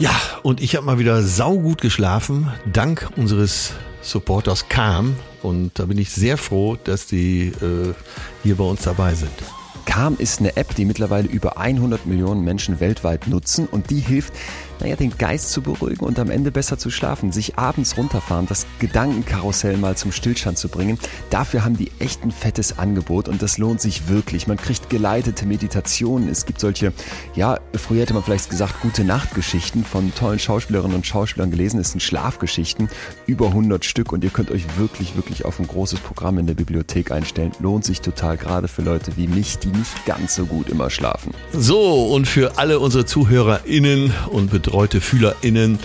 Ja, und ich habe mal wieder saugut geschlafen, dank unseres Supporters Calm. Und da bin ich sehr froh, dass die äh, hier bei uns dabei sind. Calm ist eine App, die mittlerweile über 100 Millionen Menschen weltweit nutzen und die hilft, naja, den Geist zu beruhigen und am Ende besser zu schlafen, sich abends runterfahren, das Gedankenkarussell mal zum Stillstand zu bringen. Dafür haben die echt ein fettes Angebot und das lohnt sich wirklich. Man kriegt geleitete Meditationen. Es gibt solche, ja, früher hätte man vielleicht gesagt, gute Nachtgeschichten von tollen Schauspielerinnen und Schauspielern gelesen. Es sind Schlafgeschichten, über 100 Stück und ihr könnt euch wirklich, wirklich auf ein großes Programm in der Bibliothek einstellen. Lohnt sich total, gerade für Leute wie mich, die nicht ganz so gut immer schlafen. So, und für alle unsere ZuhörerInnen und Betroffenen betreute FühlerInnen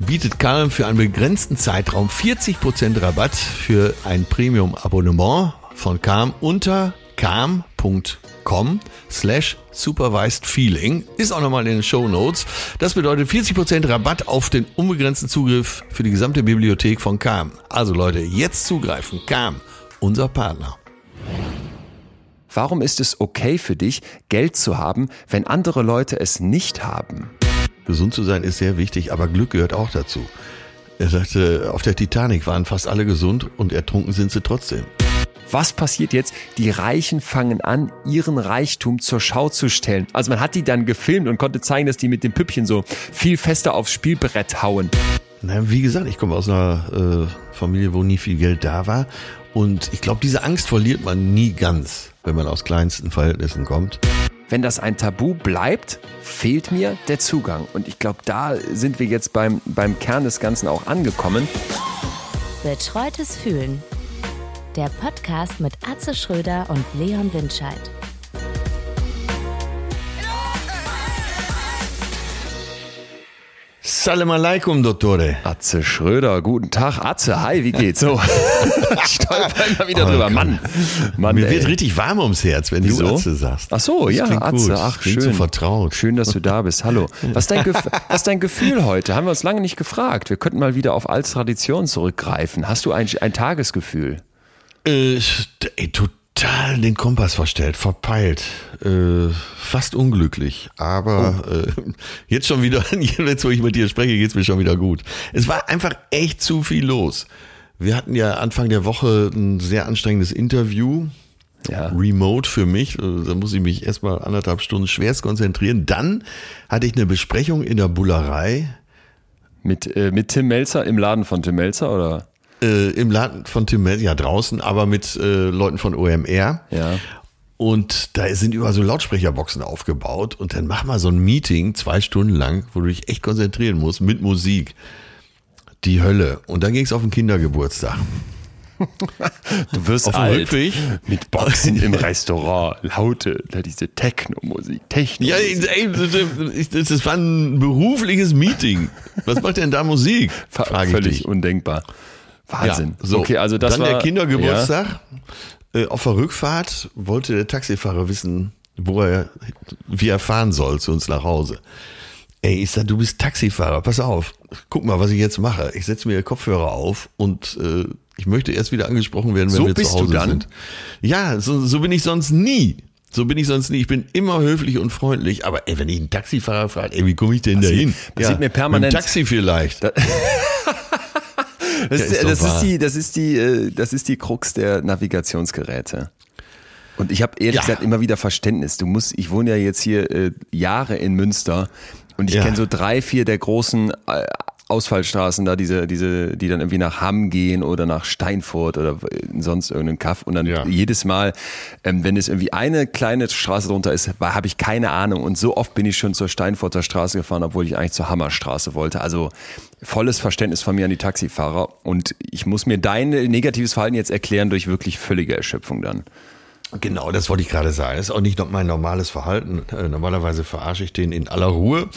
bietet Calm für einen begrenzten Zeitraum 40% Rabatt für ein Premium-Abonnement von Calm unter calm.com slash supervised feeling. Ist auch nochmal in den Show Notes. Das bedeutet 40% Rabatt auf den unbegrenzten Zugriff für die gesamte Bibliothek von Calm. Also Leute, jetzt zugreifen. Calm, unser Partner. Warum ist es okay für dich, Geld zu haben, wenn andere Leute es nicht haben? Gesund zu sein ist sehr wichtig, aber Glück gehört auch dazu. Er sagte, auf der Titanic waren fast alle gesund und ertrunken sind sie trotzdem. Was passiert jetzt? Die Reichen fangen an, ihren Reichtum zur Schau zu stellen. Also man hat die dann gefilmt und konnte zeigen, dass die mit dem Püppchen so viel fester aufs Spielbrett hauen. Na, wie gesagt, ich komme aus einer äh, Familie, wo nie viel Geld da war. Und ich glaube, diese Angst verliert man nie ganz, wenn man aus kleinsten Verhältnissen kommt wenn das ein Tabu bleibt, fehlt mir der Zugang. Und ich glaube, da sind wir jetzt beim, beim Kern des Ganzen auch angekommen. Betreutes Fühlen. Der Podcast mit Atze Schröder und Leon Windscheid. Salam alaikum, Dottore. Atze Schröder, guten Tag. Atze, hi, wie geht's? So, stolper immer wieder oh, drüber. Mann, Mann Mir ey. wird richtig warm ums Herz, wenn Wieso? du Atze sagst. Ach so, das ja, Atze. Gut. Ach, klingt schön. so vertraut. Schön, dass du da bist. Hallo. Was ist, dein was ist dein Gefühl heute? Haben wir uns lange nicht gefragt. Wir könnten mal wieder auf alte Traditionen zurückgreifen. Hast du ein, ein Tagesgefühl? Äh, ey, total total den Kompass verstellt, verpeilt, äh, fast unglücklich. Aber oh. äh, jetzt schon wieder, jetzt wo ich mit dir spreche, geht's mir schon wieder gut. Es war einfach echt zu viel los. Wir hatten ja Anfang der Woche ein sehr anstrengendes Interview. Ja. Remote für mich. Da muss ich mich erstmal anderthalb Stunden schwerst konzentrieren. Dann hatte ich eine Besprechung in der Bullerei. Mit, äh, mit Tim Melzer im Laden von Tim Melzer oder? Äh, im Laden von Tim Mel, ja draußen, aber mit äh, Leuten von OMR. Ja. Und da sind überall so Lautsprecherboxen aufgebaut und dann mach mal so ein Meeting zwei Stunden lang, wo du dich echt konzentrieren musst mit Musik. Die Hölle. Und dann ging es auf den Kindergeburtstag. Du wirst auf alt Rückweg. mit Boxen im Restaurant, laute, diese Techno-Musik, Techno. Ja, ey, das war ein berufliches Meeting. Was macht denn da Musik? Frage Völlig undenkbar. Wahnsinn. Ja, so. Okay, also das Dann war, der Kindergeburtstag. Ja. Äh, auf der Rückfahrt wollte der Taxifahrer wissen, wo er, wie er fahren soll zu uns nach Hause. Ey, ich sag, du bist Taxifahrer, pass auf, guck mal, was ich jetzt mache. Ich setze mir Kopfhörer auf und äh, ich möchte erst wieder angesprochen werden, wenn so wir zu Hause sind. Ja, so, so bin ich sonst nie. So bin ich sonst nie. Ich bin immer höflich und freundlich. Aber ey, wenn ich einen Taxifahrer frage, ey, wie komme ich denn da hin? Ja, sieht mir permanent. Mit Taxi vielleicht. Das, ist, ist, das ist, die, das ist die, äh, das ist die Krux der Navigationsgeräte. Und ich habe ehrlich ja. gesagt immer wieder Verständnis. Du musst, ich wohne ja jetzt hier äh, Jahre in Münster und ich ja. kenne so drei, vier der großen äh, Ausfallstraßen da, diese, diese, die dann irgendwie nach Hamm gehen oder nach Steinfurt oder sonst irgendeinen Kaff. Und dann ja. jedes Mal, ähm, wenn es irgendwie eine kleine Straße drunter ist, habe ich keine Ahnung. Und so oft bin ich schon zur Steinfurter Straße gefahren, obwohl ich eigentlich zur Hammerstraße wollte. Also volles Verständnis von mir an die Taxifahrer. Und ich muss mir dein negatives Verhalten jetzt erklären durch wirklich völlige Erschöpfung dann. Genau, das wollte ich gerade sagen. Das ist auch nicht mein normales Verhalten. Äh, normalerweise verarsche ich den in aller Ruhe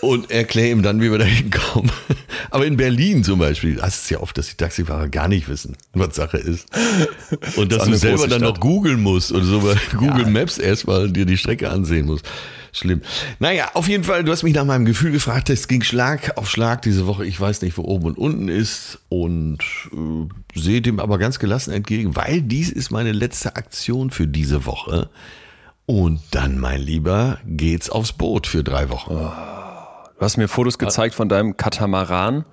und erkläre ihm dann, wie wir da hinkommen. Aber in Berlin zum Beispiel, das ist ja oft, dass die Taxifahrer gar nicht wissen, was Sache ist. Und dass das du selber dann noch googeln musst und so bei Google ja. Maps erstmal dir die Strecke ansehen musst. Schlimm. Naja, auf jeden Fall, du hast mich nach meinem Gefühl gefragt, es ging Schlag auf Schlag diese Woche. Ich weiß nicht, wo oben und unten ist und äh, sehe dem aber ganz gelassen entgegen, weil dies ist meine letzte Aktion für diese Woche. Und dann, mein Lieber, geht's aufs Boot für drei Wochen. Oh. Du hast mir Fotos gezeigt von deinem Katamaran.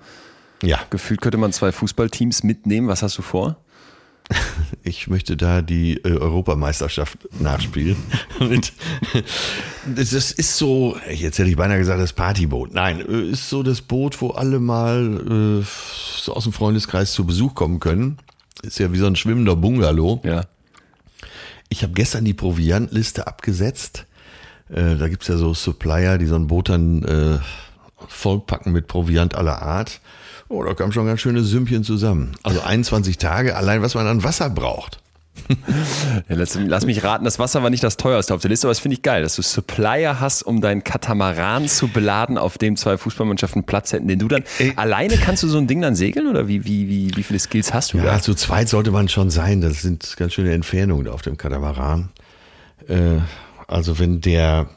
Ja. Gefühlt könnte man zwei Fußballteams mitnehmen. Was hast du vor? Ich möchte da die äh, Europameisterschaft nachspielen. Das ist so, jetzt hätte ich beinahe gesagt, das Partyboot. Nein, äh, ist so das Boot, wo alle mal äh, so aus dem Freundeskreis zu Besuch kommen können. Ist ja wie so ein schwimmender Bungalow. Ja. Ich habe gestern die Proviantliste abgesetzt. Äh, da gibt's ja so Supplier, die so ein Boot dann äh, vollpacken mit Proviant aller Art. Oh, da kam schon ganz schöne Sümmchen zusammen. Also 21 Tage, allein was man an Wasser braucht. Ja, lass, lass, mich raten, das Wasser war nicht das teuerste auf der Liste, aber das finde ich geil, dass du Supplier hast, um deinen Katamaran zu beladen, auf dem zwei Fußballmannschaften Platz hätten, den du dann Ey. alleine kannst du so ein Ding dann segeln oder wie, wie, wie, wie viele Skills hast du ja, da? Ja, zu zweit sollte man schon sein. Das sind ganz schöne Entfernungen auf dem Katamaran. Äh, also wenn der,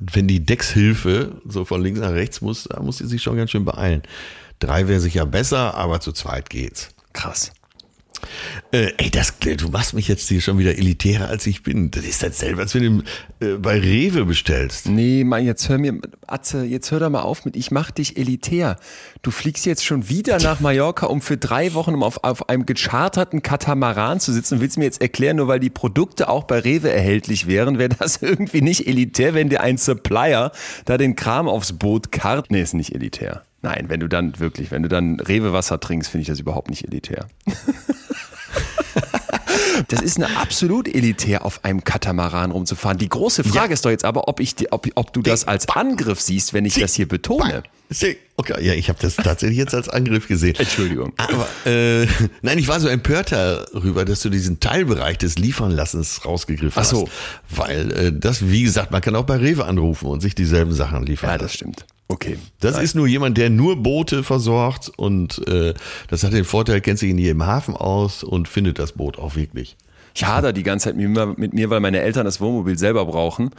wenn die Deckshilfe so von links nach rechts muss, da muss sie sich schon ganz schön beeilen. Drei wäre sicher besser, aber zu zweit geht's. Krass. Äh, ey, das, du machst mich jetzt hier schon wieder elitärer als ich bin. Das ist dasselbe, als wenn du äh, bei Rewe bestellst. Nee, Mann, jetzt hör mir, Atze, jetzt hör doch mal auf mit, ich mach dich elitär. Du fliegst jetzt schon wieder nach Mallorca, um für drei Wochen um auf, auf einem gecharterten Katamaran zu sitzen und willst mir jetzt erklären, nur weil die Produkte auch bei Rewe erhältlich wären, wäre das irgendwie nicht elitär, wenn dir ein Supplier da den Kram aufs Boot karrt. Nee, ist nicht elitär. Nein, wenn du dann wirklich, wenn du dann Rewe-Wasser trinkst, finde ich das überhaupt nicht elitär. Das ist eine absolut elitär, auf einem Katamaran rumzufahren. Die große Frage ja. ist doch jetzt aber, ob, ich, ob, ob du das als Angriff siehst, wenn ich das hier betone. Okay, ja, ich habe das tatsächlich jetzt als Angriff gesehen. Entschuldigung. Aber äh, nein, ich war so empört darüber, dass du diesen Teilbereich des Liefernlassens rausgegriffen Ach so. hast. Weil äh, das, wie gesagt, man kann auch bei Rewe anrufen und sich dieselben Sachen liefern. Ja, das stimmt. Okay. Das Nein. ist nur jemand, der nur Boote versorgt und äh, das hat den Vorteil, kennt sich in jedem Hafen aus und findet das Boot auch wirklich. Ich hader die ganze Zeit mit mir, weil meine Eltern das Wohnmobil selber brauchen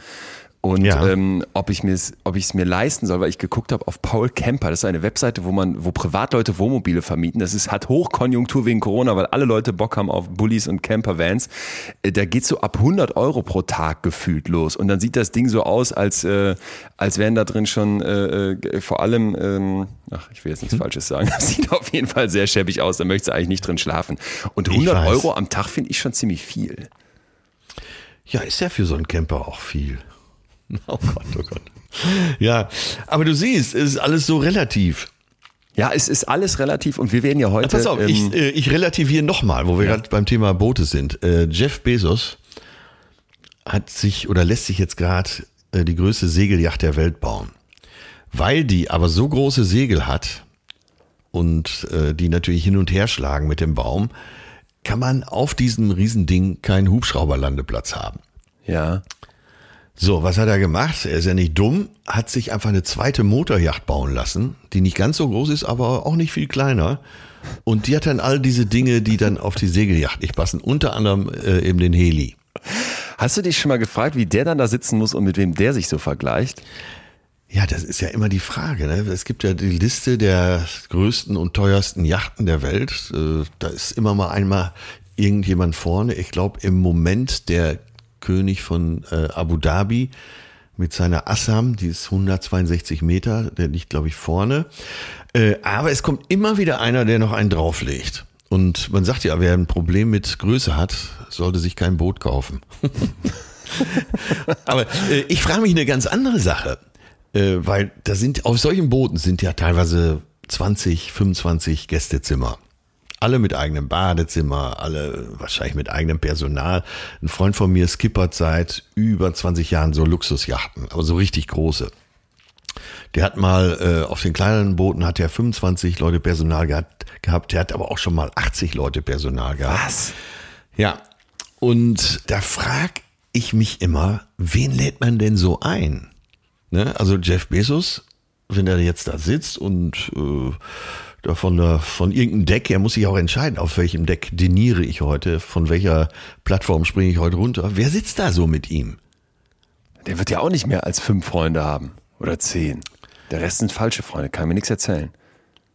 und ja. ähm, ob ich mir ob ich es mir leisten soll, weil ich geguckt habe auf Paul Camper. Das ist eine Webseite, wo man, wo Privatleute Wohnmobile vermieten. Das ist hat Hochkonjunktur wegen Corona, weil alle Leute Bock haben auf Bullies und Campervans. Äh, da geht's so ab 100 Euro pro Tag gefühlt los und dann sieht das Ding so aus, als äh, als wären da drin schon äh, äh, vor allem, ähm, ach ich will jetzt nichts hm. Falsches sagen. Das sieht auf jeden Fall sehr schäbig aus. Da möchtest du eigentlich nicht drin schlafen. Und 100 Euro am Tag finde ich schon ziemlich viel. Ja, ist ja für so einen Camper auch viel. Oh Gott, oh Gott. Ja, aber du siehst, es ist alles so relativ. Ja, es ist alles relativ und wir werden ja heute. Ja, pass auf, ähm, ich, äh, ich relativiere nochmal, wo wir ja. gerade beim Thema Boote sind. Äh, Jeff Bezos hat sich oder lässt sich jetzt gerade äh, die größte Segelyacht der Welt bauen. Weil die aber so große Segel hat und äh, die natürlich hin und her schlagen mit dem Baum, kann man auf diesem Riesending keinen Hubschrauberlandeplatz haben. Ja. So, was hat er gemacht? Er ist ja nicht dumm, hat sich einfach eine zweite Motorjacht bauen lassen, die nicht ganz so groß ist, aber auch nicht viel kleiner. Und die hat dann all diese Dinge, die dann auf die Segeljacht nicht passen, unter anderem äh, eben den Heli. Hast du dich schon mal gefragt, wie der dann da sitzen muss und mit wem der sich so vergleicht? Ja, das ist ja immer die Frage. Ne? Es gibt ja die Liste der größten und teuersten Yachten der Welt. Äh, da ist immer mal einmal irgendjemand vorne. Ich glaube, im Moment der König von äh, Abu Dhabi mit seiner Assam, die ist 162 Meter, der liegt, glaube ich, vorne. Äh, aber es kommt immer wieder einer, der noch einen drauflegt. Und man sagt ja, wer ein Problem mit Größe hat, sollte sich kein Boot kaufen. aber äh, ich frage mich eine ganz andere Sache, äh, weil da sind auf solchen Booten sind ja teilweise 20, 25 Gästezimmer. Alle mit eigenem Badezimmer, alle wahrscheinlich mit eigenem Personal. Ein Freund von mir skippert seit über 20 Jahren so Luxusjachten, aber so richtig große. Der hat mal äh, auf den kleinen Booten hat er 25 Leute Personal gehabt, gehabt. Der hat aber auch schon mal 80 Leute Personal gehabt. Was? Ja. Und da frag ich mich immer, wen lädt man denn so ein? Ne? Also Jeff Bezos, wenn er jetzt da sitzt und äh, von, von irgendeinem Deck, er muss sich auch entscheiden, auf welchem Deck deniere ich heute, von welcher Plattform springe ich heute runter. Wer sitzt da so mit ihm? Der wird ja auch nicht mehr als fünf Freunde haben oder zehn. Der Rest sind falsche Freunde, kann mir nichts erzählen.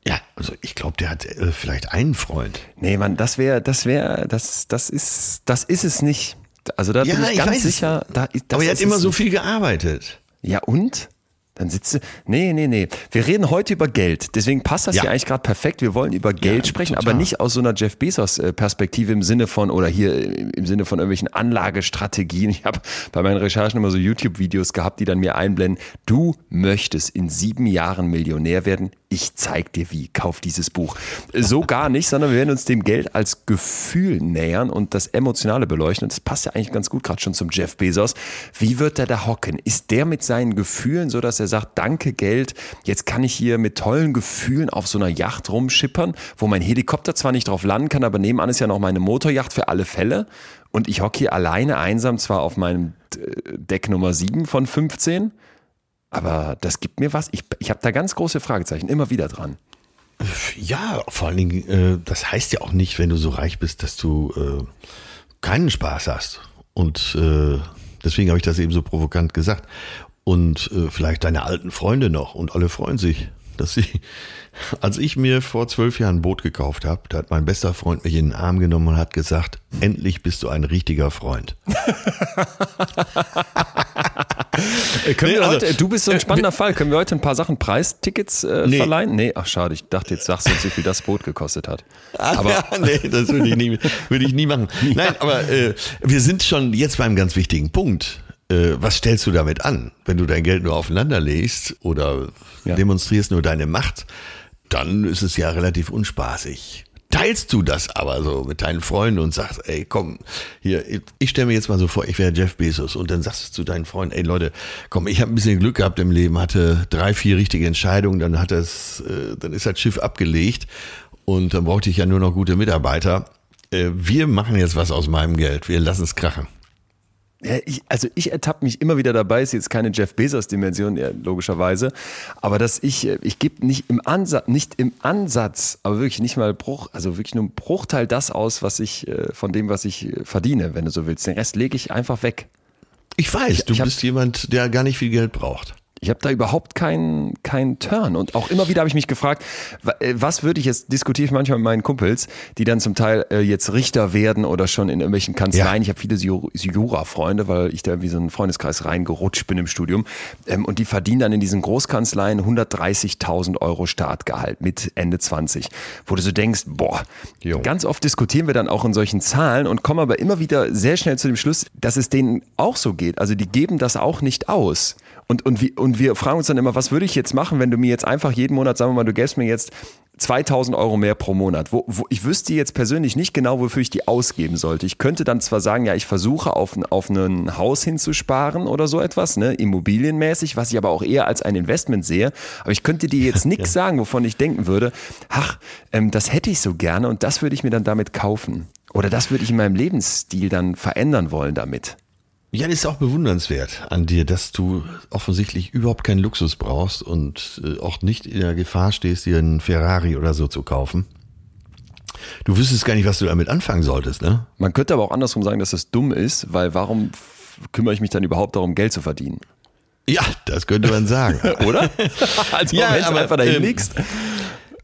Ja, also ich glaube, der hat äh, vielleicht einen Freund. Nee, Mann, das wäre, das wäre, das, das ist, das ist es nicht. Also da ja, bin ich, ich ganz sicher. Da, Aber er hat immer so viel gearbeitet. Ja und? Dann sitze. Nee, nee, nee. Wir reden heute über Geld. Deswegen passt das ja. hier eigentlich gerade perfekt. Wir wollen über Geld ja, sprechen, total. aber nicht aus so einer Jeff Bezos-Perspektive im Sinne von, oder hier im Sinne von irgendwelchen Anlagestrategien. Ich habe bei meinen Recherchen immer so YouTube-Videos gehabt, die dann mir einblenden, du möchtest in sieben Jahren Millionär werden. Ich zeig dir wie. Kauf dieses Buch. So gar nicht, sondern wir werden uns dem Geld als Gefühl nähern und das Emotionale beleuchten. Und das passt ja eigentlich ganz gut gerade schon zum Jeff Bezos. Wie wird er da hocken? Ist der mit seinen Gefühlen so, dass er sagt, danke Geld, jetzt kann ich hier mit tollen Gefühlen auf so einer Yacht rumschippern, wo mein Helikopter zwar nicht drauf landen kann, aber nebenan ist ja noch meine Motorjacht für alle Fälle. Und ich hocke hier alleine einsam zwar auf meinem äh, Deck Nummer 7 von 15, aber das gibt mir was. Ich, ich habe da ganz große Fragezeichen immer wieder dran. Ja, vor allen Dingen, äh, das heißt ja auch nicht, wenn du so reich bist, dass du äh, keinen Spaß hast. Und äh, deswegen habe ich das eben so provokant gesagt und vielleicht deine alten Freunde noch und alle freuen sich, dass sie, als ich mir vor zwölf Jahren ein Boot gekauft habe, da hat mein bester Freund mich in den Arm genommen und hat gesagt, endlich bist du ein richtiger Freund. äh, können nee, wir also, heute, du bist so ein äh, spannender äh, Fall. Können wir heute ein paar Sachen Preistickets äh, nee. verleihen? Nee, ach schade, ich dachte, jetzt sagst du uns, wie viel das Boot gekostet hat. Aber ja, nee, das würde ich nie, würde ich nie machen. Nein, aber äh, wir sind schon jetzt beim ganz wichtigen Punkt äh, was stellst du damit an? Wenn du dein Geld nur aufeinander legst oder ja. demonstrierst nur deine Macht, dann ist es ja relativ unspaßig. Teilst du das aber so mit deinen Freunden und sagst, ey, komm, hier, ich stelle mir jetzt mal so vor, ich wäre Jeff Bezos und dann sagst du zu deinen Freunden, ey Leute, komm, ich habe ein bisschen Glück gehabt im Leben, hatte drei, vier richtige Entscheidungen, dann hat das, äh, dann ist das Schiff abgelegt und dann brauchte ich ja nur noch gute Mitarbeiter. Äh, wir machen jetzt was aus meinem Geld, wir lassen es krachen. Ja, ich, also ich ertappe mich immer wieder dabei, ist jetzt keine Jeff Bezos-Dimension, ja, logischerweise, aber dass ich, äh, ich gebe nicht im Ansatz, nicht im Ansatz, aber wirklich nicht mal Bruch, also wirklich nur ein Bruchteil das aus, was ich, äh, von dem, was ich äh, verdiene, wenn du so willst. Den Rest lege ich einfach weg. Ich weiß, du ich bist jemand, der gar nicht viel Geld braucht. Ich habe da überhaupt keinen keinen Turn. Und auch immer wieder habe ich mich gefragt, äh, was würde ich jetzt, diskutiere ich manchmal mit meinen Kumpels, die dann zum Teil äh, jetzt Richter werden oder schon in irgendwelchen Kanzleien. Ja. Ich habe viele Jura-Freunde, weil ich da wie so einen Freundeskreis reingerutscht bin im Studium. Ähm, und die verdienen dann in diesen Großkanzleien 130.000 Euro Startgehalt mit Ende 20. Wo du so denkst, boah, jo. ganz oft diskutieren wir dann auch in solchen Zahlen und kommen aber immer wieder sehr schnell zu dem Schluss, dass es denen auch so geht. Also die geben das auch nicht aus. Und, und, wie, und wir fragen uns dann immer, was würde ich jetzt machen, wenn du mir jetzt einfach jeden Monat, sagen wir mal, du gäbst mir jetzt 2000 Euro mehr pro Monat. Wo, wo, ich wüsste jetzt persönlich nicht genau, wofür ich die ausgeben sollte. Ich könnte dann zwar sagen, ja, ich versuche auf, auf ein Haus hinzusparen oder so etwas, ne, immobilienmäßig, was ich aber auch eher als ein Investment sehe. Aber ich könnte dir jetzt nichts ja. sagen, wovon ich denken würde, ach, ähm, das hätte ich so gerne und das würde ich mir dann damit kaufen. Oder das würde ich in meinem Lebensstil dann verändern wollen damit. Ja, das ist auch bewundernswert an dir, dass du offensichtlich überhaupt keinen Luxus brauchst und äh, auch nicht in der Gefahr stehst, dir einen Ferrari oder so zu kaufen. Du wüsstest gar nicht, was du damit anfangen solltest, ne? Man könnte aber auch andersrum sagen, dass das dumm ist, weil warum kümmere ich mich dann überhaupt darum, Geld zu verdienen? Ja, das könnte man sagen. Oder? Als ja, wenn du einfach dahin ähm, liegst.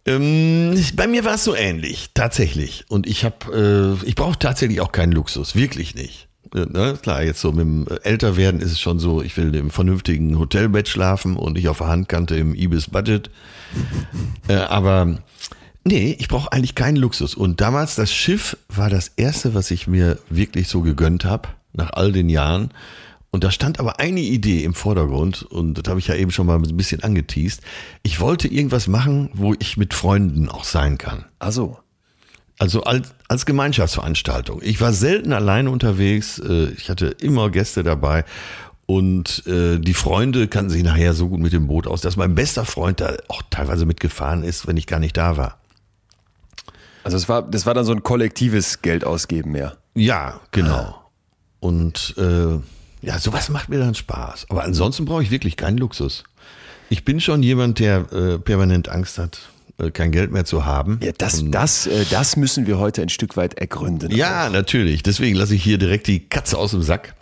Ähm, bei mir war es so ähnlich, tatsächlich. Und ich habe, äh, ich brauche tatsächlich auch keinen Luxus, wirklich nicht. Ne, klar, jetzt so mit dem Älterwerden ist es schon so, ich will im vernünftigen Hotelbett schlafen und nicht auf der Handkante im Ibis Budget. äh, aber nee, ich brauche eigentlich keinen Luxus. Und damals, das Schiff war das erste, was ich mir wirklich so gegönnt habe, nach all den Jahren. Und da stand aber eine Idee im Vordergrund und das habe ich ja eben schon mal ein bisschen angeteased. Ich wollte irgendwas machen, wo ich mit Freunden auch sein kann. Also also als, als Gemeinschaftsveranstaltung. Ich war selten alleine unterwegs. Äh, ich hatte immer Gäste dabei. Und äh, die Freunde kannten sich nachher so gut mit dem Boot aus, dass mein bester Freund da auch teilweise mitgefahren ist, wenn ich gar nicht da war. Also es war, das war dann so ein kollektives Geldausgeben mehr. Ja, genau. Ah. Und äh, ja, sowas macht mir dann Spaß. Aber ansonsten brauche ich wirklich keinen Luxus. Ich bin schon jemand, der äh, permanent Angst hat, kein Geld mehr zu haben. Ja, das, das, äh, das müssen wir heute ein Stück weit ergründen. Ja, auch. natürlich. Deswegen lasse ich hier direkt die Katze aus dem Sack.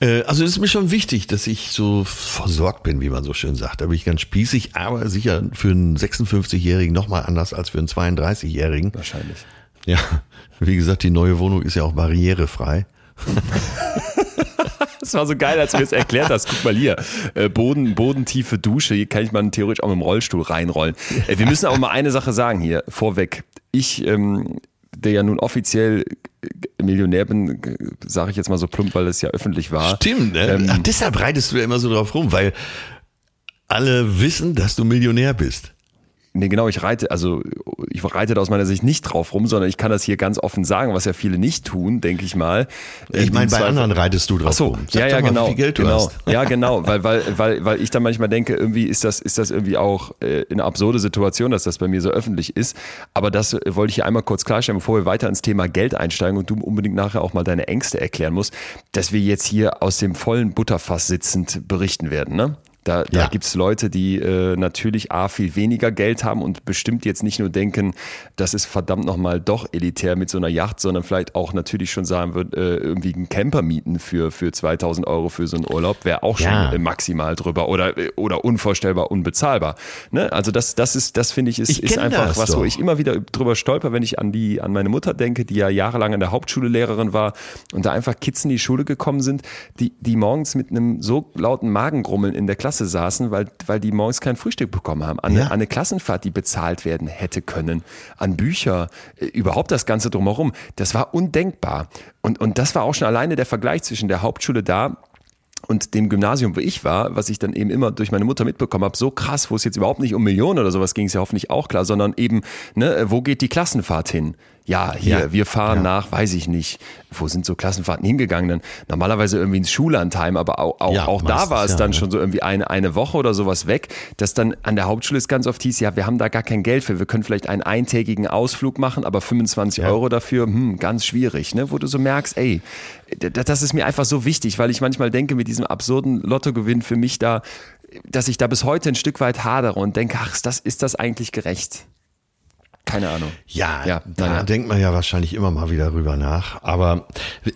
Äh, also es ist mir schon wichtig, dass ich so versorgt bin, wie man so schön sagt. Da bin ich ganz spießig, aber sicher für einen 56-Jährigen nochmal anders als für einen 32-Jährigen. Wahrscheinlich. Ja, wie gesagt, die neue Wohnung ist ja auch barrierefrei. das war so geil, als du mir das erklärt hast. Guck mal hier, äh, Boden, bodentiefe Dusche, hier kann ich mal theoretisch auch mit dem Rollstuhl reinrollen. Äh, wir müssen aber mal eine Sache sagen hier, vorweg. Ich, ähm, der ja nun offiziell äh, Millionär bin, sage ich jetzt mal so plump, weil es ja öffentlich war. Stimmt, ne? Ähm, Ach, deshalb reitest du ja immer so drauf rum, weil alle wissen, dass du Millionär bist. Nee, genau, ich reite, also ich reite da aus meiner Sicht nicht drauf rum, sondern ich kann das hier ganz offen sagen, was ja viele nicht tun, denke ich mal. Ich meine, bei anderen reitest du drauf Ach so, rum. Sag ja, ja, mal, genau. Genau. Ja, genau, weil, weil, weil, weil ich dann manchmal denke, irgendwie ist das, ist das irgendwie auch äh, eine absurde Situation, dass das bei mir so öffentlich ist. Aber das äh, wollte ich hier einmal kurz klarstellen, bevor wir weiter ins Thema Geld einsteigen und du unbedingt nachher auch mal deine Ängste erklären musst, dass wir jetzt hier aus dem vollen Butterfass sitzend berichten werden, ne? Da, da ja. gibt es Leute, die äh, natürlich A, viel weniger Geld haben und bestimmt jetzt nicht nur denken, das ist verdammt nochmal doch elitär mit so einer Yacht, sondern vielleicht auch natürlich schon sagen wird, äh, irgendwie einen Camper mieten für, für 2000 Euro für so einen Urlaub wäre auch schon ja. äh, maximal drüber oder, äh, oder unvorstellbar unbezahlbar. Ne? Also das, das ist, das finde ich, ist, ich ist einfach was, doch. wo ich immer wieder drüber stolper, wenn ich an die, an meine Mutter denke, die ja jahrelang in der Hauptschule Lehrerin war und da einfach Kids in die Schule gekommen sind, die, die morgens mit einem so lauten Magengrummeln in der Klasse Klasse saßen, weil, weil die morgens kein Frühstück bekommen haben. An, ja. an eine Klassenfahrt, die bezahlt werden hätte können, an Bücher, äh, überhaupt das Ganze drumherum. Das war undenkbar. Und, und das war auch schon alleine der Vergleich zwischen der Hauptschule da und dem Gymnasium, wo ich war, was ich dann eben immer durch meine Mutter mitbekommen habe, so krass, wo es jetzt überhaupt nicht um Millionen oder sowas ging, ist ja hoffentlich auch klar, sondern eben, ne, wo geht die Klassenfahrt hin? Ja, hier, ja. wir fahren ja. nach, weiß ich nicht, wo sind so Klassenfahrten hingegangen? Dann normalerweise irgendwie ins Schullandheim, aber auch, auch, ja, auch da war es dann schon so irgendwie eine, eine Woche oder sowas weg, dass dann an der Hauptschule es ganz oft hieß, ja, wir haben da gar kein Geld für, wir können vielleicht einen eintägigen Ausflug machen, aber 25 Euro dafür, hm, ganz schwierig, ne? wo du so merkst, ey, das ist mir einfach so wichtig, weil ich manchmal denke, mit diesem absurden Lottogewinn für mich da, dass ich da bis heute ein Stück weit hadere und denke, ach, ist das, ist das eigentlich gerecht? Keine Ahnung. Ja, ja da ja. denkt man ja wahrscheinlich immer mal wieder drüber nach. Aber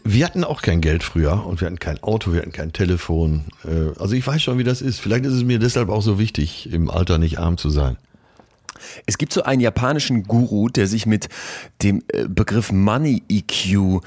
wir hatten auch kein Geld früher und wir hatten kein Auto, wir hatten kein Telefon. Äh, also ich weiß schon, wie das ist. Vielleicht ist es mir deshalb auch so wichtig, im Alter nicht arm zu sein. Es gibt so einen japanischen Guru, der sich mit dem äh, Begriff Money EQ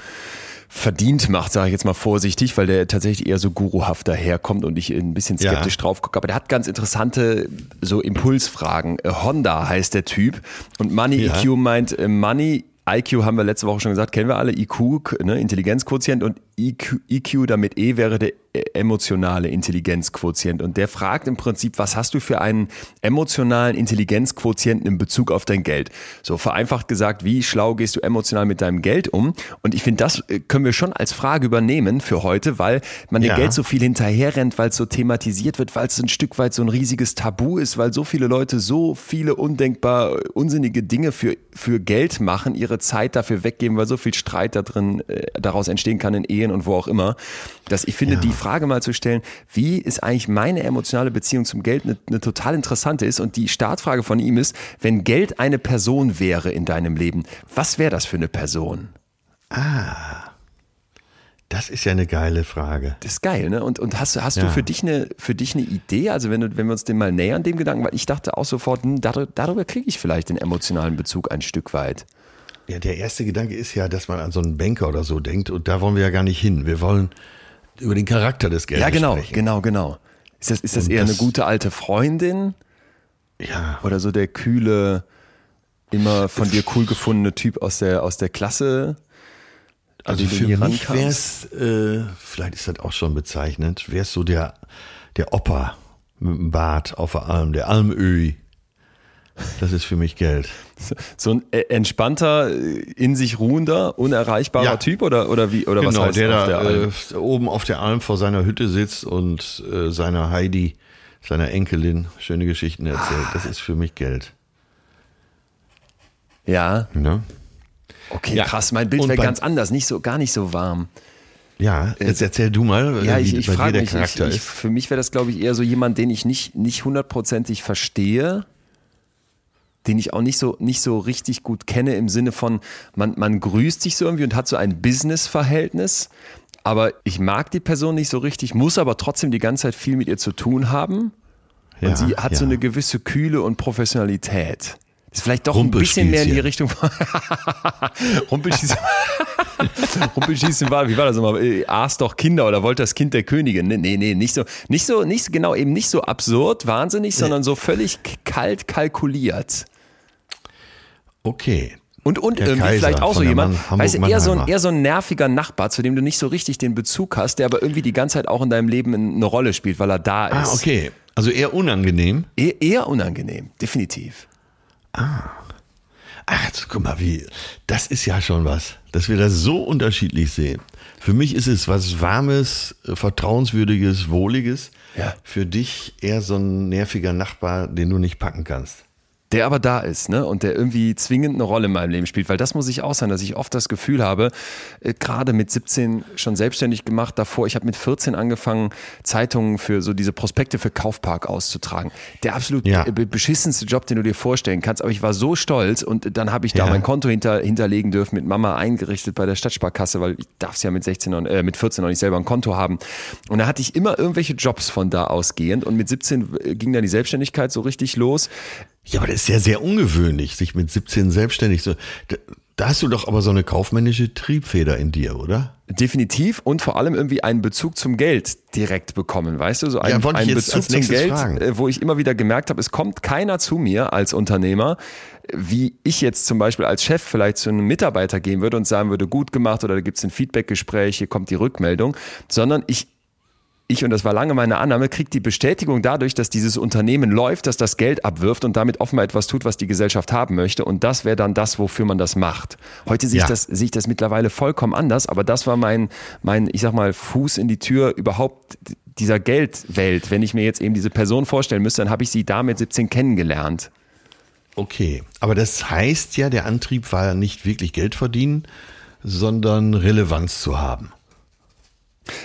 verdient macht, sage ich jetzt mal vorsichtig, weil der tatsächlich eher so guruhaft daherkommt und ich ein bisschen skeptisch ja. drauf gucke. Aber der hat ganz interessante so Impulsfragen. Äh, Honda heißt der Typ und Money ja. EQ meint äh, Money IQ haben wir letzte Woche schon gesagt, kennen wir alle, IQ, ne, Intelligenzquotient und EQ, EQ damit E wäre der emotionale Intelligenzquotient. Und der fragt im Prinzip, was hast du für einen emotionalen Intelligenzquotienten in Bezug auf dein Geld? So vereinfacht gesagt, wie schlau gehst du emotional mit deinem Geld um? Und ich finde, das äh, können wir schon als Frage übernehmen für heute, weil man ja. dem Geld so viel hinterherrennt, weil es so thematisiert wird, weil es ein Stück weit so ein riesiges Tabu ist, weil so viele Leute so viele undenkbar unsinnige Dinge für, für Geld machen, ihre Zeit dafür weggeben, weil so viel Streit da drin äh, daraus entstehen kann in Ehen und wo auch immer, dass ich finde, ja. die Frage mal zu stellen, wie ist eigentlich meine emotionale Beziehung zum Geld eine, eine total interessante ist. Und die Startfrage von ihm ist, wenn Geld eine Person wäre in deinem Leben, was wäre das für eine Person? Ah. Das ist ja eine geile Frage. Das ist geil, ne? Und, und hast, hast ja. du für dich, eine, für dich eine Idee? Also, wenn, du, wenn wir uns dem mal nähern, dem Gedanken, weil ich dachte auch sofort, hm, darüber, darüber kriege ich vielleicht den emotionalen Bezug ein Stück weit. Ja, der erste Gedanke ist ja, dass man an so einen Banker oder so denkt und da wollen wir ja gar nicht hin. Wir wollen über den Charakter des Geldes Ja, genau, sprechen. genau, genau. Ist das, ist das eher das, eine gute alte Freundin? Ja. Oder so der kühle, immer von dir cool gefundene Typ aus der, aus der Klasse? Also für mich wäre es, äh, vielleicht ist das auch schon bezeichnend, wäre es so der, der Opa mit dem Bart auf der Alm, der Almöhi. Das ist für mich Geld. So ein äh, entspannter, äh, in sich ruhender, unerreichbarer ja. Typ oder, oder wie oder genau, was heißt der da der äh, oben auf der Alm vor seiner Hütte sitzt und äh, seiner Heidi, seiner Enkelin, schöne Geschichten erzählt. Das ist für mich Geld. Ja. Ne? Okay, ja. krass. Mein Bild wäre ganz anders, nicht so, gar nicht so warm. Ja, jetzt erzähl du mal, ja, ich, ich bei dir der mich, Charakter ich, ist. Für mich wäre das, glaube ich, eher so jemand, den ich nicht, nicht hundertprozentig verstehe den ich auch nicht so, nicht so richtig gut kenne im Sinne von, man, man grüßt sich so irgendwie und hat so ein Business-Verhältnis, aber ich mag die Person nicht so richtig, muss aber trotzdem die ganze Zeit viel mit ihr zu tun haben. Und ja, sie hat ja. so eine gewisse Kühle und Professionalität. ist vielleicht doch ein bisschen mehr in die Richtung. Rumpelschießen. Rumpelschießen war, wie war das nochmal? Äh, aß doch Kinder oder wollte das Kind der Königin? Nee, nee, nee, nicht so, nicht so, nicht so, genau, eben nicht so absurd, wahnsinnig, sondern so völlig kalt kalkuliert. Okay. Und, und irgendwie Kaiser vielleicht auch so jemand, weißt du, eher so, ein, eher so ein nerviger Nachbar, zu dem du nicht so richtig den Bezug hast, der aber irgendwie die ganze Zeit auch in deinem Leben eine Rolle spielt, weil er da ah, ist. Ah, okay. Also eher unangenehm? E eher unangenehm, definitiv. Ah. Ach, guck mal, wie, das ist ja schon was, dass wir das so unterschiedlich sehen. Für mich ist es was Warmes, Vertrauenswürdiges, Wohliges. Ja. Für dich eher so ein nerviger Nachbar, den du nicht packen kannst der aber da ist, ne? Und der irgendwie zwingend eine Rolle in meinem Leben spielt. Weil das muss ich auch sein, dass ich oft das Gefühl habe, äh, gerade mit 17 schon selbstständig gemacht, davor, ich habe mit 14 angefangen, Zeitungen für so diese Prospekte für Kaufpark auszutragen. Der absolut ja. beschissenste Job, den du dir vorstellen kannst. Aber ich war so stolz und dann habe ich da ja. mein Konto hinter, hinterlegen dürfen, mit Mama eingerichtet bei der Stadtsparkasse, weil ich darf es ja mit 16 und, äh, mit 14 noch nicht selber ein Konto haben. Und da hatte ich immer irgendwelche Jobs von da ausgehend und mit 17 äh, ging dann die Selbstständigkeit so richtig los. Ja, aber das ist ja sehr ungewöhnlich, sich mit 17 selbstständig so. Da hast du doch aber so eine kaufmännische Triebfeder in dir, oder? Definitiv und vor allem irgendwie einen Bezug zum Geld direkt bekommen, weißt du? So ein, ja, einen Bezug zum Geld, fragen. Äh, wo ich immer wieder gemerkt habe, es kommt keiner zu mir als Unternehmer, wie ich jetzt zum Beispiel als Chef vielleicht zu einem Mitarbeiter gehen würde und sagen würde, gut gemacht oder da gibt es ein Feedbackgespräch, hier kommt die Rückmeldung, sondern ich ich, und das war lange meine Annahme, kriegt die Bestätigung dadurch, dass dieses Unternehmen läuft, dass das Geld abwirft und damit offenbar etwas tut, was die Gesellschaft haben möchte. Und das wäre dann das, wofür man das macht. Heute sehe, ja. ich das, sehe ich das mittlerweile vollkommen anders, aber das war mein, mein, ich sag mal, Fuß in die Tür überhaupt dieser Geldwelt. Wenn ich mir jetzt eben diese Person vorstellen müsste, dann habe ich sie da mit 17 kennengelernt. Okay, aber das heißt ja, der Antrieb war nicht wirklich Geld verdienen, sondern Relevanz zu haben.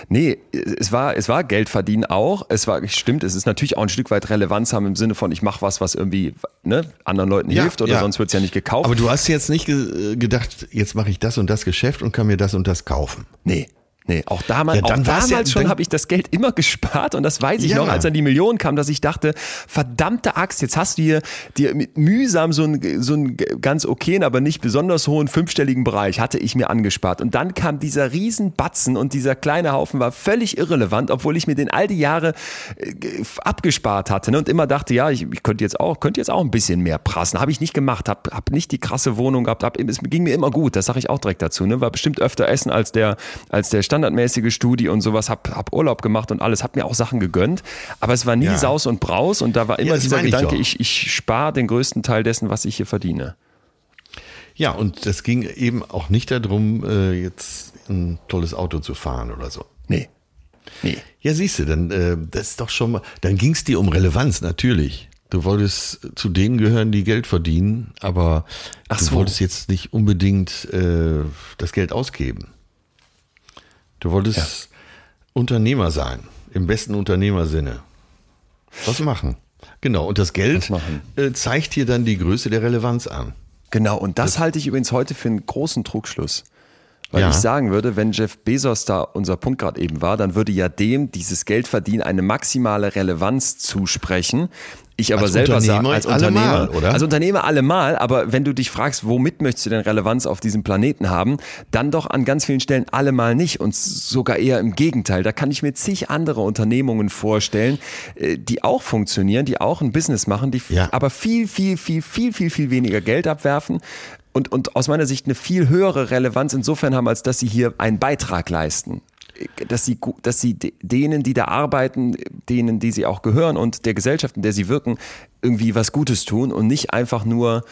Nee, es war, es war Geld verdienen auch. Es war, stimmt, es ist natürlich auch ein Stück weit Relevanz haben im Sinne von, ich mache was, was irgendwie ne, anderen Leuten ja, hilft oder ja. sonst wird es ja nicht gekauft. Aber du hast jetzt nicht ge gedacht, jetzt mache ich das und das Geschäft und kann mir das und das kaufen. Nee, Nee, auch damals, ja, auch damals ja, schon habe ich das Geld immer gespart und das weiß ich ja. noch, als dann die Millionen kam, dass ich dachte, verdammte Axt, jetzt hast du hier dir mühsam so einen, so einen ganz okayen, aber nicht besonders hohen fünfstelligen Bereich hatte ich mir angespart und dann kam dieser Riesenbatzen und dieser kleine Haufen war völlig irrelevant, obwohl ich mir den all die Jahre äh, abgespart hatte ne? und immer dachte, ja, ich, ich könnte jetzt auch, könnte jetzt auch ein bisschen mehr prassen. Habe ich nicht gemacht, habe hab nicht die krasse Wohnung gehabt, hab, es ging mir immer gut, das sage ich auch direkt dazu, ne? war bestimmt öfter essen als der, als der standardmäßige Studi und sowas, hab, hab Urlaub gemacht und alles, hab mir auch Sachen gegönnt, aber es war nie ja. Saus und Braus und da war immer ja, dieser Gedanke, ich, ich, ich spare den größten Teil dessen, was ich hier verdiene. Ja, und das ging eben auch nicht darum, äh, jetzt ein tolles Auto zu fahren oder so. Nee. Nee. Ja, siehst du, dann äh, das ist doch schon mal, dann ging es dir um Relevanz, natürlich. Du wolltest zu denen gehören, die Geld verdienen, aber Ach du so. wolltest jetzt nicht unbedingt äh, das Geld ausgeben. Du wolltest ja. Unternehmer sein, im besten Unternehmersinne. Was machen? Genau, und das Geld äh, zeigt dir dann die Größe der Relevanz an. Genau, und das, das halte ich übrigens heute für einen großen Trugschluss. Weil ja. ich sagen würde, wenn Jeff Bezos da unser Punkt gerade eben war, dann würde ja dem dieses Geldverdienen eine maximale Relevanz zusprechen. Ich aber als selber sage, als Unternehmer, allemal, oder? als Unternehmer allemal, aber wenn du dich fragst, womit möchtest du denn Relevanz auf diesem Planeten haben, dann doch an ganz vielen Stellen allemal nicht und sogar eher im Gegenteil. Da kann ich mir zig andere Unternehmungen vorstellen, äh, die auch funktionieren, die auch ein Business machen, die ja. aber viel, viel, viel, viel, viel, viel weniger Geld abwerfen, und, und aus meiner Sicht eine viel höhere Relevanz insofern haben, als dass sie hier einen Beitrag leisten dass sie, dass sie denen, die da arbeiten, denen, die sie auch gehören und der Gesellschaft, in der sie wirken, irgendwie was Gutes tun und nicht einfach nur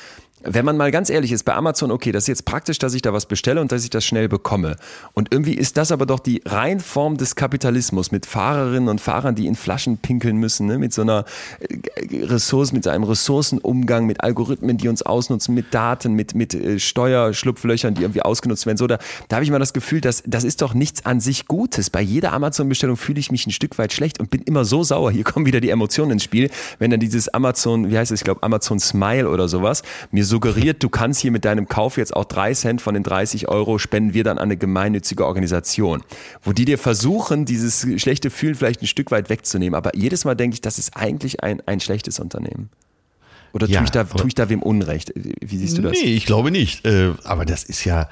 wenn man mal ganz ehrlich ist, bei Amazon, okay, das ist jetzt praktisch, dass ich da was bestelle und dass ich das schnell bekomme. Und irgendwie ist das aber doch die Reinform des Kapitalismus mit Fahrerinnen und Fahrern, die in Flaschen pinkeln müssen, ne? mit so einer äh, Ressource, mit einem Ressourcenumgang, mit Algorithmen, die uns ausnutzen, mit Daten, mit, mit äh, Steuerschlupflöchern, die irgendwie ausgenutzt werden. So, da, da habe ich mal das Gefühl, dass das ist doch nichts an sich Gutes. Bei jeder Amazon-Bestellung fühle ich mich ein Stück weit schlecht und bin immer so sauer. Hier kommen wieder die Emotionen ins Spiel, wenn dann dieses Amazon, wie heißt es, ich glaube Amazon Smile oder sowas, mir suggeriert, du kannst hier mit deinem Kauf jetzt auch drei Cent von den 30 Euro spenden wir dann an eine gemeinnützige Organisation, wo die dir versuchen, dieses schlechte Fühlen vielleicht ein Stück weit wegzunehmen. Aber jedes Mal denke ich, das ist eigentlich ein, ein schlechtes Unternehmen. Oder Ja, tue, ich da, tue ich da wem Unrecht? Wie siehst du das? Nee, ich glaube nicht. Äh, aber das ist ja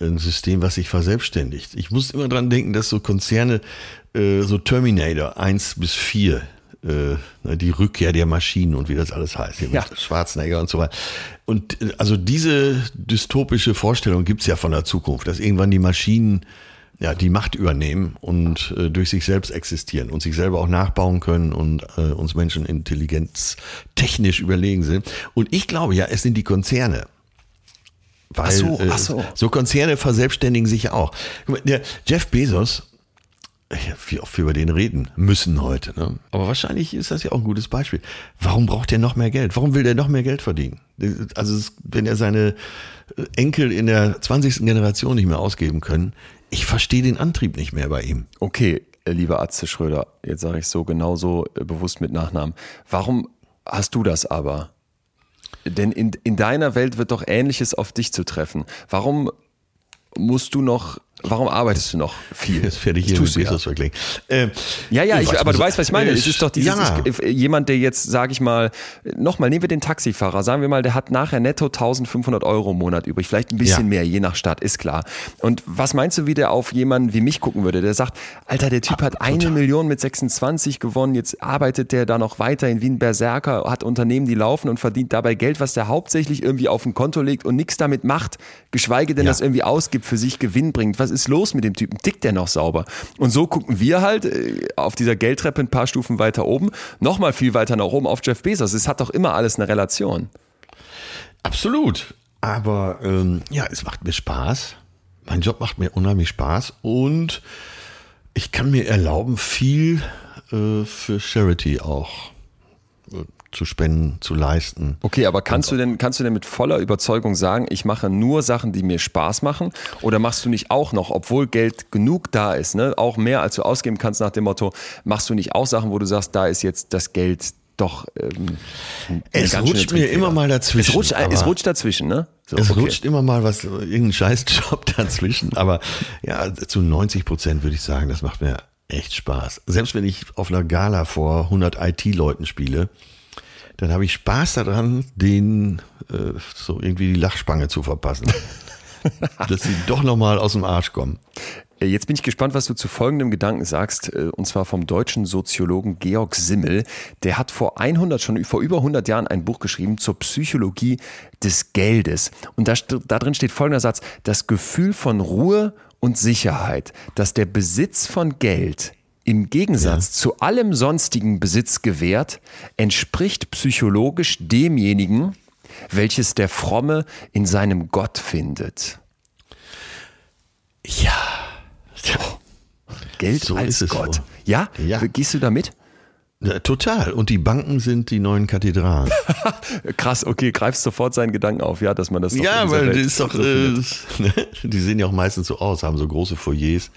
ein System, was sich verselbstständigt. Ich muss immer dran denken, dass so Konzerne, äh, so Terminator 1 bis 4, äh, na, die Rückkehr der Maschinen und wie das alles heißt, hier Ja. mit Schwarzenegger und so weiter. Und äh, also diese dystopische Vorstellung gibt's ja von der Zukunft, dass irgendwann die Maschinen ja, die Macht übernehmen und äh, durch sich selbst existieren und sich selber auch nachbauen können und äh, uns Menschen Intelligenz technisch überlegen sind. Und ich glaube ja, es sind die Konzerne. Weil, Ach so, äh, ach so. so Konzerne verselbstständigen sich ja auch. Der Jeff Bezos, wie oft wir über den reden müssen heute, ne? aber wahrscheinlich ist das ja auch ein gutes Beispiel. Warum braucht er noch mehr Geld? Warum will der noch mehr Geld verdienen? Also wenn er seine Enkel in der 20. Generation nicht mehr ausgeben können, ich verstehe den Antrieb nicht mehr bei ihm. Okay, äh, lieber Atze Schröder, jetzt sage ich so genauso äh, bewusst mit Nachnamen. Warum hast du das aber? Denn in, in deiner Welt wird doch Ähnliches auf dich zu treffen. Warum musst du noch, warum arbeitest du noch viel? Jetzt fertig Das hier tust du ja. Bezos verglichen. Äh, Ja, ja, ich, weiß, aber du weißt, was ich meine. Äh, Es ist doch dieses, ja. ich, jemand, der jetzt, sage ich mal, nochmal, nehmen wir den Taxifahrer, sagen wir mal, der hat nachher netto 1500 Euro im Monat übrig, vielleicht ein bisschen Ja. mehr, je nach Stadt, ist klar. Und was meinst du, wie der auf jemanden wie mich gucken würde, der sagt, Alter, der Typ hat eine Million mit 26 gewonnen, jetzt arbeitet der da noch weiterhin wie ein Berserker, hat Unternehmen, die laufen und verdient dabei Geld, was der hauptsächlich irgendwie auf ein Konto legt und nichts damit macht, geschweige denn Ja. das irgendwie ausgibt, für sich Gewinn bringt. Was ist los mit dem Typen? Tickt der noch sauber? Und so gucken wir halt äh, auf dieser Geldtreppe ein paar Stufen weiter oben, nochmal viel weiter nach oben auf Jeff Bezos. Es hat doch immer alles eine Relation. Absolut. Aber ähm, ja, es macht mir Spaß. Mein Job macht mir unheimlich Spaß und ich kann mir erlauben, viel äh, für Charity auch zu spenden, zu leisten. Okay, aber kannst du denn, kannst du denn mit voller Überzeugung sagen, ich mache nur Sachen, die mir Spaß machen? Oder machst du nicht auch noch, obwohl Geld genug da ist, ne, auch mehr als du ausgeben kannst nach dem Motto, machst du nicht auch Sachen, wo du sagst, da ist jetzt das Geld doch ähm, Es rutscht mir immer mal dazwischen. Es rutscht, es rutscht dazwischen, ne? So, Es okay. rutscht immer mal was, irgendein Scheißjob dazwischen. Aber ja, zu 90 Prozent würde ich sagen, das macht mir echt Spaß. Selbst wenn ich auf einer Gala vor 100 IT-Leuten spiele, dann habe ich Spaß daran, denen äh, so irgendwie die Lachspange zu verpassen. dass sie doch nochmal aus dem Arsch kommen. Äh, Jetzt bin ich gespannt, was du zu folgendem Gedanken sagst, äh, und zwar vom deutschen Soziologen Georg Simmel. Der hat vor 100, schon vor über 100 Jahren ein Buch geschrieben zur Psychologie des Geldes. Und da, da drin steht folgender Satz, das Gefühl von Ruhe und Sicherheit, dass der Besitz von Geld im Gegensatz zu allem sonstigen Besitz gewährt, entspricht psychologisch demjenigen, welches der Fromme in seinem Gott findet. Ja. Geld So als Gott. so. Ja? Ja. Gehst du da mit? Ja, Total. Und die Banken sind die neuen Kathedralen. Krass, okay, greifst sofort seinen Gedanken auf, ja, dass man das ja, weil Welt das ist doch, so äh, die sehen ja auch meistens so aus, haben so große Foyers.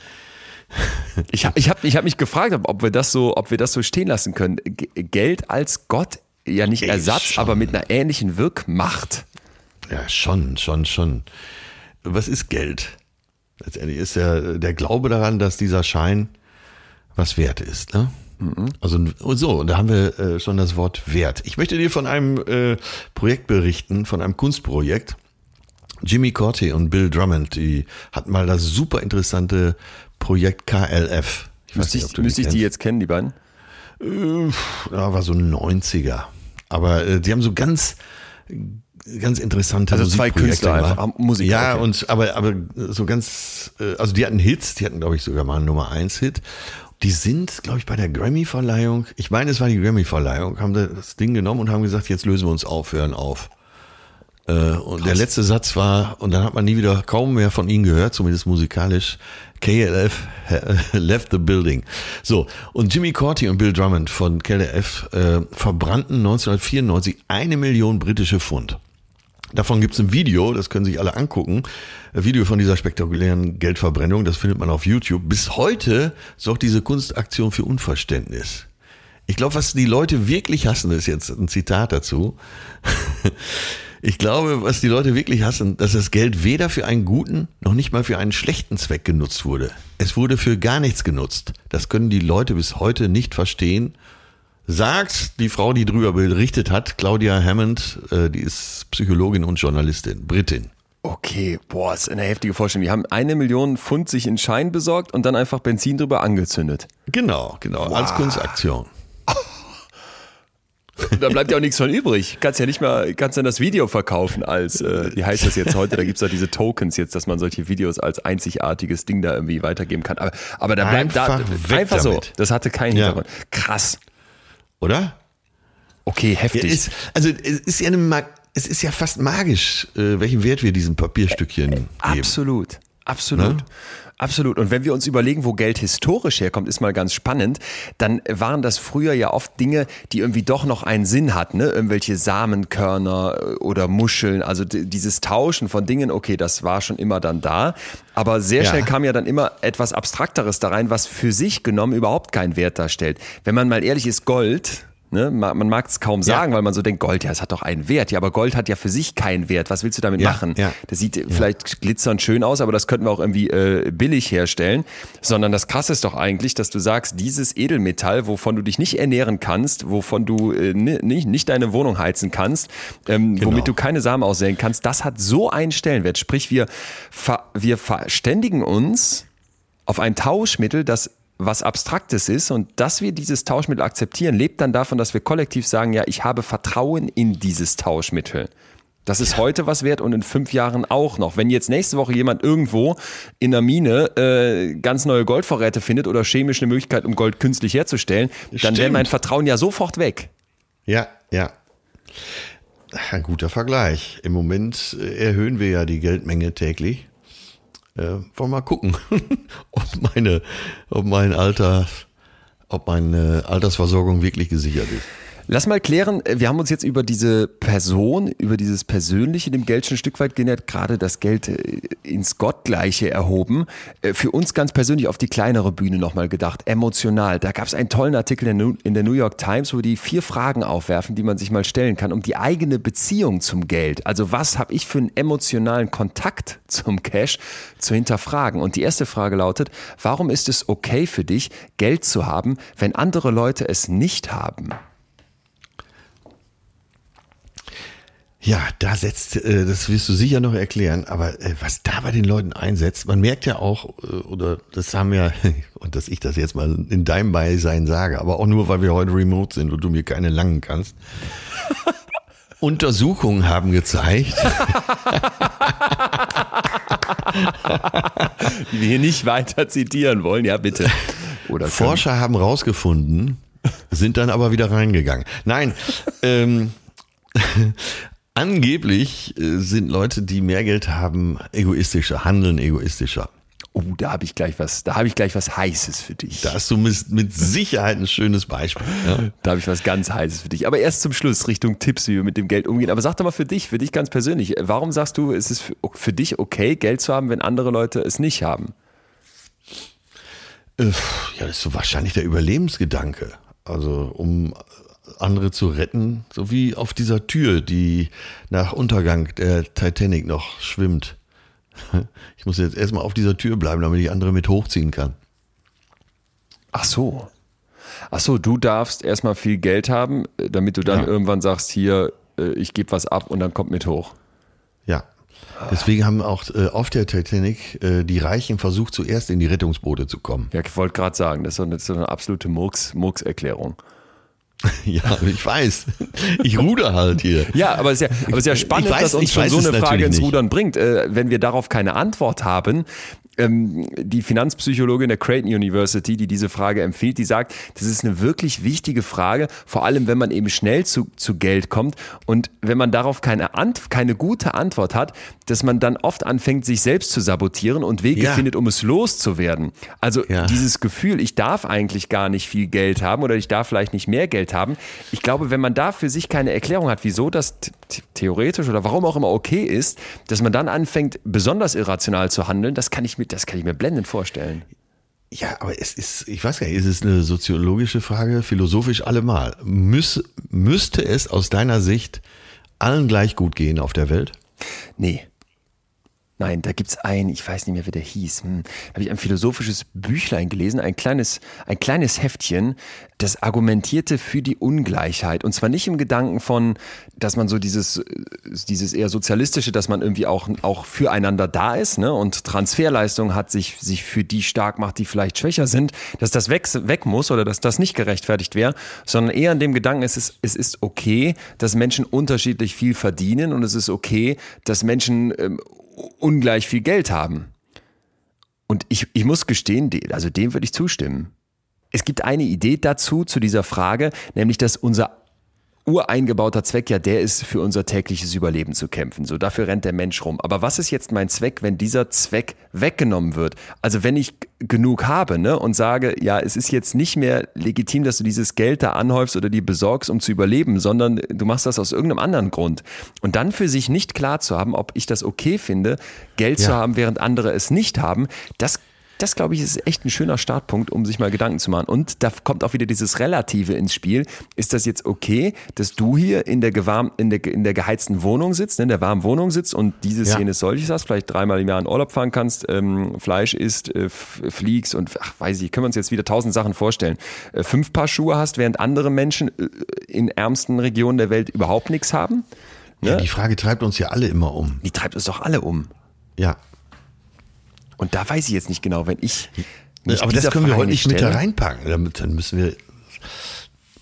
ich habe ich hab, ich hab mich gefragt, ob- wir das so, ob wir das so stehen lassen können. G Geld als Gott, ja nicht Ersatz, schon. aber mit einer ähnlichen Wirkmacht. Ja, schon, schon, schon. Was ist Geld? Letztendlich ist der, der Glaube daran, dass dieser Schein was wert ist. Ne? Also und so, und da haben wir äh, schon das Wort Wert. Ich möchte dir von einem äh, Projekt berichten, von einem Kunstprojekt. Jimmy Corte und Bill Drummond, die hatten mal das super interessante Projekt KLF. Ich Müsste ich, müsste ich die jetzt kennen, die beiden? Ja, war so ein 90er. Aber äh, die haben so ganz, ganz interessante Also zwei Künstler einfach, Musiker, Ja, okay. und aber, aber so ganz, äh, also die hatten Hits, die hatten, glaube ich, sogar mal einen Nummer 1 Hit. Die sind, glaube ich, bei der Grammy-Verleihung, ich meine, es war die Grammy-Verleihung, haben da das Ding genommen und haben gesagt, jetzt lösen wir uns auf, hören auf. Äh, und der letzte Satz war, und dann hat man nie wieder kaum mehr von ihnen gehört, zumindest musikalisch, KLF left the building. So, und Jimmy Corti und Bill Drummond von KLF äh, verbrannten 1994 eine Million britische Pfund. Davon gibt es ein Video, das können sich alle angucken. Ein Video von dieser spektakulären Geldverbrennung, das findet man auf YouTube. Bis heute sorgt diese Kunstaktion für Unverständnis. Ich glaube, was die Leute wirklich hassen, ist jetzt ein Zitat dazu. Ich glaube, was die Leute wirklich hassen, dass das Geld weder für einen guten noch nicht mal für einen schlechten Zweck genutzt wurde. Es wurde für gar nichts genutzt. Das können die Leute bis heute nicht verstehen. Sagt die Frau, die drüber berichtet hat, Claudia Hammond, äh, die ist Psychologin und Journalistin, Britin. Okay, boah, ist eine heftige Vorstellung. Die haben eine Million Pfund sich in Schein besorgt und dann einfach Benzin drüber angezündet. Genau, genau, wow. als Kunstaktion. Da bleibt ja auch nichts von übrig. Kannst ja nicht mal, kannst dann das Video verkaufen als, äh, wie heißt das jetzt heute? Da gibt es ja diese Tokens jetzt, dass man solche Videos als einzigartiges Ding da irgendwie weitergeben kann. Aber, aber da bleibt einfach da einfach damit. so. Das hatte keinen Ja. Hintergrund. Krass. Oder? Okay, Ja, heftig. ist, also es ist ja eine, es ist ja fast magisch, äh, welchen Wert wir diesem Papierstückchen geben. Absolut. Absolut. Ne? Absolut. Und wenn wir uns überlegen, wo Geld historisch herkommt, ist mal ganz spannend, dann waren das früher ja oft Dinge, die irgendwie doch noch einen Sinn hatten, ne? Irgendwelche Samenkörner äh, oder Muscheln, also dieses Tauschen von Dingen, okay, das war schon immer dann da. Aber sehr Ja. schnell kam ja dann immer etwas Abstrakteres da rein, was für sich genommen überhaupt keinen Wert darstellt. Wenn man mal ehrlich ist, Gold, Ne, ma- man mag es kaum sagen, weil man so denkt, Gold, ja, es hat doch einen Wert. Ja, aber Gold hat ja für sich keinen Wert. Was willst du damit Ja, machen? ja. Das sieht vielleicht glitzernd schön aus, aber das könnten wir auch irgendwie äh, billig herstellen. Sondern das Krasse ist doch eigentlich, dass du sagst, dieses Edelmetall, wovon du dich nicht ernähren kannst, wovon du äh, ni- nicht, nicht deine Wohnung heizen kannst, ähm, Genau. womit du keine Samen aussäen kannst, das hat so einen Stellenwert. Sprich, wir, ver wir verständigen uns auf ein Tauschmittel, das was Abstraktes ist und dass wir dieses Tauschmittel akzeptieren, lebt dann davon, dass wir kollektiv sagen, ja, ich habe Vertrauen in dieses Tauschmittel. Das ist heute was wert und in fünf Jahren auch noch. Wenn jetzt nächste Woche jemand irgendwo in der Mine äh, ganz neue Goldvorräte findet oder chemisch eine Möglichkeit, um Gold künstlich herzustellen, dann wäre mein Vertrauen ja sofort weg. Ja, ja. Ein guter Vergleich. Im Moment äh, erhöhen wir ja die Geldmenge täglich. Äh, wollen mal gucken, ob meine, ob mein Alter, ob meine Altersversorgung wirklich gesichert ist. Lass mal klären, äh, wir haben uns jetzt über diese Person, über dieses Persönliche dem Geld schon ein Stück weit genähert, gerade das Geld äh, ins Gottgleiche erhoben. Äh, Für uns ganz persönlich auf die kleinere Bühne nochmal gedacht, emotional. Da gab es einen tollen Artikel in der New York Times, wo die vier Fragen aufwerfen, die man sich mal stellen kann, um die eigene Beziehung zum Geld. Also was habe ich für einen emotionalen Kontakt zum Cash zu hinterfragen? Und die erste Frage lautet, warum ist es okay für dich, Geld zu haben, wenn andere Leute es nicht haben? Ja, da setzt, äh, das wirst du sicher noch erklären, aber äh, was da bei den Leuten einsetzt, man merkt ja auch, äh, oder das haben ja, und dass ich das jetzt mal in deinem Beisein sage, aber auch nur, weil wir heute remote sind und du mir keine langen kannst. Untersuchungen haben gezeigt, die wir hier nicht weiter zitieren wollen, ja bitte. Oder. Forscher haben rausgefunden, sind dann aber wieder reingegangen. Nein, ähm, angeblich äh, sind Leute, die mehr Geld haben, egoistischer, handeln egoistischer. Oh, da habe ich gleich was, da habe ich gleich was Heißes für dich. Da hast du mit, mit Sicherheit ein schönes Beispiel. Ja? Da habe ich was ganz Heißes für dich. Aber erst zum Schluss Richtung Tipps, wie wir mit dem Geld umgehen. Aber sag doch mal für dich, für dich ganz persönlich, warum sagst du, ist es für, für dich okay, Geld zu haben, wenn andere Leute es nicht haben? Äh, Ja, das ist so wahrscheinlich der Überlebensgedanke. Also um andere zu retten, so wie auf dieser Tür, die nach Untergang der Titanic noch schwimmt. Ich muss jetzt erstmal auf dieser Tür bleiben, damit ich andere mit hochziehen kann. Ach so. Ach so, du darfst erstmal viel Geld haben, äh, damit du dann Ja. irgendwann sagst, hier, äh, ich gebe was ab und dann kommt mit hoch. Ja. Deswegen haben auch äh, auf der Titanic äh, die Reichen versucht, zuerst in die Rettungsboote zu kommen. Ja, ich wollte gerade sagen, das ist so eine, so eine absolute Murks, Murks-Erklärung. Ja, ich weiß. Ich ruder halt hier. Ja, aber es ist ja, aber es ist ja spannend, weiß- dass uns schon so eine Frage ins nicht. Rudern bringt. Äh, wenn wir darauf keine Antwort haben, ähm, die Finanzpsychologin der Creighton University, die diese Frage empfiehlt, die sagt, das ist eine wirklich wichtige Frage, vor allem wenn man eben schnell zu, zu Geld kommt und wenn man darauf keine, Ant keine gute Antwort hat, dass man dann oft anfängt, sich selbst zu sabotieren und Wege Ja. findet, um es loszuwerden. Also Ja. dieses Gefühl, ich darf eigentlich gar nicht viel Geld haben oder ich darf vielleicht nicht mehr Geld haben. Ich glaube, wenn man da für sich keine Erklärung hat, wieso das theoretisch oder warum auch immer okay ist, dass man dann anfängt, besonders irrational zu handeln, das kann ich mir, das kann ich mir blendend vorstellen. Ja, aber es ist, ich weiß gar nicht, ist es eine soziologische Frage, philosophisch allemal. Müß, müsste es aus deiner Sicht allen gleich gut gehen auf der Welt? Nee. Nein, da gibt's ein, ich weiß nicht mehr, wie der hieß. Hm, da habe ich ein philosophisches Büchlein gelesen, ein kleines, ein kleines Heftchen, das argumentierte für die Ungleichheit. Und zwar nicht im Gedanken von, dass man so dieses, dieses eher sozialistische, dass man irgendwie auch, auch füreinander da ist, ne? Und Transferleistung hat sich, sich für die stark macht, die vielleicht schwächer sind, dass das weg, weg muss oder dass das nicht gerechtfertigt wäre, sondern eher an dem Gedanken, es ist, es ist okay, dass Menschen unterschiedlich viel verdienen und es ist okay, dass Menschen ähm, ungleich viel Geld haben. Und ich, ich muss gestehen, also dem würde ich zustimmen. Es gibt eine Idee dazu, zu dieser Frage, nämlich dass unser ureingebauter Zweck ja der ist, für unser tägliches Überleben zu kämpfen. So, dafür rennt der Mensch rum. Aber was ist jetzt mein Zweck, wenn dieser Zweck weggenommen wird? Also wenn ich genug habe, ne, und sage, ja, es ist jetzt nicht mehr legitim, dass du dieses Geld da anhäufst oder dir besorgst, um zu überleben, sondern du machst das aus irgendeinem anderen Grund. Und dann für sich nicht klar zu haben, ob ich das okay finde, Geld ja. zu haben, während andere es nicht haben, das das, glaube ich, ist echt ein schöner Startpunkt, um sich mal Gedanken zu machen. Und da kommt auch wieder dieses Relative ins Spiel. Ist das jetzt okay, dass du hier in der, gewarm, in der, in der geheizten Wohnung sitzt, ne, in der warmen Wohnung sitzt und diese Szene ja. solches hast, vielleicht dreimal im Jahr in Urlaub fahren kannst, ähm, Fleisch isst, äh, fliegst und ach, weiß ich, können wir uns jetzt wieder tausend Sachen vorstellen. Äh, fünf Paar Schuhe hast, während andere Menschen äh, in ärmsten Regionen der Welt überhaupt nichts haben. Ne? Ja, die Frage treibt uns ja alle immer um. Die treibt uns doch alle um. Ja, und da weiß ich jetzt nicht genau, wenn ich. Aber das können wir heute nicht mit da reinpacken. Dann müssen wir,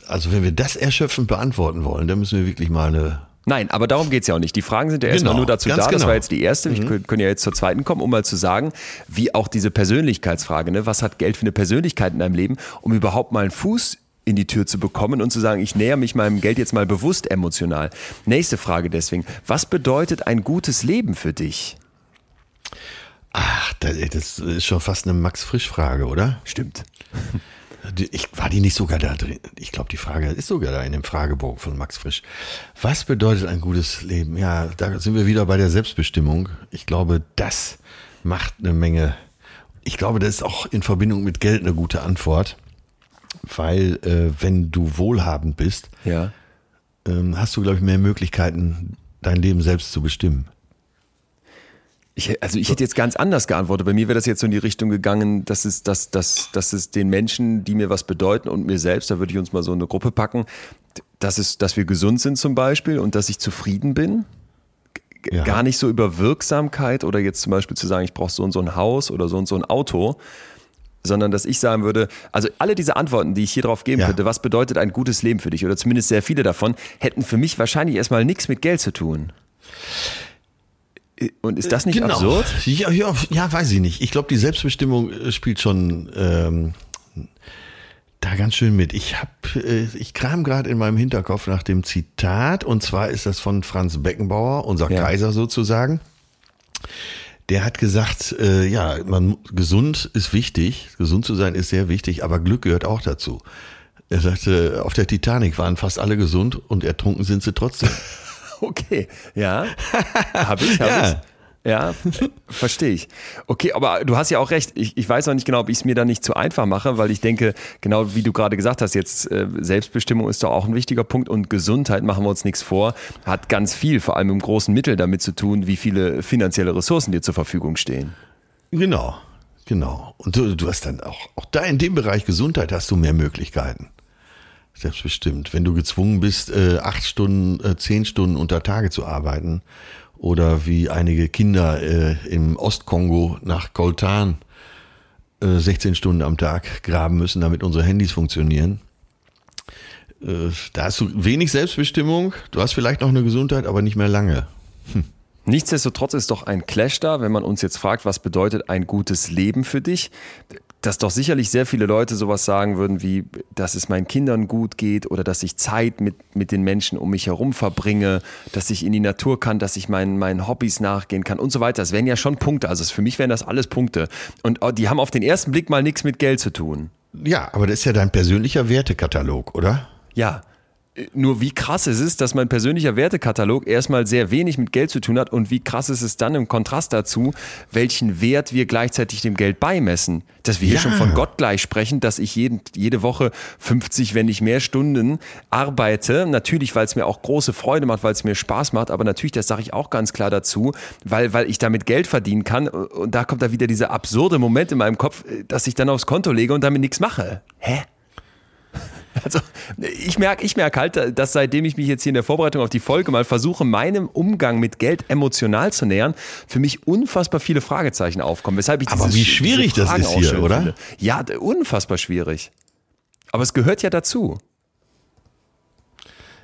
also wenn wir das erschöpfend beantworten wollen, dann müssen wir wirklich mal eine Nein, aber darum geht es ja auch nicht. Die Fragen sind ja erstmal genau, nur dazu da. Genau. Das war jetzt die erste. Wir mhm. können ja jetzt zur zweiten kommen, um mal zu sagen, wie auch diese Persönlichkeitsfrage, ne? was hat Geld für eine Persönlichkeit in deinem Leben, um überhaupt mal einen Fuß in die Tür zu bekommen und zu sagen, ich näher mich meinem Geld jetzt mal bewusst emotional. Nächste Frage deswegen. Was bedeutet ein gutes Leben für dich? Ach, das ist schon fast eine Max-Frisch-Frage, oder? Stimmt. Ich, war die nicht sogar da drin? Ich glaube, die Frage ist sogar da in dem Fragebogen von Max Frisch. Was bedeutet ein gutes Leben? Ja, da sind wir wieder bei der Selbstbestimmung. Ich glaube, das macht eine Menge. Ich glaube, das ist auch in Verbindung mit Geld eine gute Antwort, weil äh, wenn du wohlhabend bist, ja. ähm, hast du, glaube ich, mehr Möglichkeiten, dein Leben selbst zu bestimmen. Ich, also ich hätte jetzt ganz anders geantwortet. Bei mir wäre das jetzt so in die Richtung gegangen, dass es, dass, dass, dass es den Menschen, die mir was bedeuten und mir selbst, da würde ich uns mal so eine Gruppe packen, dass, es, dass wir gesund sind zum Beispiel und dass ich zufrieden bin. Ja. Gar nicht so über Wirksamkeit oder jetzt zum Beispiel zu sagen, ich brauche so und so ein Haus oder so und so ein Auto, sondern dass ich sagen würde, also alle diese Antworten, die ich hier drauf geben ja. könnte, was bedeutet ein gutes Leben für dich oder zumindest sehr viele davon, hätten für mich wahrscheinlich erstmal nichts mit Geld zu tun. Und ist das nicht genau. absurd? Ja, ja, ja, weiß ich nicht. Ich glaube, die Selbstbestimmung äh, spielt schon ähm, da ganz schön mit. Ich habe, äh, ich kram gerade in meinem Hinterkopf nach dem Zitat und zwar ist das von Franz Beckenbauer, unser ja. Kaiser sozusagen. Der hat gesagt, äh, ja, man gesund ist wichtig, gesund zu sein ist sehr wichtig, aber Glück gehört auch dazu. Er sagte, auf der Titanic waren fast alle gesund und ertrunken sind sie trotzdem. Okay, ja. Habe ich, hab ja. ich. Ja, verstehe ich. Okay, aber du hast ja auch recht. Ich, ich weiß noch nicht genau, ob ich es mir da nicht zu einfach mache, weil ich denke, genau wie du gerade gesagt hast, jetzt äh, Selbstbestimmung ist doch auch ein wichtiger Punkt und Gesundheit, machen wir uns nichts vor, hat ganz viel, vor allem im großen Mittel damit zu tun, wie viele finanzielle Ressourcen dir zur Verfügung stehen. Genau, genau. Und du, du hast dann auch, auch da in dem Bereich Gesundheit hast du mehr Möglichkeiten. Selbstbestimmt. Wenn du gezwungen bist, äh, acht Stunden, äh, zehn Stunden unter Tage zu arbeiten oder wie einige Kinder äh, im Ostkongo nach Koltan 16 Stunden am Tag graben müssen, damit unsere Handys funktionieren. Da hast du wenig Selbstbestimmung, du hast vielleicht noch eine Gesundheit, aber nicht mehr lange. Hm. Nichtsdestotrotz ist doch ein Clash da, wenn man uns jetzt fragt, was bedeutet ein gutes Leben für dich? Dass doch sicherlich sehr viele Leute sowas sagen würden wie, dass es meinen Kindern gut geht oder dass ich Zeit mit, mit den Menschen um mich herum verbringe, dass ich in die Natur kann, dass ich meinen, meinen Hobbys nachgehen kann und so weiter. Das wären ja schon Punkte. Also für mich wären das alles Punkte. Und oh, die haben auf den ersten Blick mal nichts mit Geld zu tun. Ja, aber das ist ja dein persönlicher Wertekatalog, oder? Ja, Nur wie krass es ist, dass mein persönlicher Wertekatalog erstmal sehr wenig mit Geld zu tun hat und wie krass ist es dann im Kontrast dazu, welchen Wert wir gleichzeitig dem Geld beimessen. Dass wir hier Ja. schon von Gott gleich sprechen, dass ich jeden, jede Woche 50, wenn nicht mehr Stunden arbeite. Natürlich, weil es mir auch große Freude macht, weil es mir Spaß macht, aber natürlich, das sage ich auch ganz klar dazu, weil, weil ich damit Geld verdienen kann. Und da kommt da wieder dieser absurde Moment in meinem Kopf, dass ich dann aufs Konto lege und damit nichts mache. Hä? Also ich merke ich merk halt, dass seitdem ich mich jetzt hier in der Vorbereitung auf die Folge mal versuche, meinem Umgang mit Geld emotional zu nähern, für mich unfassbar viele Fragezeichen aufkommen. Weshalb ich Aber dieses- wie schwierig das ist hier, oder? Finde. Ja, unfassbar schwierig. Aber es gehört ja dazu.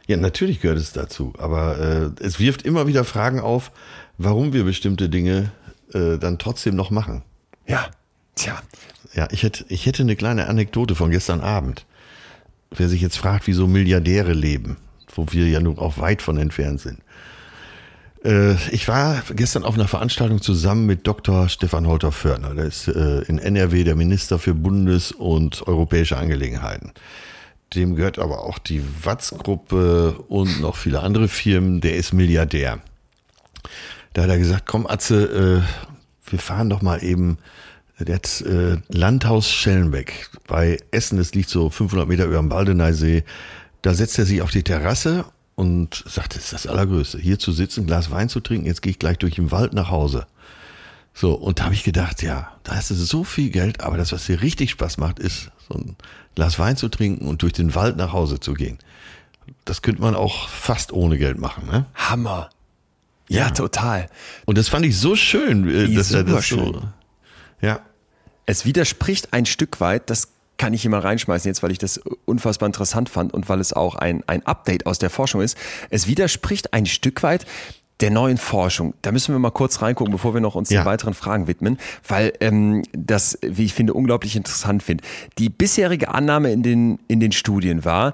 Ja, natürlich gehört es dazu, aber äh, es wirft immer wieder Fragen auf, warum wir bestimmte Dinge äh, dann trotzdem noch machen. Ja, tja. Ja, ich hätte, ich hätte eine kleine Anekdote von gestern Abend. Wer sich jetzt fragt, wieso Milliardäre leben, wo wir ja nun auch weit von entfernt sind. Äh, ich war gestern auf einer Veranstaltung zusammen mit Dr. Stefan Holter-Fördner. Der ist äh, in NRW der Minister für Bundes- und europäische Angelegenheiten. Dem gehört aber auch die Watz-Gruppe und noch viele andere Firmen. Der ist Milliardär. Da hat er gesagt, komm Atze, äh, wir fahren doch mal eben, der hat äh, Landhaus Schellenbeck bei Essen, das liegt so 500 Meter über dem Baldeneysee. Da setzt er sich auf die Terrasse und sagt, das ist das Allergrößte, hier zu sitzen, ein Glas Wein zu trinken, jetzt gehe ich gleich durch den Wald nach Hause. So, und da habe ich gedacht, ja, da hast du so viel Geld, aber das, was dir richtig Spaß macht, ist, so ein Glas Wein zu trinken und durch den Wald nach Hause zu gehen. Das könnte man auch fast ohne Geld machen, ne? Hammer. Ja, total. Und das fand ich so schön, äh, Ja, dass er das so. Ja. Es widerspricht ein Stück weit, das kann ich hier mal reinschmeißen jetzt, weil ich das unfassbar interessant fand und weil es auch ein, ein Update aus der Forschung ist. Es widerspricht ein Stück weit der neuen Forschung. Da müssen wir mal kurz reingucken, bevor wir noch uns Ja. den weiteren Fragen widmen, weil ähm, das, wie ich finde, unglaublich interessant finde. Die bisherige Annahme in den, in den Studien war,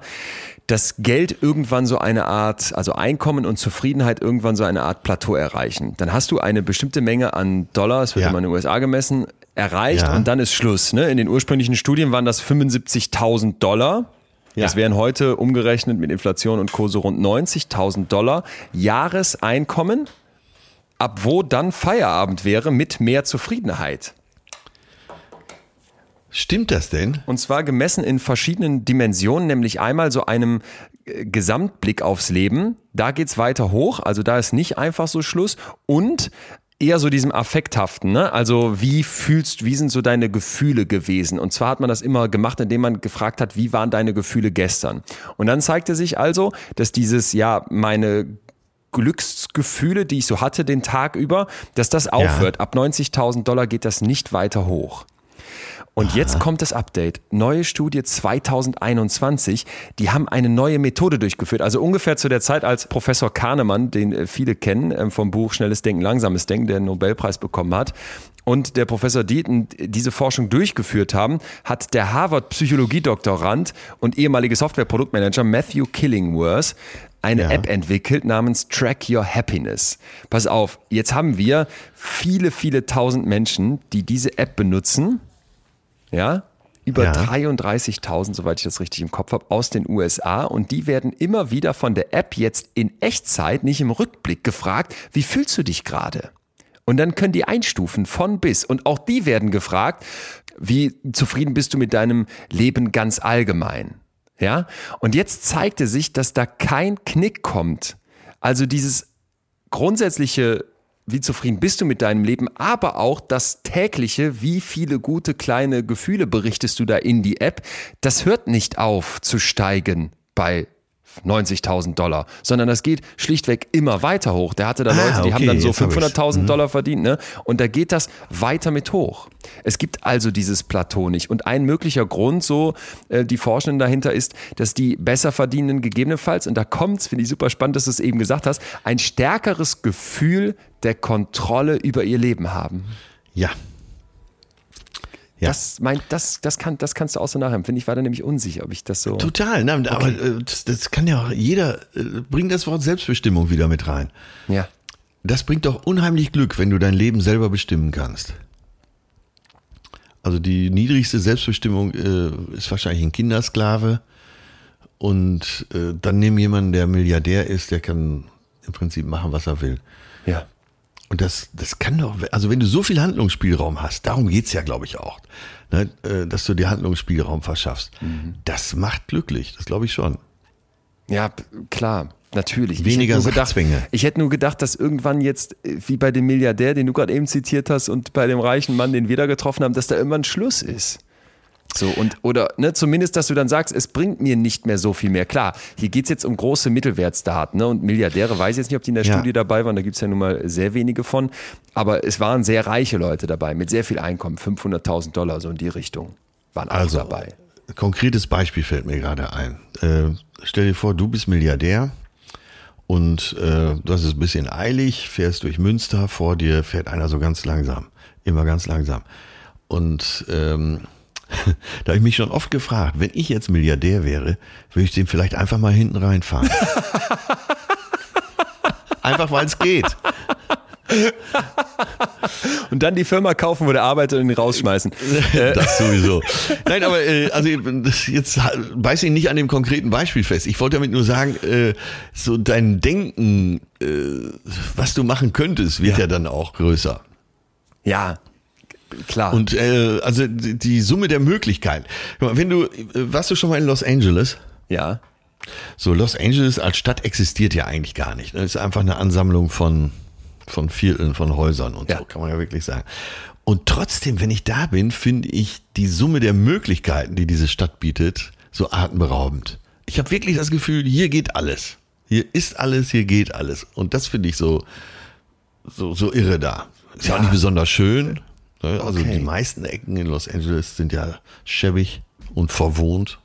dass Geld irgendwann so eine Art, also Einkommen und Zufriedenheit irgendwann so eine Art Plateau erreichen. Dann hast du eine bestimmte Menge an Dollar, es wird Ja. immer in den USA gemessen, erreicht Ja. und dann ist Schluss. Ne? In den ursprünglichen Studien waren das 75.000 Dollar. Ja. Das wären heute umgerechnet mit Inflation und Kurse rund 90.000 Dollar Jahreseinkommen, ab wo dann Feierabend wäre mit mehr Zufriedenheit. Stimmt das denn? Und zwar gemessen in verschiedenen Dimensionen, nämlich einmal so einem äh, Gesamtblick aufs Leben. Da geht's weiter hoch, also da ist nicht einfach so Schluss. Und eher so diesem Affekthaften, ne? Also wie fühlst, wie sind so deine Gefühle gewesen? Und zwar hat man das immer gemacht, indem man gefragt hat, wie waren deine Gefühle gestern? Und dann zeigte sich also, dass dieses, ja, meine Glücksgefühle, die ich so hatte den Tag über, dass das aufhört. Ab 90.000 Dollar geht das nicht weiter hoch. Und jetzt kommt das Update. Neue Studie 2021. Die haben eine neue Methode durchgeführt. Also ungefähr zu der Zeit, als Professor Kahnemann, den äh, viele kennen, ähm, vom Buch Schnelles Denken, Langsames Denken, der den Nobelpreis bekommen hat, und der Professor Dieten diese Forschung durchgeführt haben, hat der Harvard-Psychologie-Doktorand und ehemalige Softwareproduktmanager Matthew Killingworth eine Ja. App entwickelt namens Track Your Happiness. Pass auf, jetzt haben wir viele, viele tausend Menschen, die diese App benutzen. Ja, über Ja. 33.000, soweit ich das richtig im Kopf habe, aus den USA. Und die werden immer wieder von der App jetzt in Echtzeit, nicht im Rückblick, gefragt, wie fühlst du dich gerade? Und dann können die einstufen von bis. Und auch die werden gefragt, wie zufrieden bist du mit deinem Leben ganz allgemein? Ja? Und jetzt zeigte sich, dass da kein Knick kommt. Also dieses grundsätzliche, wie zufrieden bist du mit deinem Leben, aber auch das tägliche, wie viele gute kleine Gefühle berichtest du da in die App, das hört nicht auf zu steigen bei 90.000 Dollar, sondern das geht schlichtweg immer weiter hoch. Der hatte da Ah, Leute, die haben okay, dann so jetzt hab ich's. 500.000 Dollar verdient, ne? Und da geht das weiter mit hoch. Es gibt also dieses Plateau nicht. Und ein möglicher Grund, so äh, die Forschenden dahinter ist, dass die besser verdienenden gegebenenfalls, und da kommt's, finde ich super spannend, dass du es eben gesagt hast, ein stärkeres Gefühl der Kontrolle über ihr Leben haben. Ja. Ja. Das, mein, das, das, kann, das kannst du auch so nachempfinden. Ich war da nämlich unsicher, ob ich das so. Total, ne? aber äh, das, das kann ja auch jeder, äh, bringt das Wort Selbstbestimmung wieder mit rein. Ja. Das bringt doch unheimlich Glück, wenn du dein Leben selber bestimmen kannst. Also die niedrigste Selbstbestimmung äh, ist wahrscheinlich ein Kindersklave und äh, dann nimm jemanden, der Milliardär ist, der kann im Prinzip machen, was er will. Ja. Und das, das kann doch, also wenn du so viel Handlungsspielraum hast, darum geht's ja, glaube ich, auch, ne, äh, dass du dir Handlungsspielraum verschaffst. Mhm. Das macht glücklich, das glaube ich schon. Ja, klar. Natürlich. Weniger ich hätte, nur gedacht, ich hätte nur gedacht, dass irgendwann jetzt, äh, wie bei dem Milliardär, den du gerade eben zitiert hast, und bei dem reichen Mann, den wir da getroffen haben, dass da irgendwann Schluss ist. So, und, oder ne, zumindest, dass du dann sagst, es bringt mir nicht mehr so viel mehr. Klar, hier geht's jetzt um große Mittelwertdaten ne, und Milliardäre, weiß ich jetzt nicht, ob die in der Ja. Studie dabei waren, da gibt's ja nun mal sehr wenige von, aber es waren sehr reiche Leute dabei, mit sehr viel Einkommen, 500.000 Dollar, so in die Richtung, waren auch Also, dabei. konkretes Beispiel fällt mir gerade ein. Äh, stell dir vor, du bist Milliardär und äh, du hast es ein bisschen eilig, fährst durch Münster, vor dir fährt einer so ganz langsam, immer ganz langsam. Und ähm, da habe ich mich schon oft gefragt, wenn ich jetzt Milliardär wäre, würde ich den vielleicht einfach mal hinten reinfahren. einfach weil es geht. Und dann die Firma kaufen, wo der arbeitet und ihn rausschmeißen. Das sowieso. Nein, aber äh, also jetzt beiß ich nicht an dem konkreten Beispiel fest. Ich wollte damit nur sagen, äh, so dein Denken, äh, was du machen könntest, wird ja, dann auch größer. Ja, klar. Und äh, also die Summe der Möglichkeiten. Wenn du, warst du schon mal in Los Angeles? ja. So, Los Angeles als Stadt existiert ja eigentlich gar nicht. Das ist einfach eine Ansammlung von, von Vierteln, von Häusern und Ja. so, kann man ja wirklich sagen. Und trotzdem, wenn ich da bin, finde ich die Summe der Möglichkeiten, die diese Stadt bietet, so atemberaubend. Ich habe wirklich das Gefühl, hier geht alles. Hier ist alles, hier geht alles. Und das finde ich so, so, so irre da. Ist ja, auch Ja. nicht besonders schön. Ne? Also Okay. die meisten Ecken in Los Angeles sind ja schäbig und verwohnt.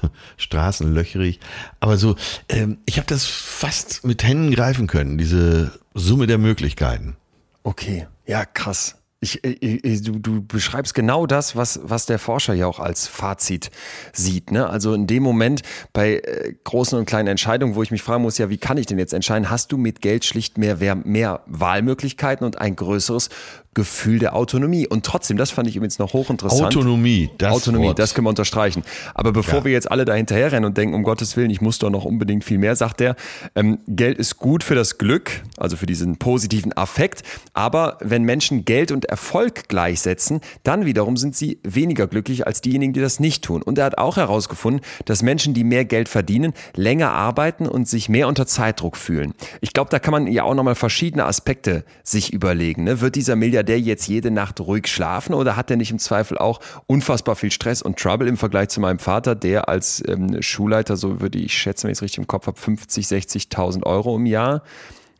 Straßen löcherig. Aber so, ähm, ich habe das fast mit Händen greifen können, diese Summe der Möglichkeiten. Okay, ja, krass. Ich, ich, ich, du, du beschreibst genau das, was, was der Forscher ja auch als Fazit sieht. Ne? Also in dem Moment bei äh, großen und kleinen Entscheidungen, wo ich mich fragen muss, ja, wie kann ich denn jetzt entscheiden, hast du mit Geld schlicht mehr, mehr Wahlmöglichkeiten und ein größeres Gefühl der Autonomie. Und trotzdem, das fand ich übrigens noch hochinteressant. Autonomie, das Autonomie, Wort. das können wir unterstreichen. Aber bevor Ja. wir jetzt alle da hinterherrennen und denken, um Gottes Willen, ich muss doch noch unbedingt viel mehr, sagt er, ähm, Geld ist gut für das Glück, also für diesen positiven Affekt. Aber wenn Menschen Geld und Erfolg gleichsetzen, dann wiederum sind sie weniger glücklich als diejenigen, die das nicht tun. Und er hat auch herausgefunden, dass Menschen, die mehr Geld verdienen, länger arbeiten und sich mehr unter Zeitdruck fühlen. Ich glaube, da kann man ja auch nochmal verschiedene Aspekte sich überlegen. Ne? Wird dieser Milliardär jetzt jede Nacht ruhig schlafen oder hat er nicht im Zweifel auch unfassbar viel Stress und Trouble im Vergleich zu meinem Vater, der als ähm, Schulleiter, so würde ich schätzen, wenn ich es richtig im Kopf habe, 50, 60.000 Euro im Jahr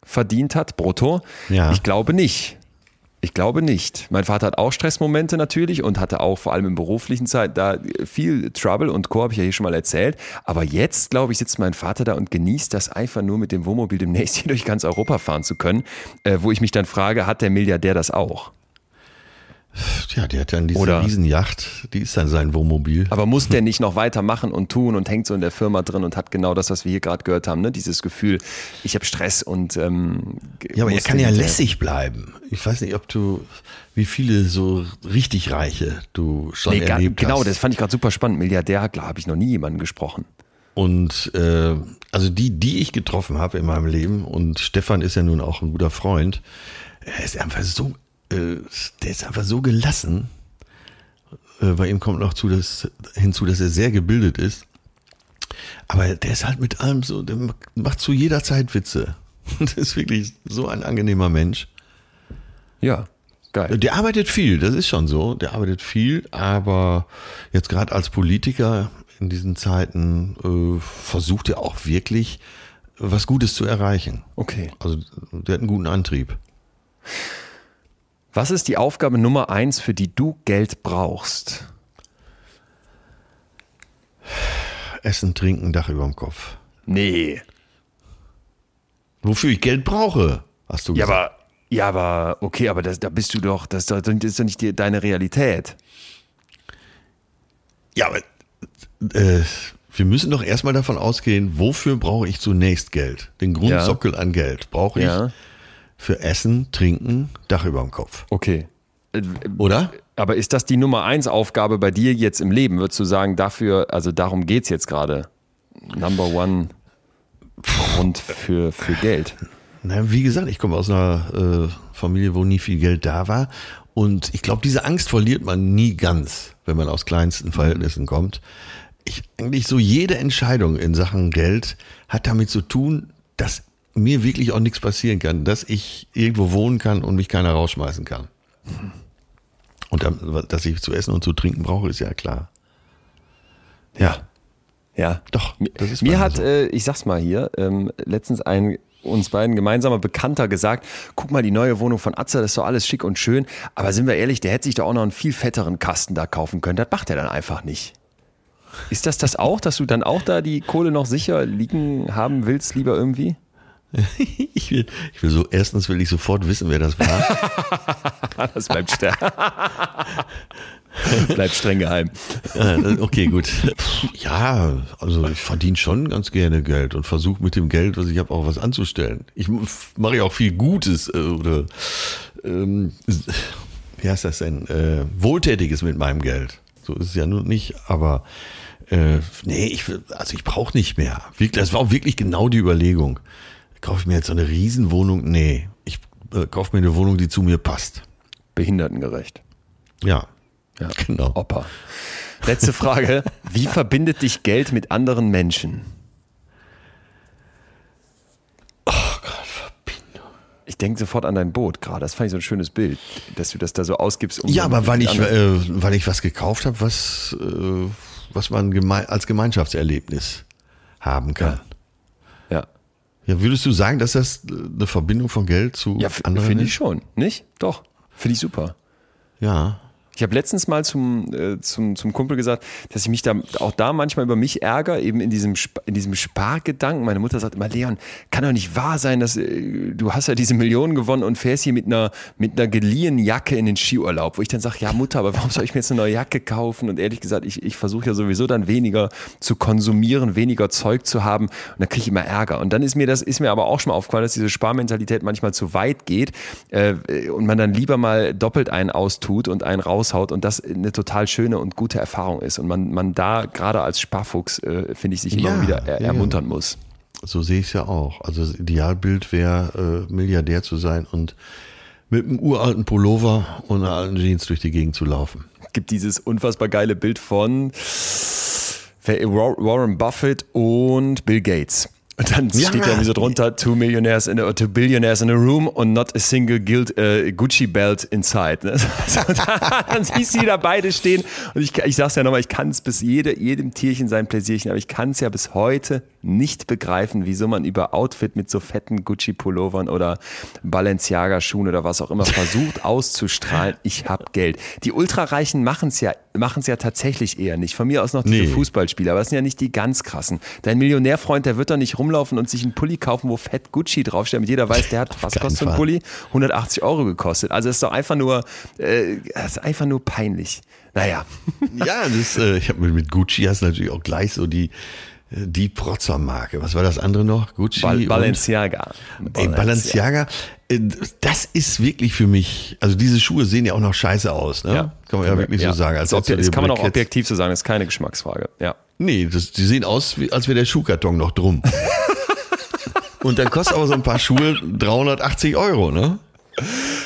verdient hat, brutto? Ja. Ich glaube nicht. Ich glaube nicht. Mein Vater hat auch Stressmomente natürlich und hatte auch vor allem in beruflichen Zeit da viel Trouble und Co. habe ich ja hier schon mal erzählt. Aber jetzt, glaube ich, sitzt mein Vater da und genießt das einfach nur mit dem Wohnmobil demnächst hier durch ganz Europa fahren zu können. Äh, wo ich mich dann frage, hat der Milliardär das auch? Tja, der hat dann diese Oder- Riesenjacht, die ist dann sein Wohnmobil. Aber muss der nicht noch weitermachen und tun und hängt so in der Firma drin und hat genau das, was wir hier gerade gehört haben, ne? Dieses Gefühl, ich habe Stress und ähm, Ja, aber er kann ja lässig bleiben. Ich weiß nicht, ob du, wie viele so richtig Reiche du schon Nee, gar, erlebt genau, hast. das fand ich gerade super spannend. Milliardär, klar, habe ich noch nie jemanden gesprochen. Und äh, also die, die ich getroffen habe in meinem Leben, und Stefan ist ja nun auch ein guter Freund, er ist einfach so, äh, der ist einfach so gelassen. Äh, bei ihm kommt noch zu, dass, hinzu, dass er sehr gebildet ist. Aber der ist halt mit allem so, der macht zu jeder Zeit Witze. Und ist wirklich so ein angenehmer Mensch. Ja, geil. Der arbeitet viel, das ist schon so. Der arbeitet viel, aber jetzt gerade als Politiker in diesen Zeiten äh, versucht er auch wirklich was Gutes zu erreichen. Okay. Also der hat einen guten Antrieb. Was ist die Aufgabe Nummer eins, für die du Geld brauchst? Essen, trinken, Dach über dem Kopf. Nee. Wofür ich Geld brauche, hast du Ja, gesagt. aber, ja, aber, okay, aber das, da bist du doch, das, ist doch- das ist doch nicht die, deine Realität. ja, aber äh, wir müssen doch erstmal davon ausgehen, wofür brauche ich zunächst Geld? Den Grundsockel an Geld brauche ich Ja. Für Essen, Trinken, Dach über dem Kopf. Okay. Oder? Aber ist das die Nummer eins Aufgabe bei dir jetzt im Leben? Würdest du sagen, dafür, also darum geht's jetzt gerade? Number One Grund für, für Geld? Na, wie gesagt, ich komme aus einer äh, Familie, wo nie viel Geld da war. Und ich glaube, diese Angst verliert man nie ganz, wenn man aus kleinsten Verhältnissen kommt. Ich, eigentlich so jede Entscheidung in Sachen Geld hat damit zu tun, dass mir wirklich auch nichts passieren kann, dass ich irgendwo wohnen kann und mich keiner rausschmeißen kann. Und dann, dass ich zu essen und zu trinken brauche, ist ja klar. Ja. Ja. Doch. Mir hat, so. äh, ich sag's mal hier, ähm, letztens ein uns beiden gemeinsamer Bekannter gesagt, guck mal, die neue Wohnung von Atze, das ist doch alles schick und schön, aber sind wir ehrlich, der hätte sich doch auch noch einen viel fetteren Kasten da kaufen können. Das macht er dann einfach nicht. Ist das das auch, dass du dann auch da die Kohle noch sicher liegen haben willst, lieber irgendwie? Ich will, ich will so, erstens will ich sofort wissen, wer das war. das bleibt streng. bleibt streng geheim. Okay, gut. Ja, also ich verdiene schon ganz gerne Geld und versuche mit dem Geld, was ich habe, auch was anzustellen. Ich mache ja auch viel Gutes äh, oder ähm, wie heißt das denn? Äh, Wohltätiges mit meinem Geld. So ist es ja nun nicht, aber äh, nee, ich also ich brauche nicht mehr. Das war auch wirklich genau die Überlegung kaufe ich mir jetzt so eine Riesenwohnung? Nee, ich äh, kaufe mir eine Wohnung, die zu mir passt. Behindertengerecht. Ja, ja genau. Opa. Letzte Frage. Wie verbindet dich Geld mit anderen Menschen? Oh Gott, Verbindung. Ich denke sofort an dein Boot gerade. Das fand ich so ein schönes Bild, dass du das da so ausgibst. Um ja, aber weil ich, äh, weil ich was gekauft habe, was, äh, was man geme als Gemeinschaftserlebnis haben kann. Ja. Ja, würdest du sagen, dass das eine Verbindung von Geld zu ja, anderen finde ich schon, nicht? Doch, finde ich super. Ja. Ich habe letztens mal zum, äh, zum, zum Kumpel gesagt, dass ich mich da auch da manchmal über mich ärgere, eben in diesem, in diesem Spargedanken. Meine Mutter sagt immer, Leon, kann doch nicht wahr sein, dass äh, du hast ja diese Millionen gewonnen und fährst hier mit einer, mit einer geliehenen Jacke in den Skiurlaub. Wo ich dann sage, ja Mutter, aber warum soll ich mir jetzt eine neue Jacke kaufen? Und ehrlich gesagt, ich, ich versuche ja sowieso dann weniger zu konsumieren, weniger Zeug zu haben. Und dann kriege ich immer Ärger. Und dann ist mir das, ist mir aber auch schon mal aufgefallen, dass diese Sparmentalität manchmal zu weit geht äh, und man dann lieber mal doppelt einen austut und einen raus raushaut und das eine total schöne und gute Erfahrung ist und man, man da gerade als Sparfuchs, äh, finde ich, sich immer ja, wieder er, ja, ermuntern muss. So sehe ich es ja auch. Also das Idealbild wäre, äh, Milliardär zu sein und mit einem uralten Pullover und einer alten Jeans durch die Gegend zu laufen. Es gibt dieses unfassbar geile Bild von Warren Buffett und Bill Gates. Und dann ja, steht da irgendwie so drunter, two millionaires in a, two billionaires in a room and not a single guild, uh, Gucci belt inside. Ne? dann siehst du die da beide stehen. Und ich, ich sag's ja nochmal, ich kann es bis jede, jedem Tierchen sein Pläsierchen, aber ich kann es ja bis heute nicht begreifen, wieso man über Outfit mit so fetten Gucci-Pullovern oder Balenciaga-Schuhen oder was auch immer versucht auszustrahlen, ich hab Geld. Die Ultrareichen machen es ja, machen's ja tatsächlich eher nicht. Von mir aus noch diese nee. Fußballspieler, aber das sind ja nicht die ganz krassen. Dein Millionärfreund, der wird doch nicht rumlaufen und sich einen Pulli kaufen, wo fett Gucci draufsteht, damit jeder weiß, der hat, was kostet so ein Pulli? 180 Euro gekostet. Also es ist doch einfach nur, äh, ist einfach nur peinlich. Naja. Ja, das, äh, ich habe mit Gucci hast natürlich auch gleich so die die Protzermarke. Was war das andere noch? Gucci? Bal Balenciaga. Und, ey, Balenciaga. Äh, das ist wirklich für mich, also diese Schuhe sehen ja auch noch scheiße aus, ne? Ja. Kann man ja wirklich ja. so sagen. Als das, das kann man auch objektiv so sagen, das ist keine Geschmacksfrage, ja. Nee, das, die sehen aus, als wäre der Schuhkarton noch drum. Und dann kostet aber so ein paar Schuhe 380 Euro, ne?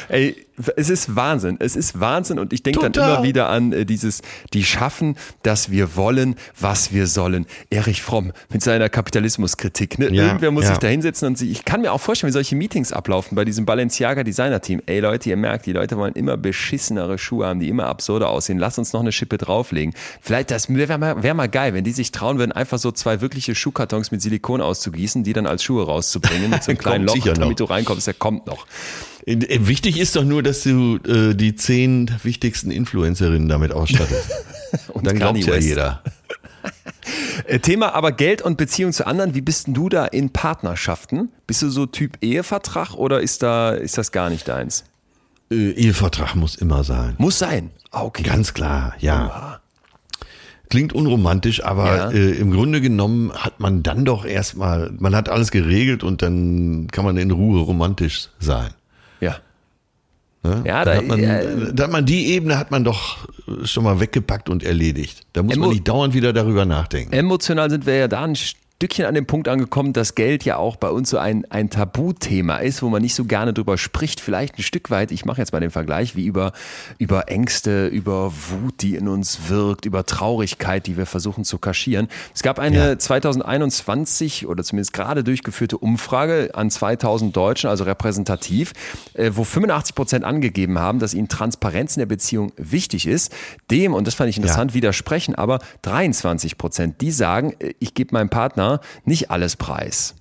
Ey, es ist Wahnsinn. Es ist Wahnsinn und ich denke dann immer wieder an äh, dieses, die schaffen, dass wir wollen, was wir sollen. Erich Fromm mit seiner Kapitalismuskritik. Ne? Ja, Irgendwer muss ja. sich da hinsetzen und sie, ich kann mir auch vorstellen, wie solche Meetings ablaufen bei diesem Balenciaga Designer Team. Ey Leute, ihr merkt, die Leute wollen immer beschissenere Schuhe haben, die immer absurder aussehen. Lass uns noch eine Schippe drauflegen. Vielleicht, das wäre mal, wär mal geil, wenn die sich trauen würden, einfach so zwei wirkliche Schuhkartons mit Silikon auszugießen, die dann als Schuhe rauszubringen mit so einem kleinen Loch, damit du reinkommst. Der kommt noch. Wichtig ist doch nur, dass du äh, die zehn wichtigsten Influencerinnen damit ausstattest. und dann glaubt ja jeder. Äh, Thema aber Geld und Beziehung zu anderen. Wie bist denn du da in Partnerschaften? Bist du so Typ Ehevertrag oder ist da ist das gar nicht deins? Äh, Ehevertrag muss immer sein. Muss sein. Ah, okay. Ganz klar, ja. Klingt unromantisch, aber ja. äh, im Grunde genommen hat man dann doch erstmal, man hat alles geregelt und dann kann man in Ruhe romantisch sein. Ja. Ne? Ja, da, hat man, äh, da hat man die Ebene hat man doch schon mal weggepackt und erledigt. Da muss man nicht dauernd wieder darüber nachdenken. Emotional sind wir ja da ein Stückchen an dem Punkt angekommen, dass Geld ja auch bei uns so ein, ein Tabuthema ist, wo man nicht so gerne drüber spricht. Vielleicht ein Stück weit, ich mache jetzt mal den Vergleich, wie über, über Ängste, über Wut, die in uns wirkt, über Traurigkeit, die wir versuchen zu kaschieren. Es gab eine ja. 2021 oder zumindest gerade durchgeführte Umfrage an 2000 Deutschen, also repräsentativ, äh, wo 85 Prozent angegeben haben, dass ihnen Transparenz in der Beziehung wichtig ist. Dem, und das fand ich interessant, ja. widersprechen aber 23 Prozent. Die sagen, äh, ich gebe meinem Partner nicht alles preis.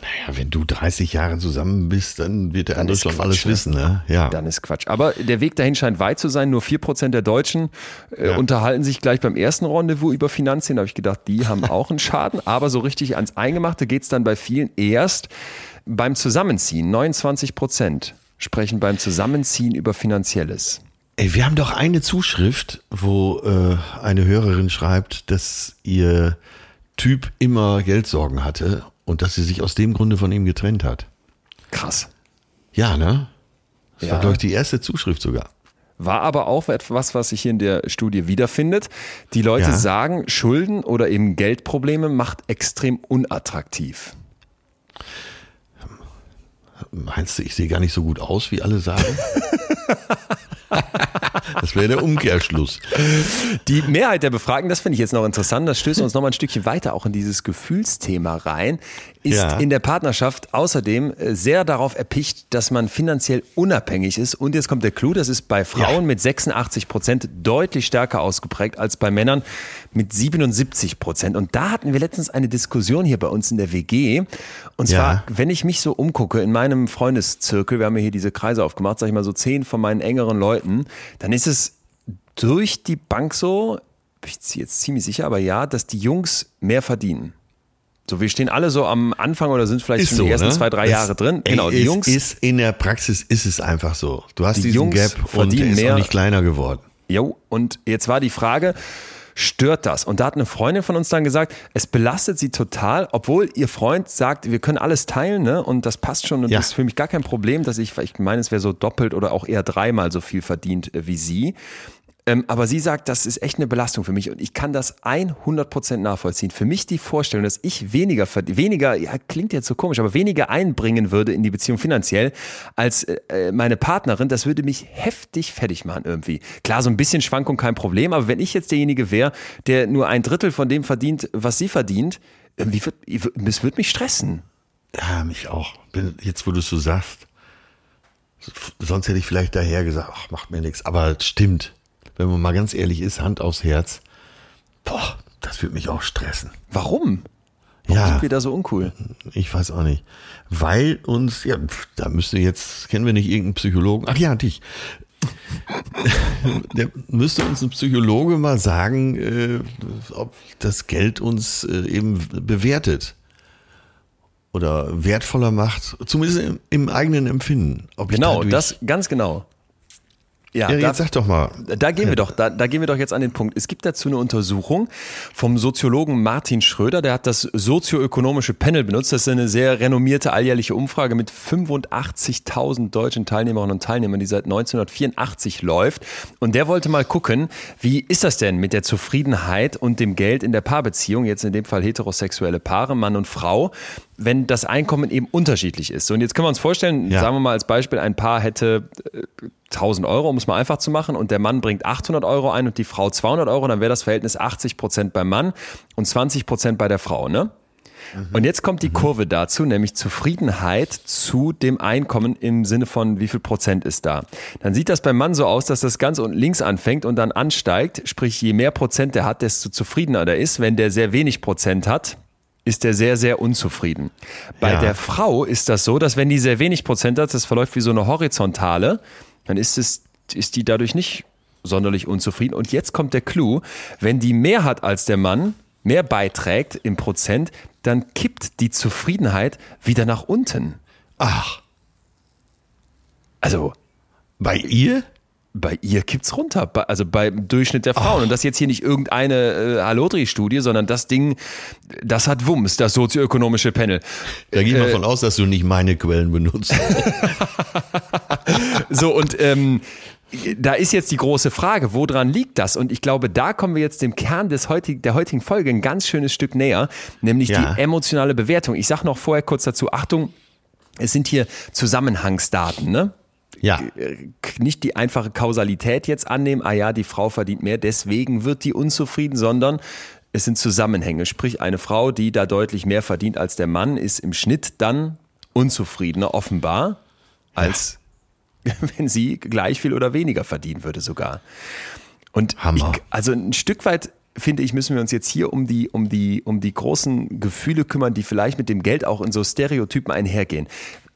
Naja, wenn du 30 Jahre zusammen bist, dann wird der dann andere schon Quatsch, alles wissen. Ne? Ja. Dann ist Quatsch. Aber der Weg dahin scheint weit zu sein. Nur 4% der Deutschen äh, ja. unterhalten sich gleich beim ersten Rendezvous über Finanzien. Da habe ich gedacht, die haben auch einen Schaden. Aber so richtig ans Eingemachte geht es dann bei vielen erst beim Zusammenziehen. 29% sprechen beim Zusammenziehen über Finanzielles. Ey, wir haben doch eine Zuschrift, wo äh, eine Hörerin schreibt, dass ihr Typ immer Geldsorgen hatte und dass sie sich aus dem Grunde von ihm getrennt hat. Krass. Ja, ne? Das ja. war, glaube ich, die erste Zuschrift sogar. War aber auch etwas, was sich hier in der Studie wiederfindet. Die Leute ja. sagen, Schulden oder eben Geldprobleme macht extrem unattraktiv. Meinst du, ich sehe gar nicht so gut aus, wie alle sagen? Das wäre der Umkehrschluss. Die Mehrheit der Befragten, das finde ich jetzt noch interessant, das stößt uns noch mal ein Stückchen weiter auch in dieses Gefühlsthema rein, ist ja. in der Partnerschaft außerdem äh, sehr darauf erpicht, dass man finanziell unabhängig ist. Und jetzt kommt der Clou, das ist bei Frauen ja. mit 86 Prozent deutlich stärker ausgeprägt als bei Männern mit 77 Prozent. Und da hatten wir letztens eine Diskussion hier bei uns in der WG. Und zwar, ja. wenn ich mich so umgucke in meinem Freundeszirkel, wir haben hier diese Kreise aufgemacht, sag ich mal so zehn von meinen engeren Leuten, dann ist es durch die Bank so, ich bin jetzt ziemlich sicher, aber ja, dass die Jungs mehr verdienen. So, wir stehen alle so am Anfang oder sind vielleicht ist schon so, die ersten ne? zwei, drei das, Jahre drin. Genau, ey, die Jungs. Ist, in der Praxis ist es einfach so. Du hast die diesen Jungs Gap und der ist mehr, auch nicht kleiner geworden. Jo, und jetzt war die Frage, stört das? Und da hat eine Freundin von uns dann gesagt, es belastet sie total, obwohl ihr Freund sagt, wir können alles teilen, ne? Und das passt schon und ja. das ist für mich gar kein Problem, dass ich, ich meine, es wäre so doppelt oder auch eher dreimal so viel verdient äh, wie sie. Ähm, aber sie sagt, das ist echt eine Belastung für mich und ich kann das 100% nachvollziehen. Für mich die Vorstellung, dass ich weniger, weniger, ja, klingt jetzt so komisch, aber weniger einbringen würde in die Beziehung finanziell als äh, meine Partnerin, das würde mich heftig fertig machen irgendwie. Klar, so ein bisschen Schwankung kein Problem, aber wenn ich jetzt derjenige wäre, der nur ein Drittel von dem verdient, was sie verdient, irgendwie wird, es wird mich stressen. Ja, mich auch. Jetzt, wo du es so sagst. Sonst hätte ich vielleicht daher gesagt, ach, macht mir nichts. Aber stimmt wenn man mal ganz ehrlich ist, Hand aufs Herz, boah, das würde mich auch stressen. Warum? Warum ja, sind wir da so uncool? Ich weiß auch nicht. Weil uns, ja, da müsste jetzt, kennen wir nicht irgendeinen Psychologen? Ach ja, dich. Der müsste uns ein Psychologe mal sagen, äh, ob das Geld uns äh, eben bewertet oder wertvoller macht, zumindest im, im eigenen Empfinden. genau, das ganz genau. Ja, ja jetzt da, sag doch mal. Da gehen wir doch, da, da gehen wir doch jetzt an den Punkt. Es gibt dazu eine Untersuchung vom Soziologen Martin Schröder, der hat das sozioökonomische Panel benutzt. Das ist eine sehr renommierte alljährliche Umfrage mit 85.000 deutschen Teilnehmerinnen und Teilnehmern, die seit 1984 läuft. Und der wollte mal gucken, wie ist das denn mit der Zufriedenheit und dem Geld in der Paarbeziehung, jetzt in dem Fall heterosexuelle Paare, Mann und Frau wenn das Einkommen eben unterschiedlich ist. So, und jetzt können wir uns vorstellen, ja. sagen wir mal als Beispiel, ein Paar hätte 1000 äh, Euro, um es mal einfach zu machen, und der Mann bringt 800 Euro ein und die Frau 200 Euro, dann wäre das Verhältnis 80 Prozent beim Mann und 20 Prozent bei der Frau, ne? Mhm. Und jetzt kommt die mhm. Kurve dazu, nämlich Zufriedenheit zu dem Einkommen im Sinne von wie viel Prozent ist da. Dann sieht das beim Mann so aus, dass das ganz unten links anfängt und dann ansteigt, sprich je mehr Prozent der hat, desto zufriedener der ist. Wenn der sehr wenig Prozent hat, ist er sehr, sehr unzufrieden. Bei ja. der Frau ist das so, dass wenn die sehr wenig Prozent hat, das verläuft wie so eine Horizontale, dann ist, es, ist die dadurch nicht sonderlich unzufrieden. Und jetzt kommt der Clou, wenn die mehr hat als der Mann, mehr beiträgt im Prozent, dann kippt die Zufriedenheit wieder nach unten. Ach. Also. Bei ihr? Bei ihr kippt's runter, also beim Durchschnitt der Frauen. Oh. Und das jetzt hier nicht irgendeine äh, Halodri-Studie, sondern das Ding, das hat Wumms, das sozioökonomische Panel. Da gehe ich äh, mal von aus, dass du nicht meine Quellen benutzt. so, und ähm, da ist jetzt die große Frage, woran liegt das? Und ich glaube, da kommen wir jetzt dem Kern des heutig, der heutigen Folge ein ganz schönes Stück näher, nämlich ja. die emotionale Bewertung. Ich sage noch vorher kurz dazu, Achtung, es sind hier Zusammenhangsdaten, ne? Ja. Nicht die einfache Kausalität jetzt annehmen, ah ja, die Frau verdient mehr, deswegen wird die unzufrieden, sondern es sind Zusammenhänge. Sprich, eine Frau, die da deutlich mehr verdient als der Mann, ist im Schnitt dann unzufriedener, offenbar, als ja. wenn sie gleich viel oder weniger verdienen würde sogar. Und. Ich, also ein Stück weit finde ich, müssen wir uns jetzt hier um die, um die, um die großen Gefühle kümmern, die vielleicht mit dem Geld auch in so Stereotypen einhergehen.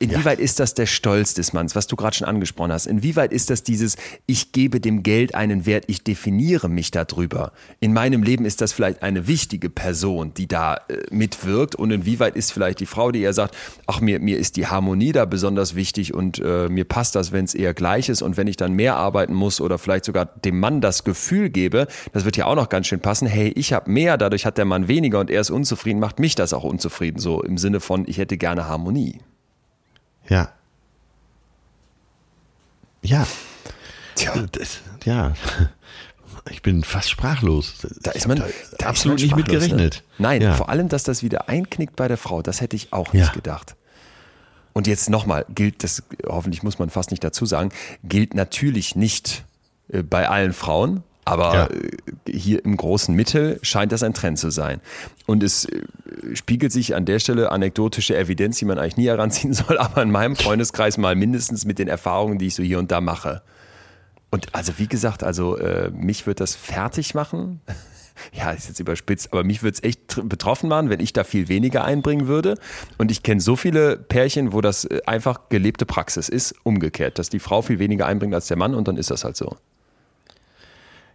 Inwieweit ja. ist das der Stolz des Manns, was du gerade schon angesprochen hast? Inwieweit ist das dieses, ich gebe dem Geld einen Wert, ich definiere mich darüber? In meinem Leben ist das vielleicht eine wichtige Person, die da äh, mitwirkt. Und inwieweit ist vielleicht die Frau, die eher sagt, ach, mir, mir ist die Harmonie da besonders wichtig und äh, mir passt das, wenn es eher gleich ist. Und wenn ich dann mehr arbeiten muss oder vielleicht sogar dem Mann das Gefühl gebe, das wird ja auch noch ganz schön passen, hey, ich habe mehr, dadurch hat der Mann weniger und er ist unzufrieden, macht mich das auch unzufrieden. So im Sinne von, ich hätte gerne Harmonie. Ja. Ja. Tja. Das, ja. Ich bin fast sprachlos. Da ist man da, absolut nicht mit gerechnet. Ne? Nein, ja. vor allem, dass das wieder einknickt bei der Frau, das hätte ich auch nicht ja. gedacht. Und jetzt nochmal, gilt das, hoffentlich muss man fast nicht dazu sagen, gilt natürlich nicht äh, bei allen Frauen, aber ja. Hier im großen Mittel scheint das ein Trend zu sein. Und es äh, spiegelt sich an der Stelle anekdotische Evidenz, die man eigentlich nie heranziehen soll, aber in meinem Freundeskreis mal mindestens mit den Erfahrungen, die ich so hier und da mache. Und also wie gesagt, also äh, mich wird das fertig machen. ja, ist jetzt überspitzt, aber mich würde es echt betroffen machen, wenn ich da viel weniger einbringen würde. Und ich kenne so viele Pärchen, wo das äh, einfach gelebte Praxis ist, umgekehrt, dass die Frau viel weniger einbringt als der Mann und dann ist das halt so.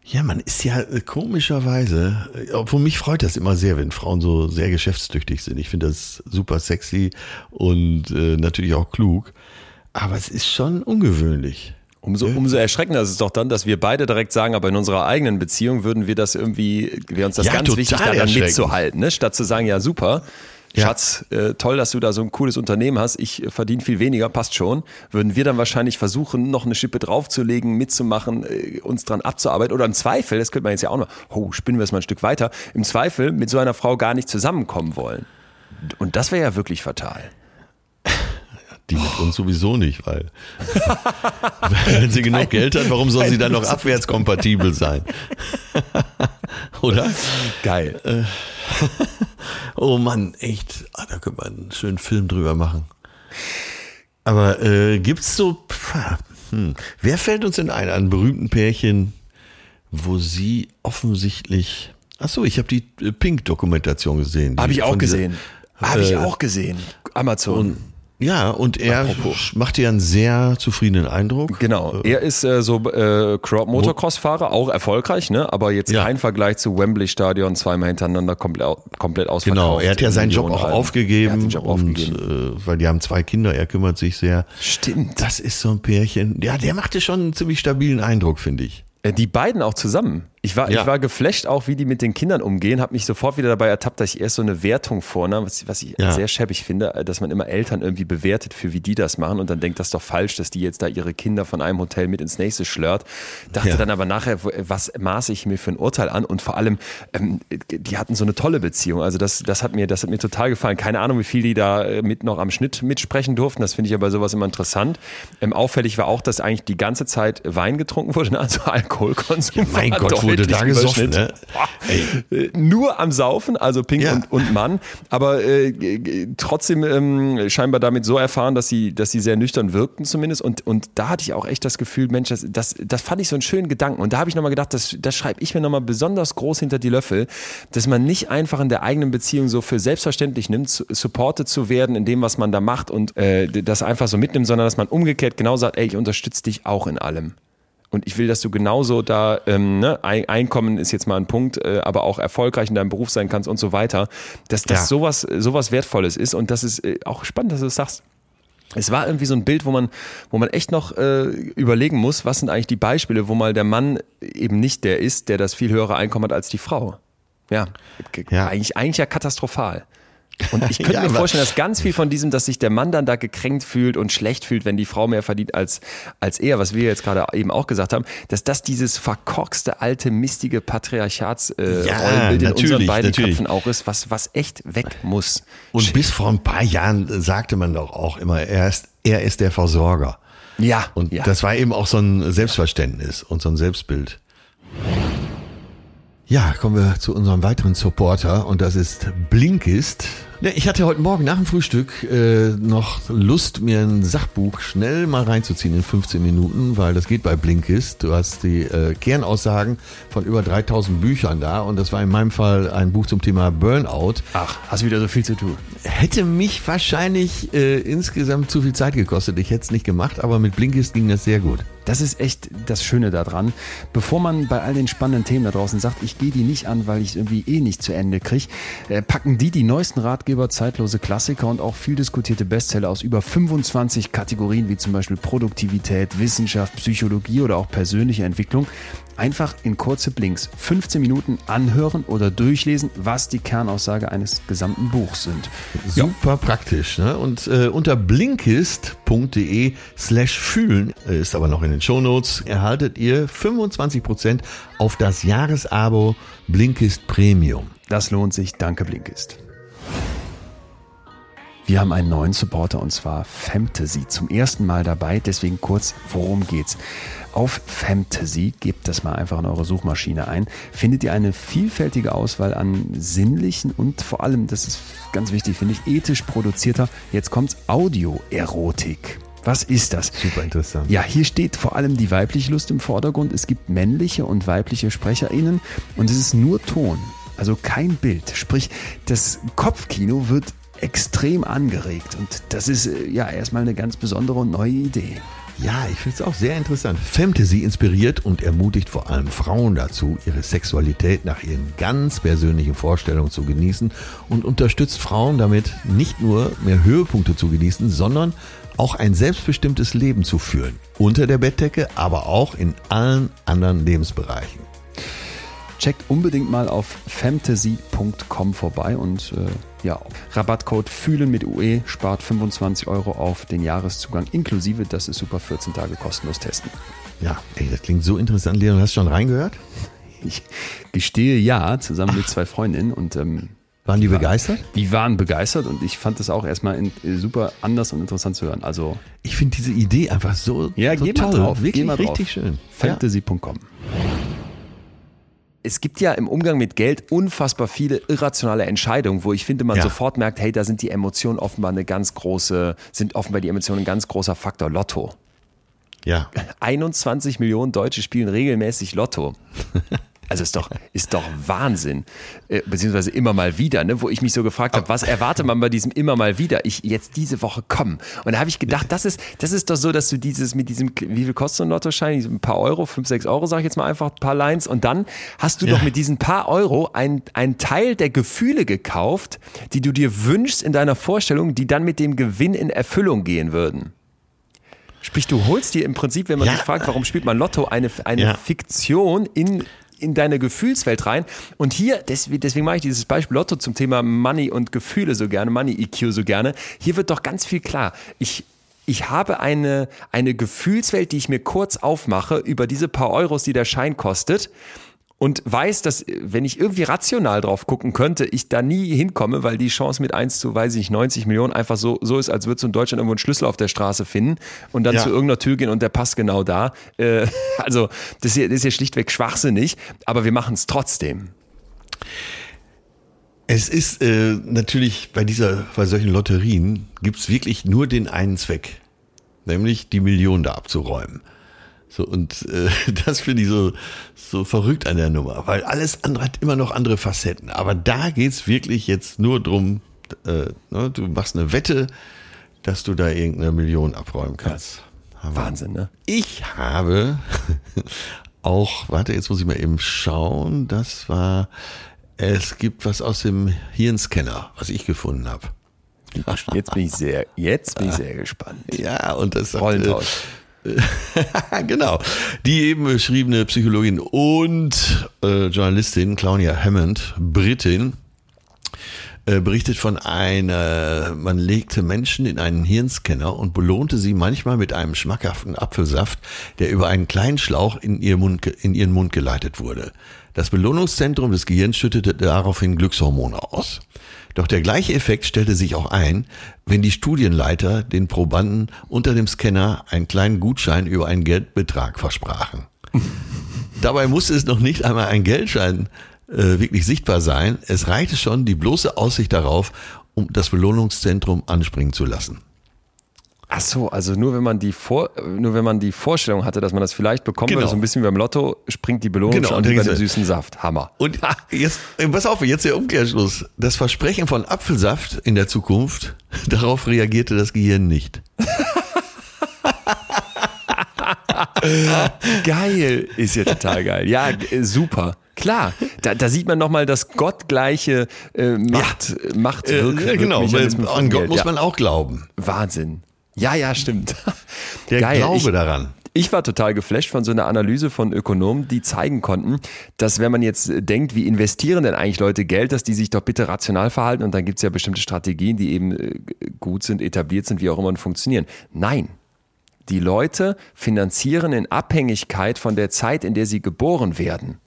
Ja, man ist ja äh, komischerweise, äh, obwohl mich freut das immer sehr, wenn Frauen so sehr geschäftstüchtig sind. Ich finde das super sexy und äh, natürlich auch klug. Aber es ist schon ungewöhnlich. Umso, umso erschreckender ist es doch dann, dass wir beide direkt sagen, aber in unserer eigenen Beziehung würden wir das irgendwie, wäre uns das ja, ganz wichtig, daran mitzuhalten, ne? statt zu sagen, ja super, ja. Schatz, äh, toll, dass du da so ein cooles Unternehmen hast, ich äh, verdiene viel weniger, passt schon, würden wir dann wahrscheinlich versuchen, noch eine Schippe draufzulegen, mitzumachen, äh, uns dran abzuarbeiten oder im Zweifel, das könnte man jetzt ja auch noch, oh, spinnen wir es mal ein Stück weiter, im Zweifel mit so einer Frau gar nicht zusammenkommen wollen. Und das wäre ja wirklich fatal. Die mit uns sowieso nicht, weil wenn sie genug Geld hat, warum soll sie dann noch abwärtskompatibel sein? Oder? Geil. Äh, oh Mann, echt. Ah, da könnte man einen schönen Film drüber machen. Aber äh, gibt's so. Hm, wer fällt uns denn ein an berühmten Pärchen, wo sie offensichtlich. Ach so, ich habe die äh, Pink-Dokumentation gesehen. Habe ich auch gesehen. Habe ich äh, auch gesehen. Amazon. Ja, und er Apropos. macht dir einen sehr zufriedenen Eindruck. Genau. Äh, er ist äh, so äh, Motocross-Fahrer, auch erfolgreich, ne? aber jetzt ja. kein Vergleich zu Wembley-Stadion, zweimal hintereinander komplett, komplett ausverkauft. Genau, er hat ja seinen Job auch aufgegeben, Job und, aufgegeben. Äh, weil die haben zwei Kinder, er kümmert sich sehr. Stimmt. Das ist so ein Pärchen. Ja, der machte schon einen ziemlich stabilen Eindruck, finde ich. Äh, die beiden auch zusammen. Ich war, ja. ich war geflasht auch, wie die mit den Kindern umgehen, habe mich sofort wieder dabei ertappt, dass ich erst so eine Wertung vornahm, was, was ich ja. sehr schäbig finde, äh, dass man immer Eltern irgendwie bewertet, für wie die das machen und dann denkt, das ist doch falsch, dass die jetzt da ihre Kinder von einem Hotel mit ins nächste schlört. Dachte ja. dann aber nachher, was maße ich mir für ein Urteil an und vor allem, ähm, die hatten so eine tolle Beziehung. Also das, das hat mir, das hat mir total gefallen. Keine Ahnung, wie viel die da äh, mit noch am Schnitt mitsprechen durften. Das finde ich aber sowas immer interessant. Ähm, auffällig war auch, dass eigentlich die ganze Zeit Wein getrunken wurde, also Alkoholkonsum. mein Gott, wurde da gesoffen ne? Äh, nur am Saufen, also Pink ja. und, und Mann, aber äh, trotzdem ähm, scheinbar damit so erfahren, dass sie, dass sie sehr nüchtern wirkten zumindest. Und, und da hatte ich auch echt das Gefühl, Mensch, das, das, das fand ich so einen schönen Gedanken. Und da habe ich nochmal gedacht, das, das schreibe ich mir nochmal besonders groß hinter die Löffel, dass man nicht einfach in der eigenen Beziehung so für selbstverständlich nimmt, supported zu werden in dem, was man da macht und äh, das einfach so mitnimmt, sondern dass man umgekehrt genau sagt, ey, ich unterstütze dich auch in allem. Und ich will, dass du genauso da, ähm, ne, Einkommen ist jetzt mal ein Punkt, äh, aber auch erfolgreich in deinem Beruf sein kannst und so weiter. Dass das ja. sowas, sowas Wertvolles ist und das ist äh, auch spannend, dass du das sagst. Es war irgendwie so ein Bild, wo man, wo man echt noch äh, überlegen muss, was sind eigentlich die Beispiele, wo mal der Mann eben nicht der ist, der das viel höhere Einkommen hat als die Frau. Ja, ja. Eigentlich, eigentlich ja katastrophal. Und ich könnte ja, mir vorstellen, dass ganz viel von diesem, dass sich der Mann dann da gekränkt fühlt und schlecht fühlt, wenn die Frau mehr verdient als, als er, was wir jetzt gerade eben auch gesagt haben, dass das dieses verkorkste, alte, mistige Patriarchatsrollenbild äh, ja, in unseren beiden natürlich. Köpfen auch ist, was, was echt weg muss. Und bis vor ein paar Jahren sagte man doch auch immer, er ist, er ist der Versorger. Ja. Und ja. das war eben auch so ein Selbstverständnis und so ein Selbstbild. Ja, kommen wir zu unserem weiteren Supporter und das ist Blinkist. Ich hatte heute Morgen nach dem Frühstück äh, noch Lust, mir ein Sachbuch schnell mal reinzuziehen in 15 Minuten, weil das geht bei Blinkist. Du hast die äh, Kernaussagen von über 3000 Büchern da und das war in meinem Fall ein Buch zum Thema Burnout. Ach, hast wieder so viel zu tun. Hätte mich wahrscheinlich äh, insgesamt zu viel Zeit gekostet. Ich hätte es nicht gemacht, aber mit Blinkist ging das sehr gut. Das ist echt das Schöne daran. Bevor man bei all den spannenden Themen da draußen sagt, ich gehe die nicht an, weil ich irgendwie eh nicht zu Ende kriege, äh, packen die die neuesten Ratgeber Ratgeber, zeitlose Klassiker und auch viel diskutierte Bestseller aus über 25 Kategorien wie zum Beispiel Produktivität, Wissenschaft, Psychologie oder auch persönliche Entwicklung einfach in kurze Blinks 15 Minuten anhören oder durchlesen, was die Kernaussage eines gesamten Buchs sind. Super ja. praktisch. Ne? Und äh, unter blinkist.de slash fühlen, ist aber noch in den Shownotes, erhaltet ihr 25% auf das Jahresabo Blinkist Premium. Das lohnt sich. Danke, Blinkist. Wir haben einen neuen Supporter und zwar Fantasy zum ersten Mal dabei. Deswegen kurz, worum geht's? Auf Fantasy, gebt das mal einfach in eure Suchmaschine ein, findet ihr eine vielfältige Auswahl an sinnlichen und vor allem, das ist ganz wichtig, finde ich, ethisch produzierter, jetzt kommt's Audio-Erotik. Was ist das? Super interessant. Ja, hier steht vor allem die weibliche Lust im Vordergrund. Es gibt männliche und weibliche SprecherInnen und es ist nur Ton. Also kein Bild. Sprich, das Kopfkino wird extrem angeregt. Und das ist äh, ja erstmal eine ganz besondere und neue Idee. Ja, ich finde es auch sehr interessant. Fantasy inspiriert und ermutigt vor allem Frauen dazu, ihre Sexualität nach ihren ganz persönlichen Vorstellungen zu genießen und unterstützt Frauen damit nicht nur mehr Höhepunkte zu genießen, sondern auch ein selbstbestimmtes Leben zu führen. Unter der Bettdecke, aber auch in allen anderen Lebensbereichen. Checkt unbedingt mal auf fantasy.com vorbei und äh, ja, Rabattcode fühlen mit UE spart 25 Euro auf den Jahreszugang inklusive. Das ist super 14 Tage kostenlos testen. Ja, ey, das klingt so interessant. Leon, hast du schon reingehört? Ich gestehe ja, zusammen mit zwei Freundinnen und ähm, waren die, die begeistert? die waren begeistert und ich fand das auch erstmal in, super anders und interessant zu hören. Also ich finde diese Idee einfach so, ja, so geh toll, mal drauf, wirklich mal richtig drauf. schön. Fantasy.com. Es gibt ja im Umgang mit Geld unfassbar viele irrationale Entscheidungen, wo ich finde, man ja. sofort merkt, hey, da sind die Emotionen offenbar eine ganz große, sind offenbar die Emotionen ein ganz großer Faktor. Lotto. Ja. 21 Millionen Deutsche spielen regelmäßig Lotto. Also ist doch, ist doch Wahnsinn. Äh, beziehungsweise immer mal wieder, ne? wo ich mich so gefragt habe, was erwartet man bei diesem immer mal wieder? Ich jetzt diese Woche kommen. Und da habe ich gedacht, das ist, das ist doch so, dass du dieses mit diesem, wie viel kostet so ein Lottoschein? Ein paar Euro, fünf, sechs Euro, sag ich jetzt mal einfach, ein paar Lines. Und dann hast du ja. doch mit diesen paar Euro ein, ein Teil der Gefühle gekauft, die du dir wünschst in deiner Vorstellung, die dann mit dem Gewinn in Erfüllung gehen würden. Sprich, du holst dir im Prinzip, wenn man ja. sich fragt, warum spielt man Lotto, eine, eine ja. Fiktion in in deine Gefühlswelt rein. Und hier, deswegen, deswegen mache ich dieses Beispiel Lotto zum Thema Money und Gefühle so gerne, Money EQ so gerne. Hier wird doch ganz viel klar. Ich, ich habe eine, eine Gefühlswelt, die ich mir kurz aufmache über diese paar Euros, die der Schein kostet und weiß, dass wenn ich irgendwie rational drauf gucken könnte, ich da nie hinkomme, weil die Chance mit 1 zu, weiß ich nicht, 90 Millionen einfach so, so ist, als würdest du in Deutschland irgendwo einen Schlüssel auf der Straße finden und dann ja. zu irgendeiner Tür gehen und der passt genau da. Äh, also das, hier, das ist ja schlichtweg schwachsinnig, aber wir machen es trotzdem. Es ist äh, natürlich bei dieser, bei solchen Lotterien gibt es wirklich nur den einen Zweck, nämlich die Millionen da abzuräumen. So, und äh, das finde ich so, so verrückt an der Nummer, weil alles andere hat immer noch andere Facetten. Aber da geht's wirklich jetzt nur drum, äh, ne, du machst eine Wette, dass du da irgendeine Million abräumen kannst. Ja. Wahnsinn, ne? Ich habe auch, warte, jetzt muss ich mal eben schauen, das war, es gibt was aus dem Hirnscanner, was ich gefunden habe. Jetzt bin ich sehr, jetzt bin ich sehr gespannt. Ja, und das sagt, Rollentausch. genau. Die eben beschriebene Psychologin und äh, Journalistin Claudia Hammond, Britin, äh, berichtet von einer, man legte Menschen in einen Hirnscanner und belohnte sie manchmal mit einem schmackhaften Apfelsaft, der über einen kleinen Schlauch in, ihr Mund, in ihren Mund geleitet wurde. Das Belohnungszentrum des Gehirns schüttete daraufhin Glückshormone aus. Doch der gleiche Effekt stellte sich auch ein, wenn die Studienleiter den Probanden unter dem Scanner einen kleinen Gutschein über einen Geldbetrag versprachen. Dabei musste es noch nicht einmal ein Geldschein äh, wirklich sichtbar sein. Es reichte schon die bloße Aussicht darauf, um das Belohnungszentrum anspringen zu lassen. Ach so, also nur wenn man die Vor nur wenn man die Vorstellung hatte, dass man das vielleicht bekommen Genau. würde, so ein bisschen wie beim Lotto, springt die Belohnung Genau, schon diese- dem süßen Saft. Hammer. Und jetzt, äh, pass auf, jetzt der Umkehrschluss. Das Versprechen von Apfelsaft in der Zukunft, darauf reagierte das Gehirn nicht. Geil, ist ja total geil. Ja, äh, super. Klar, da, da sieht man nochmal das gottgleiche äh, Macht, äh, Macht Äh, ja, genau, an Gott Geld. muss ja, man auch glauben. Wahnsinn. Ja, ja, stimmt. Der Geil. Glaube ich, daran. Ich war total geflasht von so einer Analyse von Ökonomen, die zeigen konnten, dass wenn man jetzt denkt, wie investieren denn eigentlich Leute Geld, dass die sich doch bitte rational verhalten und dann gibt es ja bestimmte Strategien, die eben äh, gut sind, etabliert sind, wie auch immer und funktionieren. Nein. Die Leute finanzieren in Abhängigkeit von der Zeit, in der sie geboren werden.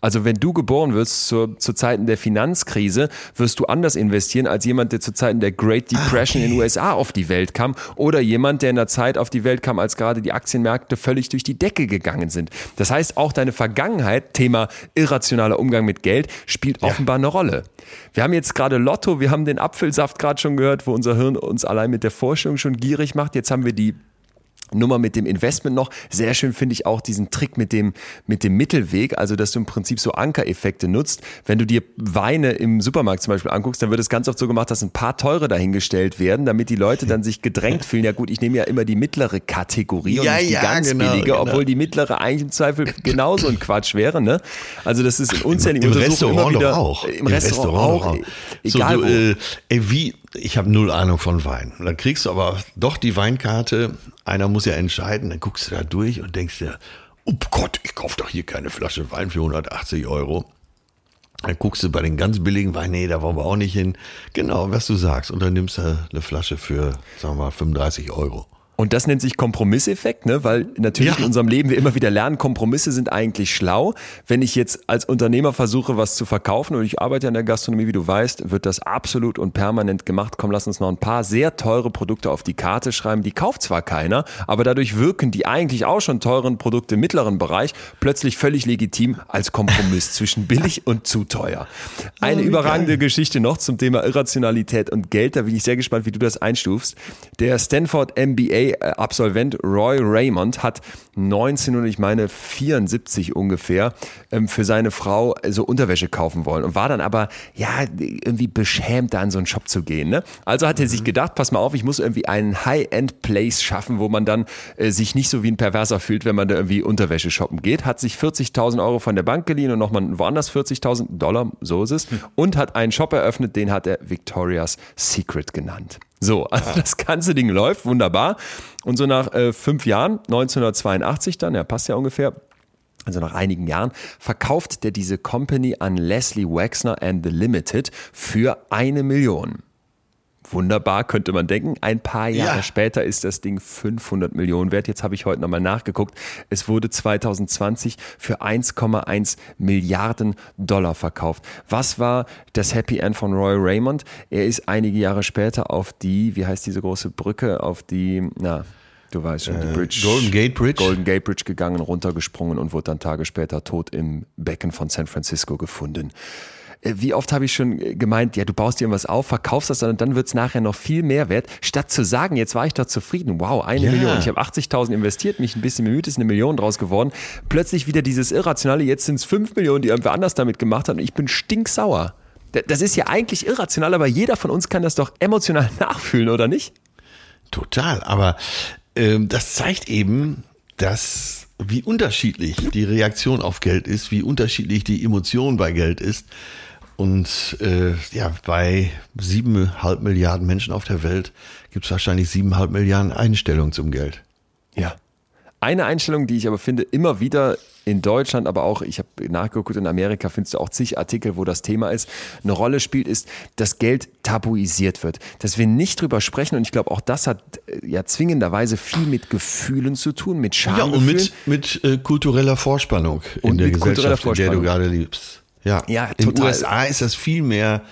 Also wenn du geboren wirst zu, zu Zeiten der Finanzkrise, wirst du anders investieren als jemand, der zu Zeiten der Great Depression in den USA auf die Welt kam oder jemand, der in der Zeit auf die Welt kam, als gerade die Aktienmärkte völlig durch die Decke gegangen sind. Das heißt, auch deine Vergangenheit, Thema irrationaler Umgang mit Geld, spielt offenbar eine Rolle. Wir haben jetzt gerade Lotto, wir haben den Apfelsaft gerade schon gehört, wo unser Hirn uns allein mit der Vorstellung schon gierig macht. Jetzt haben wir die Nummer mit dem Investment noch. Sehr schön finde ich auch diesen Trick mit dem, mit dem Mittelweg, also dass du im Prinzip so Ankereffekte nutzt. Wenn du dir Weine im Supermarkt zum Beispiel anguckst, dann wird es ganz oft so gemacht, dass ein paar teure dahingestellt werden, damit die Leute dann sich gedrängt fühlen. Ja gut, ich nehme ja immer die mittlere Kategorie und Ja, nicht die ja, ganz genau, billige, genau. obwohl die mittlere eigentlich im Zweifel genauso ein Quatsch wäre. Ne? Also das ist in unzähligen Im Untersuchungen Restaurant immer wieder, doch auch. Im, Restaurant, auch. So, Egal du, wo. äh, ey, wie, ich habe null Ahnung von Wein. Und dann kriegst du aber doch die Weinkarte. Einer muss ja entscheiden. Dann guckst du da durch und denkst dir, oh Gott, ich kaufe doch hier keine Flasche Wein für 180 Euro. Dann guckst du bei den ganz billigen Wein, nee, da wollen wir auch nicht hin. Genau, was du sagst. Und dann nimmst du eine Flasche für, sagen wir mal, 35 Euro. Und das nennt sich Kompromisseffekt, ne? weil natürlich Ja. in unserem Leben wir immer wieder lernen, Kompromisse sind eigentlich schlau. Wenn ich jetzt als Unternehmer versuche, was zu verkaufen und ich arbeite in der Gastronomie, wie du weißt, wird das absolut und permanent gemacht. Komm, lass uns noch ein paar sehr teure Produkte auf die Karte schreiben. Die kauft zwar keiner, aber dadurch wirken die eigentlich auch schon teuren Produkte im mittleren Bereich plötzlich völlig legitim als Kompromiss zwischen billig und zu teuer. Eine Oh, überragende geil. Geschichte noch zum Thema Irrationalität und Geld. Da bin ich sehr gespannt, wie du das einstufst. Der Stanford MBA-Absolvent Roy Raymond hat 19 und ich meine 74 ungefähr ähm, für seine Frau so Unterwäsche kaufen wollen und war dann aber ja irgendwie beschämt, da in so einen Shop zu gehen. Ne? Also hat er sich gedacht, pass mal auf, ich muss irgendwie einen High-End-Place schaffen, wo man dann äh, sich nicht so wie ein Perverser fühlt, wenn man da irgendwie Unterwäsche shoppen geht. Hat sich 40.000 Euro von der Bank geliehen und nochmal woanders 40.000 Dollar, so ist es, und hat einen Shop eröffnet, den hat er Victoria's Secret genannt. So, also das ganze Ding läuft wunderbar. Und so nach äh, fünf Jahren, 1982 dann, ja, passt ja ungefähr, also nach einigen Jahren, verkauft der diese Company an Leslie Wexner and the Limited für eine Million. Wunderbar, könnte man denken. Ein paar Jahre Ja. später ist das Ding 500 Millionen wert. Jetzt habe ich heute nochmal nachgeguckt. Es wurde 2020 für 1,1 Milliarden Dollar verkauft. Was war das Happy End von Roy Raymond? Er ist einige Jahre später auf die, wie heißt diese große Brücke, auf die, na, du weißt schon, die Bridge. Golden Gate Bridge? Golden Gate Bridge gegangen, runtergesprungen und wurde dann Tage später tot im Becken von San Francisco gefunden. Äh, Wie oft habe ich schon äh, gemeint, ja, du baust dir irgendwas auf, verkaufst das und dann wird es nachher noch viel mehr wert, statt zu sagen, jetzt war ich doch zufrieden, wow, eine Ja. Million, ich habe 80.000 investiert, mich ein bisschen bemüht, ist eine Million draus geworden. Plötzlich wieder dieses Irrationale, jetzt sind es 5 Millionen, die irgendwer anders damit gemacht hat und ich bin stinksauer. Da- Das ist ja eigentlich irrational, aber jeder von uns kann das doch emotional nachfühlen, oder nicht? Total, aber ähm, das zeigt eben, dass wie unterschiedlich die Reaktion auf Geld ist, wie unterschiedlich die Emotion bei Geld ist. Und äh, ja, bei siebeneinhalb Milliarden Menschen auf der Welt gibt es wahrscheinlich siebeneinhalb Milliarden Einstellungen zum Geld. Ja. Eine Einstellung, die ich aber finde, immer wieder in Deutschland, aber auch, ich habe nachgeguckt, in Amerika findest du auch zig Artikel, wo das Thema ist, eine Rolle spielt, ist, dass Geld tabuisiert wird. Dass wir nicht drüber sprechen und ich glaube, auch das hat äh, ja zwingenderweise viel mit Gefühlen zu tun, mit Scham. Ja, und mit, mit äh, kultureller Vorspannung in der Gesellschaft, in der du gerade liebst. Ja, ja total. in den USA ist das viel mehr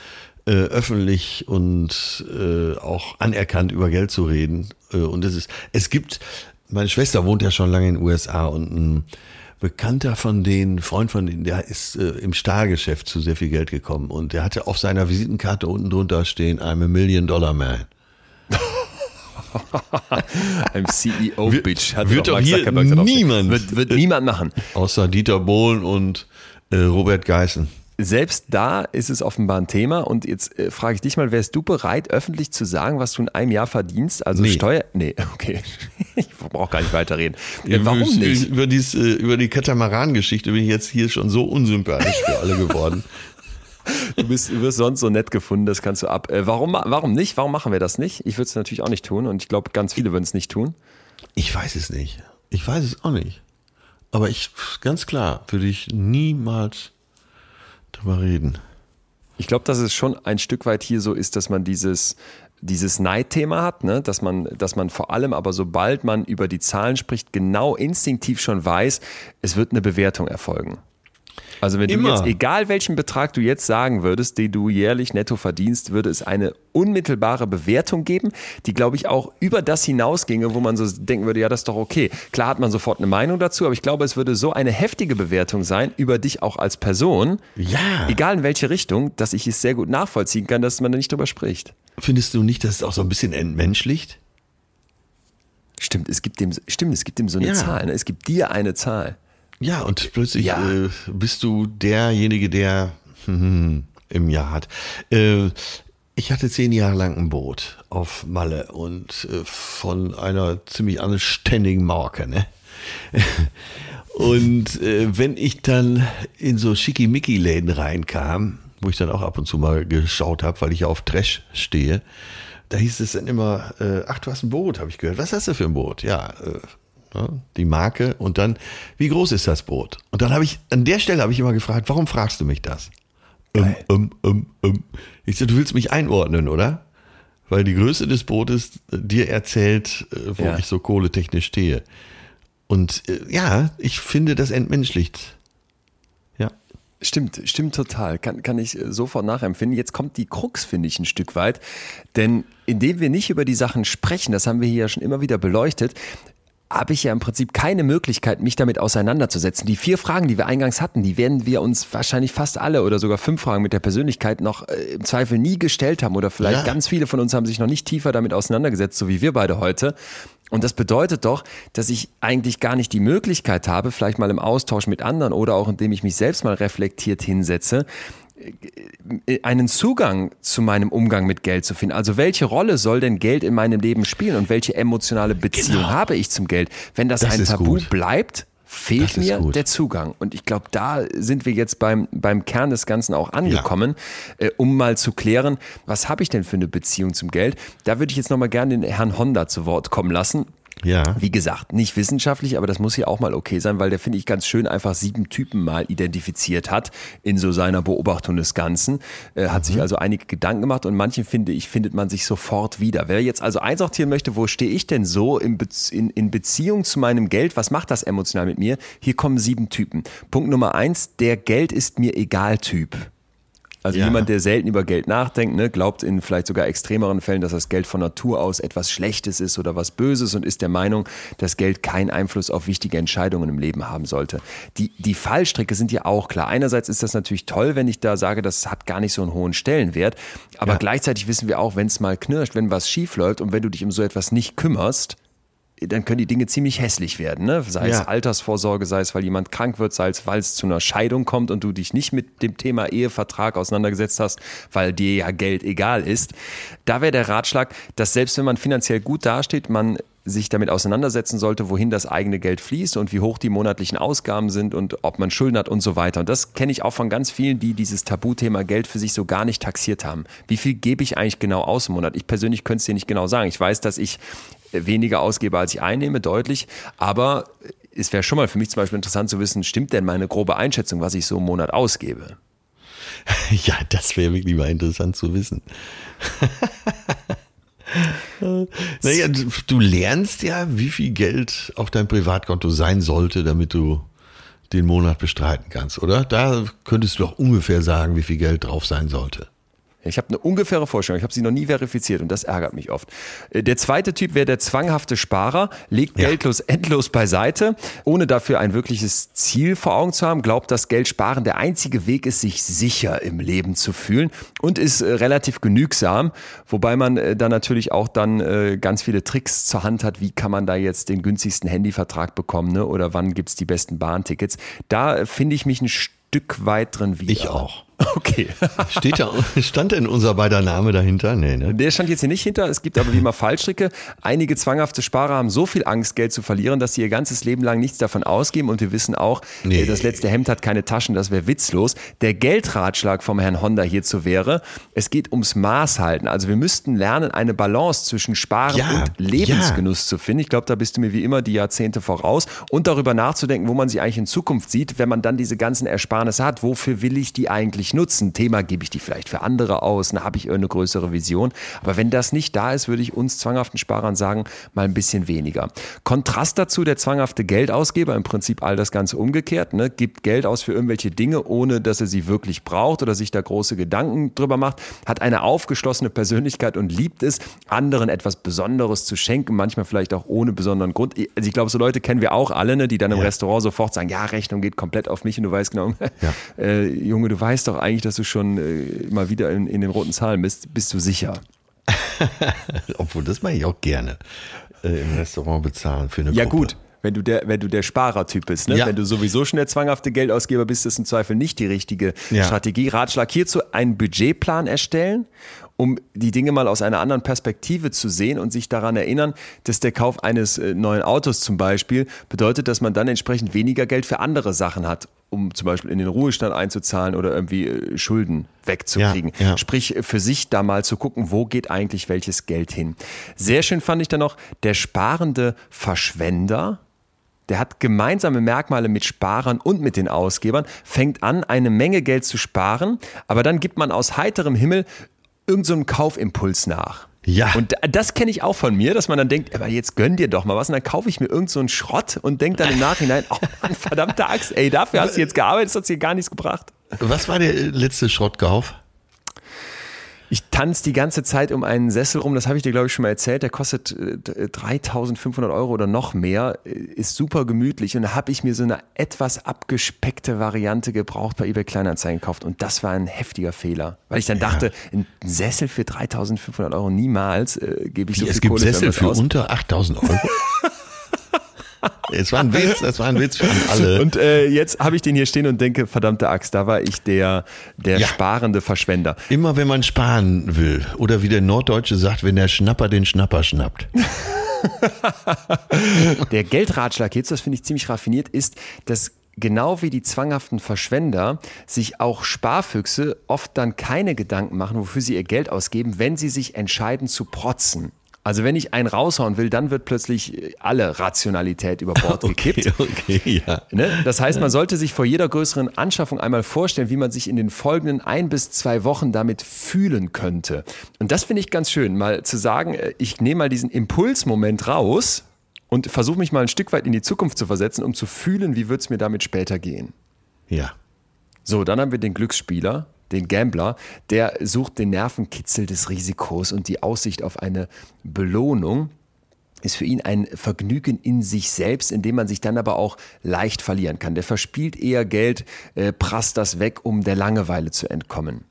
äh, öffentlich und äh, auch anerkannt über Geld zu reden. Äh, und es ist, es gibt, meine Schwester wohnt ja schon lange in den USA und ein Bekannter von denen, Freund von denen, der ist äh, im Stahlgeschäft zu sehr viel Geld gekommen und der hatte auf seiner Visitenkarte unten drunter stehen, I'm a Million Dollar Man. Ein CEO Bitch. Hat wird doch hier niemand, wird, wird niemand machen. Außer Dieter Bohlen und Robert Geißen selbst da ist es offenbar ein Thema. Und jetzt äh, frage ich dich mal, wärst du bereit, öffentlich zu sagen, was du in einem Jahr verdienst? Also nee. Steuer. Nee, okay. Ich brauche gar nicht weiterreden. Ja, warum nicht? Über, dies, äh, über die Katamaran-Geschichte bin ich jetzt hier schon so unsympathisch für alle geworden. Du, bist, du wirst sonst so nett gefunden, das kannst du ab. Äh, warum, warum nicht? Warum machen wir das nicht? Ich würde es natürlich auch nicht tun und ich glaube, ganz viele würden es nicht tun. Ich weiß es nicht. Ich weiß es auch nicht. Aber ich, ganz klar, würde ich niemals drüber reden. Ich glaube, dass es schon ein Stück weit hier so ist, dass man dieses, dieses Neidthema hat, ne? dass, man, dass man vor allem aber sobald man über die Zahlen spricht, genau instinktiv schon weiß, es wird eine Bewertung erfolgen. Also wenn Immer. du jetzt, egal welchen Betrag du jetzt sagen würdest, den du jährlich netto verdienst, würde es eine unmittelbare Bewertung geben, die, glaube ich, auch über das hinausginge, wo man so denken würde, ja, das ist doch okay. Klar hat man sofort eine Meinung dazu, aber ich glaube, es würde so eine heftige Bewertung sein über dich auch als Person, ja. egal in welche Richtung, dass ich es sehr gut nachvollziehen kann, dass man da nicht drüber spricht. Findest du nicht, dass es auch so ein bisschen entmenschlicht? Stimmt, es gibt dem, stimmt, es gibt dem so eine ja. Zahl. Ne? Es gibt dir eine Zahl. Ja, und plötzlich ja. Äh, bist du derjenige, der hm, im Jahr hat. Äh, ich hatte zehn Jahre lang ein Boot auf Malle und äh, von einer ziemlich anständigen Marke, ne? und äh, wenn ich dann in so Schickimicki-Läden reinkam, wo ich dann auch ab und zu mal geschaut habe, weil ich ja auf Trash stehe, da hieß es dann immer, äh, ach, du hast ein Boot, habe ich gehört. Was hast du für ein Boot? Ja, äh, die Marke und dann, wie groß ist das Boot? Und dann habe ich, an der Stelle habe ich immer gefragt, warum fragst du mich das? Um, um, um, um. Ich so, du willst mich einordnen, oder? Weil die Größe des Bootes dir erzählt, äh, wo ja. ich so kohletechnisch stehe. Und äh, ja, ich finde, das entmenschlicht. Ja. Stimmt, stimmt total. Kann, kann ich äh, sofort nachempfinden. Jetzt kommt die Krux, finde ich, ein Stück weit. Denn indem wir nicht über die Sachen sprechen, das haben wir hier ja schon immer wieder beleuchtet, habe ich ja im Prinzip keine Möglichkeit, mich damit auseinanderzusetzen. Die vier Fragen, die wir eingangs hatten, die werden wir uns wahrscheinlich fast alle oder sogar fünf Fragen mit der Persönlichkeit noch äh, im Zweifel nie gestellt haben oder vielleicht ja. ganz viele von uns haben sich noch nicht tiefer damit auseinandergesetzt, so wie wir beide heute. Und das bedeutet doch, dass ich eigentlich gar nicht die Möglichkeit habe, vielleicht mal im Austausch mit anderen oder auch indem ich mich selbst mal reflektiert hinsetze, einen Zugang zu meinem Umgang mit Geld zu finden. Also welche Rolle soll denn Geld in meinem Leben spielen und welche emotionale Beziehung genau. habe ich zum Geld? Wenn das, das ein Tabu gut. bleibt, fehlt mir gut. der Zugang. Und ich glaube, da sind wir jetzt beim, beim Kern des Ganzen auch angekommen, ja. äh, um mal zu klären, was habe ich denn für eine Beziehung zum Geld? Da würde ich jetzt nochmal gerne den Herrn Honda zu Wort kommen lassen. Ja. Wie gesagt, nicht wissenschaftlich, aber das muss ja auch mal okay sein, weil der finde ich ganz schön einfach sieben Typen mal identifiziert hat in so seiner Beobachtung des Ganzen. Äh, hat mhm. sich also einige Gedanken gemacht und manchen finde ich, findet man sich sofort wieder. Wer jetzt also einsortieren möchte, wo stehe ich denn so in, Be in, in Beziehung zu meinem Geld? Was macht das emotional mit mir? Hier kommen sieben Typen. Punkt Nummer eins, der Geld ist mir egal Typ. Also ja. jemand, der selten über Geld nachdenkt, ne, glaubt in vielleicht sogar extremeren Fällen, dass das Geld von Natur aus etwas Schlechtes ist oder was Böses und ist der Meinung, dass Geld keinen Einfluss auf wichtige Entscheidungen im Leben haben sollte. Die, die Fallstricke sind ja auch klar. Einerseits ist das natürlich toll, wenn ich da sage, das hat gar nicht so einen hohen Stellenwert, aber ja. gleichzeitig wissen wir auch, wenn es mal knirscht, wenn was schief läuft und wenn du dich um so etwas nicht kümmerst, dann können die Dinge ziemlich hässlich werden. Ne? Sei ja. es Altersvorsorge, sei es, weil jemand krank wird, sei es, weil es zu einer Scheidung kommt und du dich nicht mit dem Thema Ehevertrag auseinandergesetzt hast, weil dir ja Geld egal ist. Da wäre der Ratschlag, dass selbst wenn man finanziell gut dasteht, man sich damit auseinandersetzen sollte, wohin das eigene Geld fließt und wie hoch die monatlichen Ausgaben sind und ob man Schulden hat und so weiter. Und das kenne ich auch von ganz vielen, die dieses Tabuthema Geld für sich so gar nicht taxiert haben. Wie viel gebe ich eigentlich genau aus im Monat? Ich persönlich könnte es dir nicht genau sagen. Ich weiß, dass ich weniger ausgebe, als ich einnehme, deutlich. Aber es wäre schon mal für mich zum Beispiel interessant zu wissen, stimmt denn meine grobe Einschätzung, was ich so im Monat ausgebe? Ja, das wäre wirklich mal interessant zu wissen. naja, du, lernst ja, wie viel Geld auf deinem Privatkonto sein sollte, damit du den Monat bestreiten kannst, oder? Da könntest du doch ungefähr sagen, wie viel Geld drauf sein sollte. Ich habe eine ungefähre Vorstellung, ich habe sie noch nie verifiziert und das ärgert mich oft. Äh, der zweite Typ wäre der zwanghafte Sparer, legt ja. geldlos endlos beiseite, ohne dafür ein wirkliches Ziel vor Augen zu haben, glaubt, dass Geld sparen der einzige Weg ist, sich sicher im Leben zu fühlen und ist äh, relativ genügsam, wobei man äh, dann natürlich auch dann äh, ganz viele Tricks zur Hand hat, wie kann man da jetzt den günstigsten Handyvertrag bekommen ne? oder wann gibt's die besten Bahntickets. Da finde ich mich ein Stück weit drin wieder. Ich auch. Okay. Steht da, stand denn unser beider Name dahinter? Nee, ne? Der stand jetzt hier nicht hinter. Es gibt aber wie immer Fallstricke. Einige zwanghafte Sparer haben so viel Angst, Geld zu verlieren, dass sie ihr ganzes Leben lang nichts davon ausgeben. Und wir wissen auch, nee. Äh, das letzte Hemd hat keine Taschen, das wäre witzlos. Der Geldratschlag vom Herrn Honda hierzu wäre, es geht ums Maß halten. Also wir müssten lernen, eine Balance zwischen Sparen ja, und Lebensgenuss ja. zu finden. Ich glaube, da bist du mir wie immer die Jahrzehnte voraus. Und darüber nachzudenken, wo man sie eigentlich in Zukunft sieht, wenn man dann diese ganzen Ersparnisse hat. Wofür will ich die eigentlich nutzen? Thema gebe ich die vielleicht für andere aus, dann habe ich eine größere Vision. Aber wenn das nicht da ist, würde ich uns zwanghaften Sparern sagen, mal ein bisschen weniger. Kontrast dazu der zwanghafte Geldausgeber, im Prinzip all das Ganze umgekehrt, ne? gibt Geld aus für irgendwelche Dinge, ohne dass er sie wirklich braucht oder sich da große Gedanken drüber macht, hat eine aufgeschlossene Persönlichkeit und liebt es, anderen etwas Besonderes zu schenken, manchmal vielleicht auch ohne besonderen Grund. Also ich glaube, so Leute kennen wir auch alle, ne? die dann im ja. Restaurant sofort sagen, ja, Rechnung geht komplett auf mich und du weißt genau, ja. äh, Junge, du weißt doch eigentlich, dass du schon äh, mal wieder in, in, den roten Zahlen bist, bist du sicher. Obwohl, das mache ich auch gerne. Äh, Im Restaurant bezahlen für eine Ja, Gruppe. gut. Wenn du der, wenn du der Sparertyp bist, ne? Ja. wenn du sowieso schon der zwanghafte Geldausgeber bist, ist im Zweifel nicht die richtige ja. Strategie. Ratschlag hierzu, einen Budgetplan erstellen um die Dinge mal aus einer anderen Perspektive zu sehen und sich daran erinnern, dass der Kauf eines äh, neuen Autos zum Beispiel bedeutet, dass man dann entsprechend weniger Geld für andere Sachen hat, um zum Beispiel in den Ruhestand einzuzahlen oder irgendwie äh, Schulden wegzukriegen. Ja, ja. Sprich, für sich da mal zu gucken, wo geht eigentlich welches Geld hin. Sehr schön fand ich dann noch der sparende Verschwender. Der hat gemeinsame Merkmale mit Sparern und mit den Ausgebern, fängt an, eine Menge Geld zu sparen, aber dann gibt man aus heiterem Himmel irgendeinem so Kaufimpuls nach. Ja. Und das kenne ich auch von mir, dass man dann denkt, aber jetzt gönn dir doch mal was und dann kaufe ich mir irgendeinen so Schrott und denke dann im Nachhinein, oh Mann, verdammte Axt, ey, dafür hast du jetzt gearbeitet, das hat dir gar nichts gebracht. Was war der letzte Schrottkauf? Ich tanze die ganze Zeit um einen Sessel rum, das habe ich dir, glaube ich, schon mal erzählt. Der kostet 3500 äh, Euro oder noch mehr, äh, ist super gemütlich. Und da habe ich mir so eine etwas abgespeckte Variante gebraucht bei eBay Kleinanzeigen gekauft. Und das war ein heftiger Fehler. Weil ich dann ja. dachte, ein Sessel für 3500 Euro niemals äh, gebe ich Wie, so viel Es gibt Kohle Sessel für aus. unter 8000 Euro? Es war ein Witz, das war ein Witz für alle. Und äh, jetzt habe ich den hier stehen und denke, verdammte Axt, da war ich der, der ja. sparende Verschwender. Immer wenn man sparen will oder wie der Norddeutsche sagt, wenn der Schnapper den Schnapper schnappt. der Geldratschlag jetzt, das finde ich ziemlich raffiniert, ist, dass genau wie die zwanghaften Verschwender sich auch Sparfüchse oft dann keine Gedanken machen, wofür sie ihr Geld ausgeben, wenn sie sich entscheiden zu protzen. Also wenn ich einen raushauen will, dann wird plötzlich alle Rationalität über Bord gekippt. Okay, okay, ja. Ne? Das heißt, man sollte sich vor jeder größeren Anschaffung einmal vorstellen, wie man sich in den folgenden ein bis zwei Wochen damit fühlen könnte. Und das finde ich ganz schön, mal zu sagen, äh, ich nehme mal diesen Impulsmoment raus und versuche mich mal ein Stück weit in die Zukunft zu versetzen, um zu fühlen, wie wird es mir damit später gehen. Ja. So, dann haben wir den Glücksspieler, den Gambler, der sucht den Nervenkitzel des Risikos und die Aussicht auf eine Belohnung ist für ihn ein Vergnügen in sich selbst, in dem man sich dann aber auch leicht verlieren kann. Der verspielt eher Geld, äh, prasst das weg, um der Langeweile zu entkommen.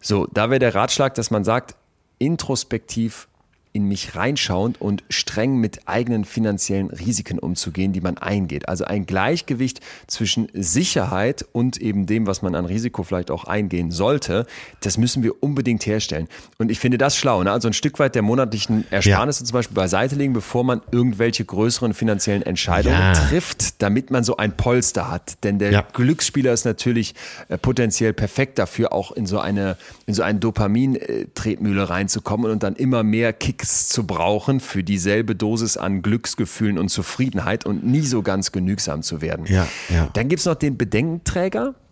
So, da wäre der Ratschlag, dass man sagt, introspektiv in mich reinschauen und streng mit eigenen finanziellen Risiken umzugehen, die man eingeht. Also ein Gleichgewicht zwischen Sicherheit und eben dem, was man an Risiko vielleicht auch eingehen sollte, das müssen wir unbedingt herstellen. Und ich finde das schlau. Ne? Also ein Stück weit der monatlichen Ersparnisse ja. zum Beispiel beiseite legen, bevor man irgendwelche größeren finanziellen Entscheidungen ja. trifft, damit man so ein Polster hat. Denn der ja. Glücksspieler ist natürlich äh, potenziell perfekt dafür, auch in so eine, in so eine Dopamin-Tretmühle reinzukommen und dann immer mehr Kicks zu brauchen für dieselbe Dosis an Glücksgefühlen und Zufriedenheit und nie so ganz genügsam zu werden. Ja, ja. Dann gibt es noch den Bedenkenträger.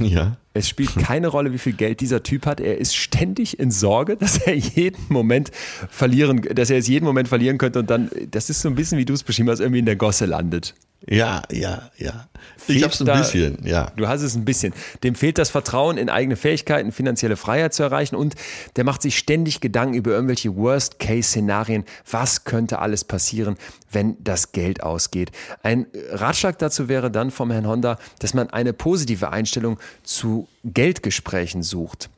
Ja. Es spielt keine Rolle, wie viel Geld dieser Typ hat. Er ist ständig in Sorge, dass er jeden Moment verlieren, dass er es jeden Moment verlieren könnte und dann, das ist so ein bisschen, wie du es beschrieben hast, irgendwie in der Gosse landet. Ja, ja, ja. ich hab's ein da, bisschen, ja. Du hast es ein bisschen. Dem fehlt das Vertrauen in eigene Fähigkeiten, finanzielle Freiheit zu erreichen und der macht sich ständig Gedanken über irgendwelche Worst-Case-Szenarien. Was könnte alles passieren, wenn das Geld ausgeht? Ein Ratschlag dazu wäre dann vom Herrn Honda, dass man eine positive Einstellung zu Geldgesprächen sucht.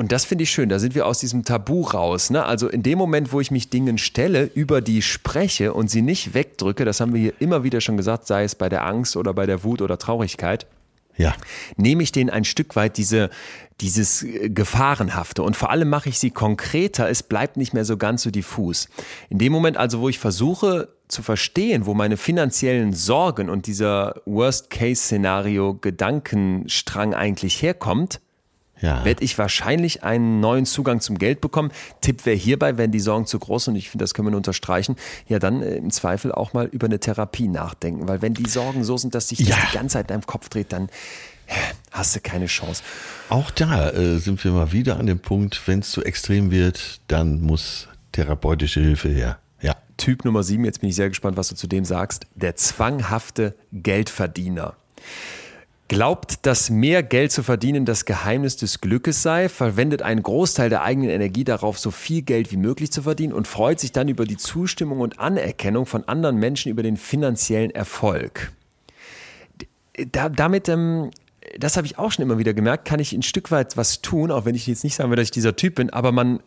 Und das finde ich schön. Da sind wir aus diesem Tabu raus. Ne? Also in dem Moment, wo ich mich Dingen stelle, über die spreche und sie nicht wegdrücke, das haben wir hier immer wieder schon gesagt, sei es bei der Angst oder bei der Wut oder Traurigkeit, ja. nehme ich denen ein Stück weit diese, dieses Gefahrenhafte und vor allem mache ich sie konkreter, es bleibt nicht mehr so ganz so diffus. In dem Moment also, wo ich versuche zu verstehen, wo meine finanziellen Sorgen und dieser Worst-Case-Szenario-Gedankenstrang eigentlich herkommt, ja. werde ich wahrscheinlich einen neuen Zugang zum Geld bekommen. Tipp wäre hierbei, wenn die Sorgen zu groß sind, und ich finde, das können wir nur unterstreichen, ja dann äh, im Zweifel auch mal über eine Therapie nachdenken. Weil wenn die Sorgen so sind, dass sich das ja. die ganze Zeit in deinem Kopf dreht, dann äh, hast du keine Chance. Auch da äh, sind wir mal wieder an dem Punkt, wenn es zu extrem wird, dann muss therapeutische Hilfe her. Ja. Typ Nummer sieben, jetzt bin ich sehr gespannt, was du zu dem sagst, der zwanghafte Geldverdiener glaubt, dass mehr Geld zu verdienen das Geheimnis des Glückes sei, verwendet einen Großteil der eigenen Energie darauf, so viel Geld wie möglich zu verdienen und freut sich dann über die Zustimmung und Anerkennung von anderen Menschen über den finanziellen Erfolg. Da, damit, ähm, das habe ich auch schon immer wieder gemerkt, kann ich ein Stück weit was tun, auch wenn ich jetzt nicht sagen will, dass ich dieser Typ bin, aber man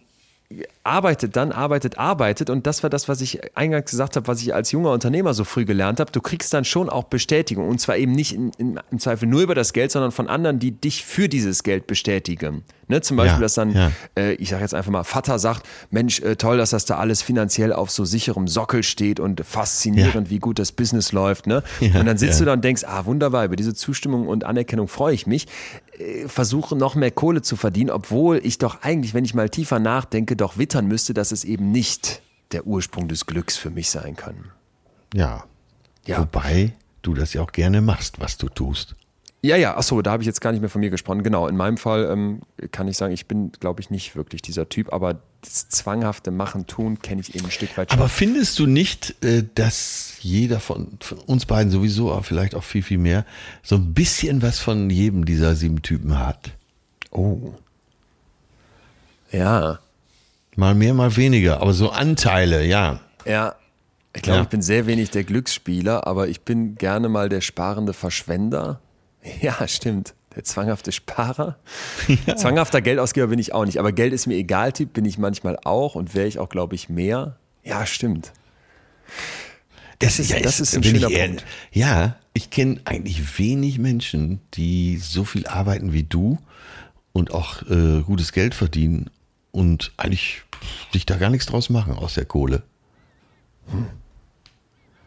arbeitet dann, arbeitet, arbeitet. Und das war das, was ich eingangs gesagt habe, was ich als junger Unternehmer so früh gelernt habe. Du kriegst dann schon auch Bestätigung. Und zwar eben nicht in, in, im Zweifel nur über das Geld, sondern von anderen, die dich für dieses Geld bestätigen. Ne, zum Beispiel, ja, dass dann, ja. äh, ich sage jetzt einfach mal, Vater sagt, Mensch, äh, toll, dass das da alles finanziell auf so sicherem Sockel steht und faszinierend, ja. wie gut das Business läuft. Ne? und dann sitzt du da und denkst, ah, wunderbar, über diese Zustimmung und Anerkennung freue ich mich. Äh, versuche noch mehr Kohle zu verdienen, obwohl ich doch eigentlich, wenn ich mal tiefer nachdenke, doch wittern müsste, dass es eben nicht der Ursprung des Glücks für mich sein kann. Ja. ja. Wobei du das ja auch gerne machst, was du tust. Ja, ja, achso, da habe ich jetzt gar nicht mehr von mir gesprochen. Genau, in meinem Fall ähm, kann ich sagen, ich bin, glaube ich, nicht wirklich dieser Typ, aber das zwanghafte Machen, Tun kenne ich eben ein Stück weit schon. Aber findest du nicht, äh, dass jeder von, von, uns beiden sowieso, aber vielleicht auch viel, viel mehr, so ein bisschen was von jedem dieser sieben Typen hat? Oh. Ja. Mal mehr, mal weniger, aber so Anteile, ja. Ja. Ich glaube, ja. ich bin sehr wenig der Glücksspieler, aber ich bin gerne mal der sparende Verschwender. Ja, stimmt. Der zwanghafte Sparer. Ja. Zwanghafter Geldausgeber bin ich auch nicht. Aber Geld ist mir egal, Typ bin ich manchmal auch und wäre ich auch, glaube ich, mehr. Ja, stimmt. Das, ist, ja, das ist ein schöner Punkt. Ja, ich kenne eigentlich wenig Menschen, die so viel arbeiten wie du und auch äh, gutes Geld verdienen und eigentlich sich da gar nichts draus machen aus der Kohle. Hm.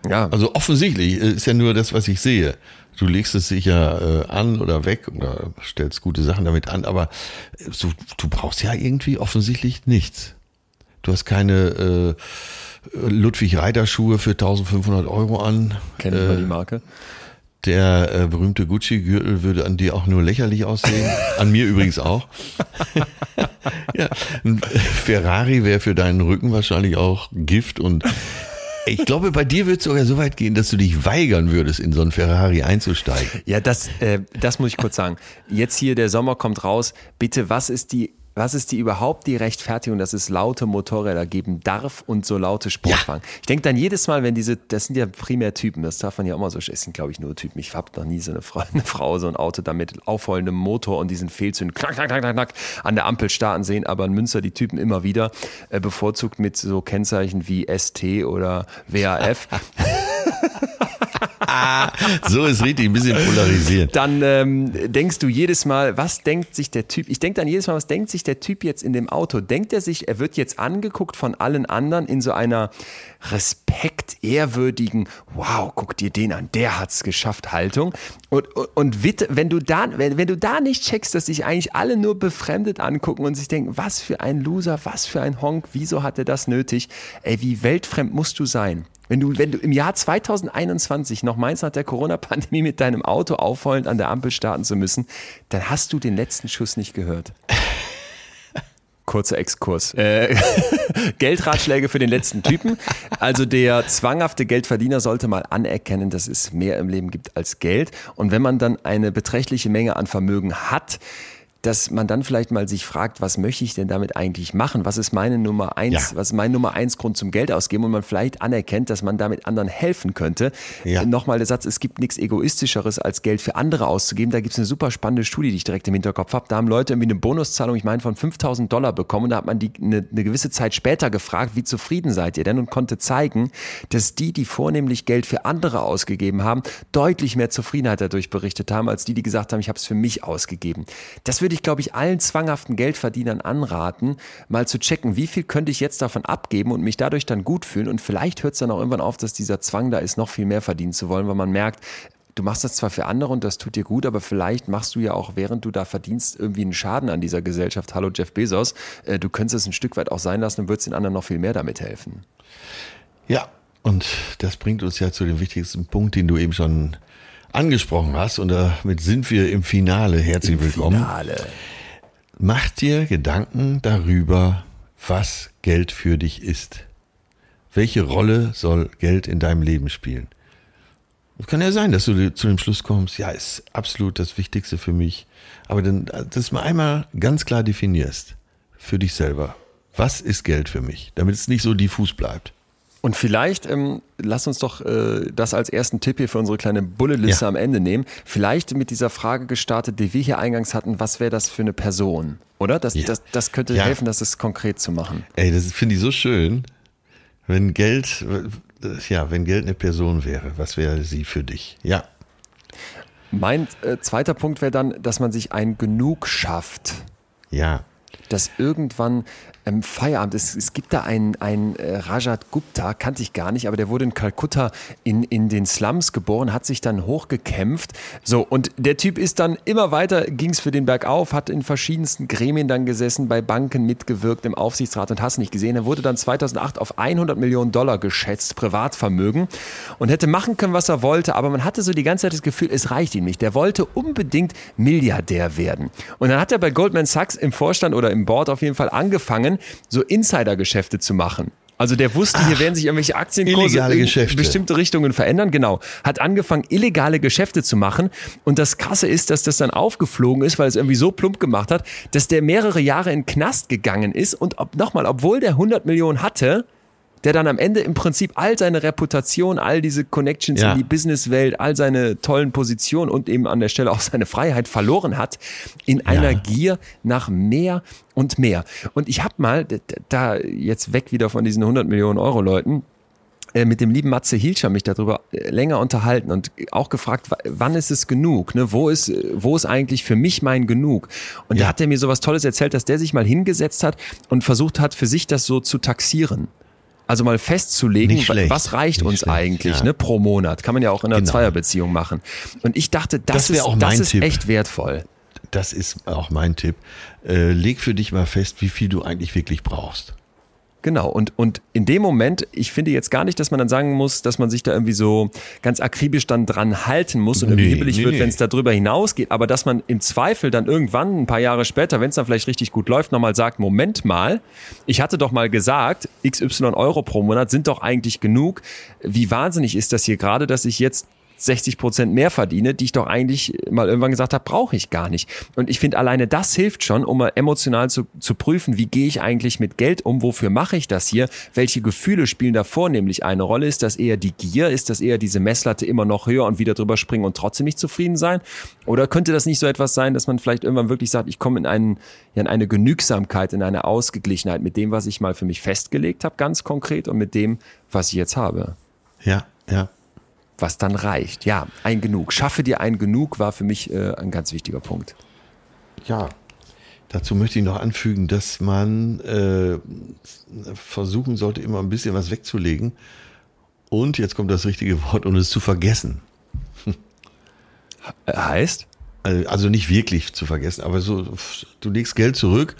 Ja. Also offensichtlich äh, ist ja nur das, was ich sehe. Du legst es sicher äh, an oder weg oder stellst gute Sachen damit an, aber so, du brauchst ja irgendwie offensichtlich nichts. Du hast keine äh, Ludwig Reiter Schuhe für 1500 Euro an. Kennt äh, die Marke? Der äh, berühmte Gucci-Gürtel würde an dir auch nur lächerlich aussehen. an mir übrigens auch. ja, ein Ferrari wäre für deinen Rücken wahrscheinlich auch Gift und ich glaube, bei dir wird es sogar so weit gehen, dass du dich weigern würdest, in so einen Ferrari einzusteigen. Ja, das, äh, das muss ich kurz sagen. Jetzt hier, der Sommer kommt raus. Bitte, was ist die was ist die überhaupt die Rechtfertigung, dass es laute Motorräder geben darf und so laute Sportwagen? Ja. Ich denke dann jedes Mal, wenn diese, das sind ja primär Typen, das darf man ja auch mal so, es sind glaube ich nur Typen. Ich habe noch nie so eine Frau, eine Frau, so ein Auto da mit aufheulendem Motor und diesen Fehlzünden knack, knack, knack, knack, an der Ampel starten sehen, aber in Münster die Typen immer wieder, äh, bevorzugt mit so Kennzeichen wie ST oder WAF. so ist richtig, ein bisschen polarisiert. Dann ähm, denkst du jedes Mal, was denkt sich der Typ? Ich denke dann jedes Mal, was denkt sich der Typ jetzt in dem Auto? Denkt er sich, er wird jetzt angeguckt von allen anderen in so einer Respekt, ehrwürdigen, wow, guck dir den an, der hat's geschafft, Haltung. Und, und, und wenn du da, wenn, wenn du da nicht checkst, dass sich eigentlich alle nur befremdet angucken und sich denken, was für ein Loser, was für ein Honk, wieso hat er das nötig? Ey, wie weltfremd musst du sein? Wenn du, wenn du im Jahr 2021 noch meinst, nach der Corona-Pandemie mit deinem Auto aufheulend an der Ampel starten zu müssen, dann hast du den letzten Schuss nicht gehört. Kurzer Exkurs. Äh, Geldratschläge für den letzten Typen. Also der zwanghafte Geldverdiener sollte mal anerkennen, dass es mehr im Leben gibt als Geld. Und wenn man dann eine beträchtliche Menge an Vermögen hat, dass man dann vielleicht mal sich fragt, was möchte ich denn damit eigentlich machen? Was ist meine Nummer eins, ja. was ist mein Nummer eins Grund zum Geld ausgeben? Und man vielleicht anerkennt, dass man damit anderen helfen könnte. Ja. Nochmal der Satz, es gibt nichts Egoistischeres, als Geld für andere auszugeben. Da gibt es eine super spannende Studie, die ich direkt im Hinterkopf habe. Da haben Leute irgendwie eine Bonuszahlung, ich meine, von 5000 Dollar bekommen. Und da hat man die eine, eine gewisse Zeit später gefragt, wie zufrieden seid ihr denn? Und konnte zeigen, dass die, die vornehmlich Geld für andere ausgegeben haben, deutlich mehr Zufriedenheit dadurch berichtet haben, als die, die gesagt haben, ich habe es für mich ausgegeben. Das würde ich, glaube ich, allen zwanghaften Geldverdienern anraten, mal zu checken, wie viel könnte ich jetzt davon abgeben und mich dadurch dann gut fühlen. Und vielleicht hört es dann auch irgendwann auf, dass dieser Zwang da ist, noch viel mehr verdienen zu wollen, weil man merkt, du machst das zwar für andere und das tut dir gut, aber vielleicht machst du ja auch, während du da verdienst, irgendwie einen Schaden an dieser Gesellschaft. Hallo Jeff Bezos, äh, du könntest es ein Stück weit auch sein lassen und würdest den anderen noch viel mehr damit helfen. Ja, und das bringt uns ja zu dem wichtigsten Punkt, den du eben schon angesprochen hast. Und damit sind wir im Finale. Herzlich Im willkommen. Finale. Mach dir Gedanken darüber, was Geld für dich ist. Welche Rolle soll Geld in deinem Leben spielen? Es kann ja sein, dass du zu dem Schluss kommst, ja, ist absolut das Wichtigste für mich. Aber dann, dass du mal einmal ganz klar definierst für dich selber. Was ist Geld für mich? Damit es nicht so diffus bleibt. Und vielleicht, ähm, lass uns doch äh, das als ersten Tipp hier für unsere kleine Bulletliste ja. am Ende nehmen. Vielleicht mit dieser Frage gestartet, die wir hier eingangs hatten, was wäre das für eine Person? Oder? Das, ja. das, das könnte ja. helfen, das ist konkret zu machen. Ey, das finde ich so schön. Wenn Geld, ja, wenn Geld eine Person wäre, was wäre sie für dich? Ja. Mein äh, zweiter Punkt wäre dann, dass man sich ein Genug schafft. Ja dass irgendwann ähm, Feierabend ist. Es gibt da einen, einen äh, Rajat Gupta, kannte ich gar nicht, aber der wurde in Kalkutta in, in den Slums geboren, hat sich dann hochgekämpft. So, und der Typ ist dann immer weiter, ging es für den Bergauf, hat in verschiedensten Gremien dann gesessen, bei Banken mitgewirkt, im Aufsichtsrat und hast nicht gesehen. Er wurde dann 2008 auf 100 Millionen Dollar geschätzt, Privatvermögen, und hätte machen können, was er wollte, aber man hatte so die ganze Zeit das Gefühl, es reicht ihm nicht. Der wollte unbedingt Milliardär werden. Und dann hat er bei Goldman Sachs im Vorstand oder im Board auf jeden Fall angefangen, so Insider-Geschäfte zu machen. Also der wusste, Ach, hier werden sich irgendwelche Aktienkurse in bestimmte Richtungen verändern. Genau. Hat angefangen, illegale Geschäfte zu machen. Und das Krasse ist, dass das dann aufgeflogen ist, weil es irgendwie so plump gemacht hat, dass der mehrere Jahre in Knast gegangen ist. Und ob, nochmal, obwohl der 100 Millionen hatte, der dann am Ende im Prinzip all seine Reputation, all diese Connections ja. in die Businesswelt, all seine tollen Positionen und eben an der Stelle auch seine Freiheit verloren hat, in einer ja. Gier nach mehr und mehr. Und ich habe mal, da jetzt weg wieder von diesen 100 Millionen Euro Leuten, äh, mit dem lieben Matze Hilscher mich darüber äh, länger unterhalten und auch gefragt, wann ist es genug? Ne? Wo, ist, wo ist eigentlich für mich mein Genug? Und ja. da hat er mir so was Tolles erzählt, dass der sich mal hingesetzt hat und versucht hat, für sich das so zu taxieren. Also mal festzulegen, was reicht uns schlecht, eigentlich ja. ne, pro Monat. Kann man ja auch in einer genau. Zweierbeziehung machen. Und ich dachte, das, das ist, auch das ist Tipp. echt wertvoll. Das ist auch mein Tipp. Äh, leg für dich mal fest, wie viel du eigentlich wirklich brauchst. Genau, und, und in dem Moment, ich finde jetzt gar nicht, dass man dann sagen muss, dass man sich da irgendwie so ganz akribisch dann dran halten muss und irgendwie nee, hibbelig nee, wird, nee. wenn es darüber hinausgeht, aber dass man im Zweifel dann irgendwann, ein paar Jahre später, wenn es dann vielleicht richtig gut läuft, nochmal sagt, Moment mal, ich hatte doch mal gesagt, XY Euro pro Monat sind doch eigentlich genug. Wie wahnsinnig ist das hier gerade, dass ich jetzt 60 Prozent mehr verdiene, die ich doch eigentlich mal irgendwann gesagt habe, brauche ich gar nicht. Und ich finde, alleine das hilft schon, um mal emotional zu, zu prüfen, wie gehe ich eigentlich mit Geld um, wofür mache ich das hier, welche Gefühle spielen da vornehmlich eine Rolle, ist das eher die Gier, ist das eher diese Messlatte immer noch höher und wieder drüber springen und trotzdem nicht zufrieden sein? Oder könnte das nicht so etwas sein, dass man vielleicht irgendwann wirklich sagt, ich komme in, einen, in eine Genügsamkeit, in eine Ausgeglichenheit mit dem, was ich mal für mich festgelegt habe, ganz konkret und mit dem, was ich jetzt habe? Ja, ja was dann reicht. Ja, ein Genug. Schaffe dir ein Genug war für mich äh, ein ganz wichtiger Punkt. Ja, dazu möchte ich noch anfügen, dass man äh, versuchen sollte, immer ein bisschen was wegzulegen. Und jetzt kommt das richtige Wort, und es zu vergessen. Heißt? Also, also nicht wirklich zu vergessen, aber so, du legst Geld zurück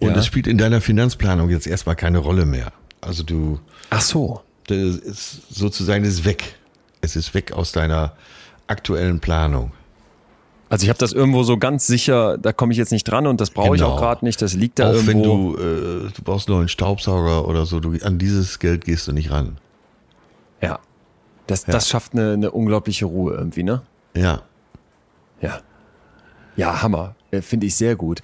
und ja. es spielt in deiner Finanzplanung jetzt erstmal keine Rolle mehr. Also du. Ach so. Das ist sozusagen ist weg. Es ist weg aus deiner aktuellen Planung. Also ich habe das irgendwo so ganz sicher, da komme ich jetzt nicht dran und das brauche genau. ich auch gerade genau. nicht, das liegt da auch irgendwo. wenn du, äh, du brauchst nur einen Staubsauger oder so, du, an dieses Geld gehst du nicht ran. Ja, das, ja. das schafft eine, eine unglaubliche Ruhe irgendwie, ne? Ja. Ja. Ja, Hammer, äh, finde ich sehr gut.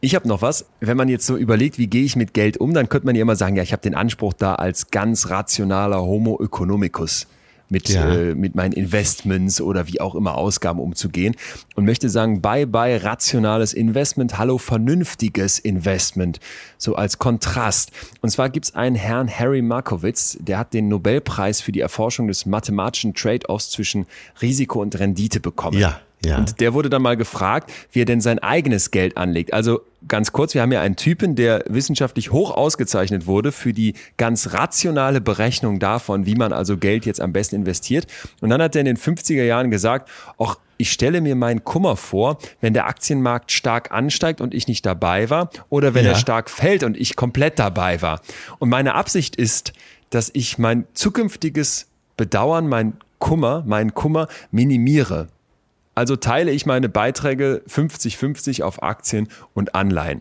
Ich habe noch was. Wenn man jetzt so überlegt, wie gehe ich mit Geld um, dann könnte man ja immer sagen, ja, ich habe den Anspruch da als ganz rationaler Homo economicus mit, ja. äh, mit meinen Investments oder wie auch immer Ausgaben umzugehen und möchte sagen, bye bye rationales Investment, hallo vernünftiges Investment, so als Kontrast. Und zwar gibt's einen Herrn Harry Markowitz, der hat den Nobelpreis für die Erforschung des mathematischen Trade-offs zwischen Risiko und Rendite bekommen. Ja. Ja. Und der wurde dann mal gefragt, wie er denn sein eigenes Geld anlegt. Also ganz kurz, wir haben ja einen Typen, der wissenschaftlich hoch ausgezeichnet wurde für die ganz rationale Berechnung davon, wie man also Geld jetzt am besten investiert. Und dann hat er in den 50er Jahren gesagt, auch ich stelle mir meinen Kummer vor, wenn der Aktienmarkt stark ansteigt und ich nicht dabei war oder wenn ja. er stark fällt und ich komplett dabei war. Und meine Absicht ist, dass ich mein zukünftiges Bedauern, mein Kummer, meinen Kummer minimiere. Also teile ich meine Beiträge 50-50 auf Aktien und Anleihen.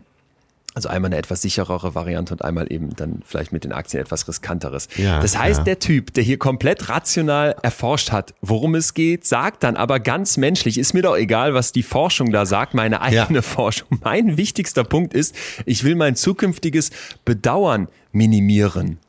Also einmal eine etwas sicherere Variante und einmal eben dann vielleicht mit den Aktien etwas riskanteres. Ja, das heißt, ja. der Typ, der hier komplett rational erforscht hat, worum es geht, sagt dann aber ganz menschlich, ist mir doch egal, was die Forschung da sagt, meine eigene ja. Forschung. Mein wichtigster Punkt ist, ich will mein zukünftiges Bedauern minimieren.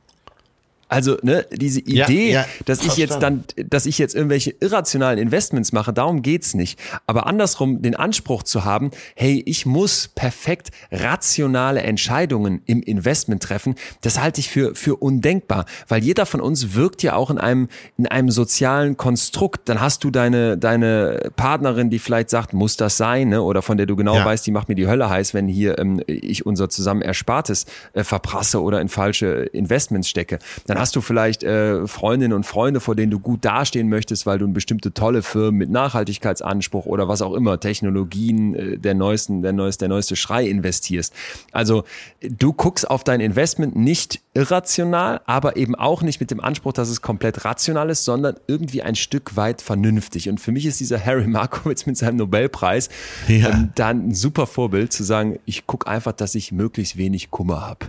Also, ne, diese Idee, ja, ja, dass ich jetzt dann, dass ich jetzt irgendwelche irrationalen Investments mache, darum geht's nicht. Aber andersrum den Anspruch zu haben, hey, ich muss perfekt rationale Entscheidungen im Investment treffen, das halte ich für, für undenkbar. Weil jeder von uns wirkt ja auch in einem, in einem sozialen Konstrukt. Dann hast du deine, deine Partnerin, die vielleicht sagt, muss das sein, ne? Oder von der du genau ja. weißt, die macht mir die Hölle heiß, wenn hier ähm, ich unser zusammen Erspartes äh, verprasse oder in falsche Investments stecke. Dann dann hast du vielleicht äh, Freundinnen und Freunde, vor denen du gut dastehen möchtest, weil du in bestimmte tolle Firmen mit Nachhaltigkeitsanspruch oder was auch immer, Technologien, äh, der neuesten, der neueste, der neueste Schrei investierst. Also du guckst auf dein Investment nicht irrational, aber eben auch nicht mit dem Anspruch, dass es komplett rational ist, sondern irgendwie ein Stück weit vernünftig. Und für mich ist dieser Harry Markowitz mit seinem Nobelpreis ja. ähm, dann ein super Vorbild zu sagen, ich gucke einfach, dass ich möglichst wenig Kummer habe.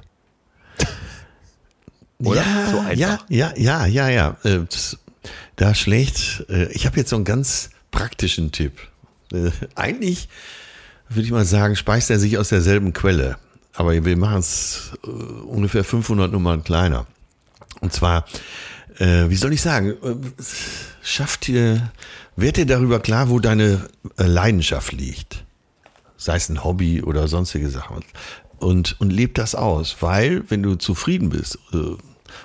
Oder? Ja, so einfach. Ja, ja, ja, ja, ja. Äh, da schlägt, äh, ich habe jetzt so einen ganz praktischen Tipp. Äh, eigentlich würde ich mal sagen, speist er sich aus derselben Quelle. Aber wir machen es ungefähr 500 Nummern kleiner. Und zwar, wie soll ich sagen, schafft dir, werd dir darüber klar, wo deine Leidenschaft liegt. Sei es ein Hobby oder sonstige Sachen und, und leb das aus, weil wenn du zufrieden bist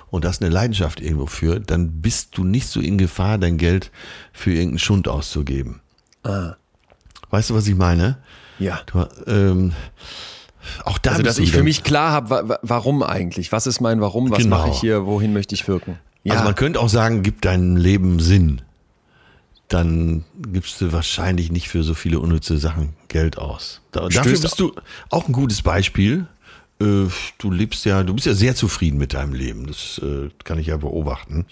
und das eine Leidenschaft irgendwo führt, dann bist du nicht so in Gefahr, dein Geld für irgendeinen Schund auszugeben. Ah. Weißt du, was ich meine? Ja. Du, ähm, auch da also, dass ich für mich klar habe, warum eigentlich? Was ist mein Warum? Was genau. mache ich hier? Wohin möchte ich wirken? Ja. Also man könnte auch sagen, gib deinem Leben Sinn. Dann gibst du wahrscheinlich nicht für so viele unnütze Sachen Geld aus. Da, dafür bist du auch ein gutes Beispiel. Äh, du lebst ja, du bist ja sehr zufrieden mit deinem Leben. Das äh, kann ich ja beobachten.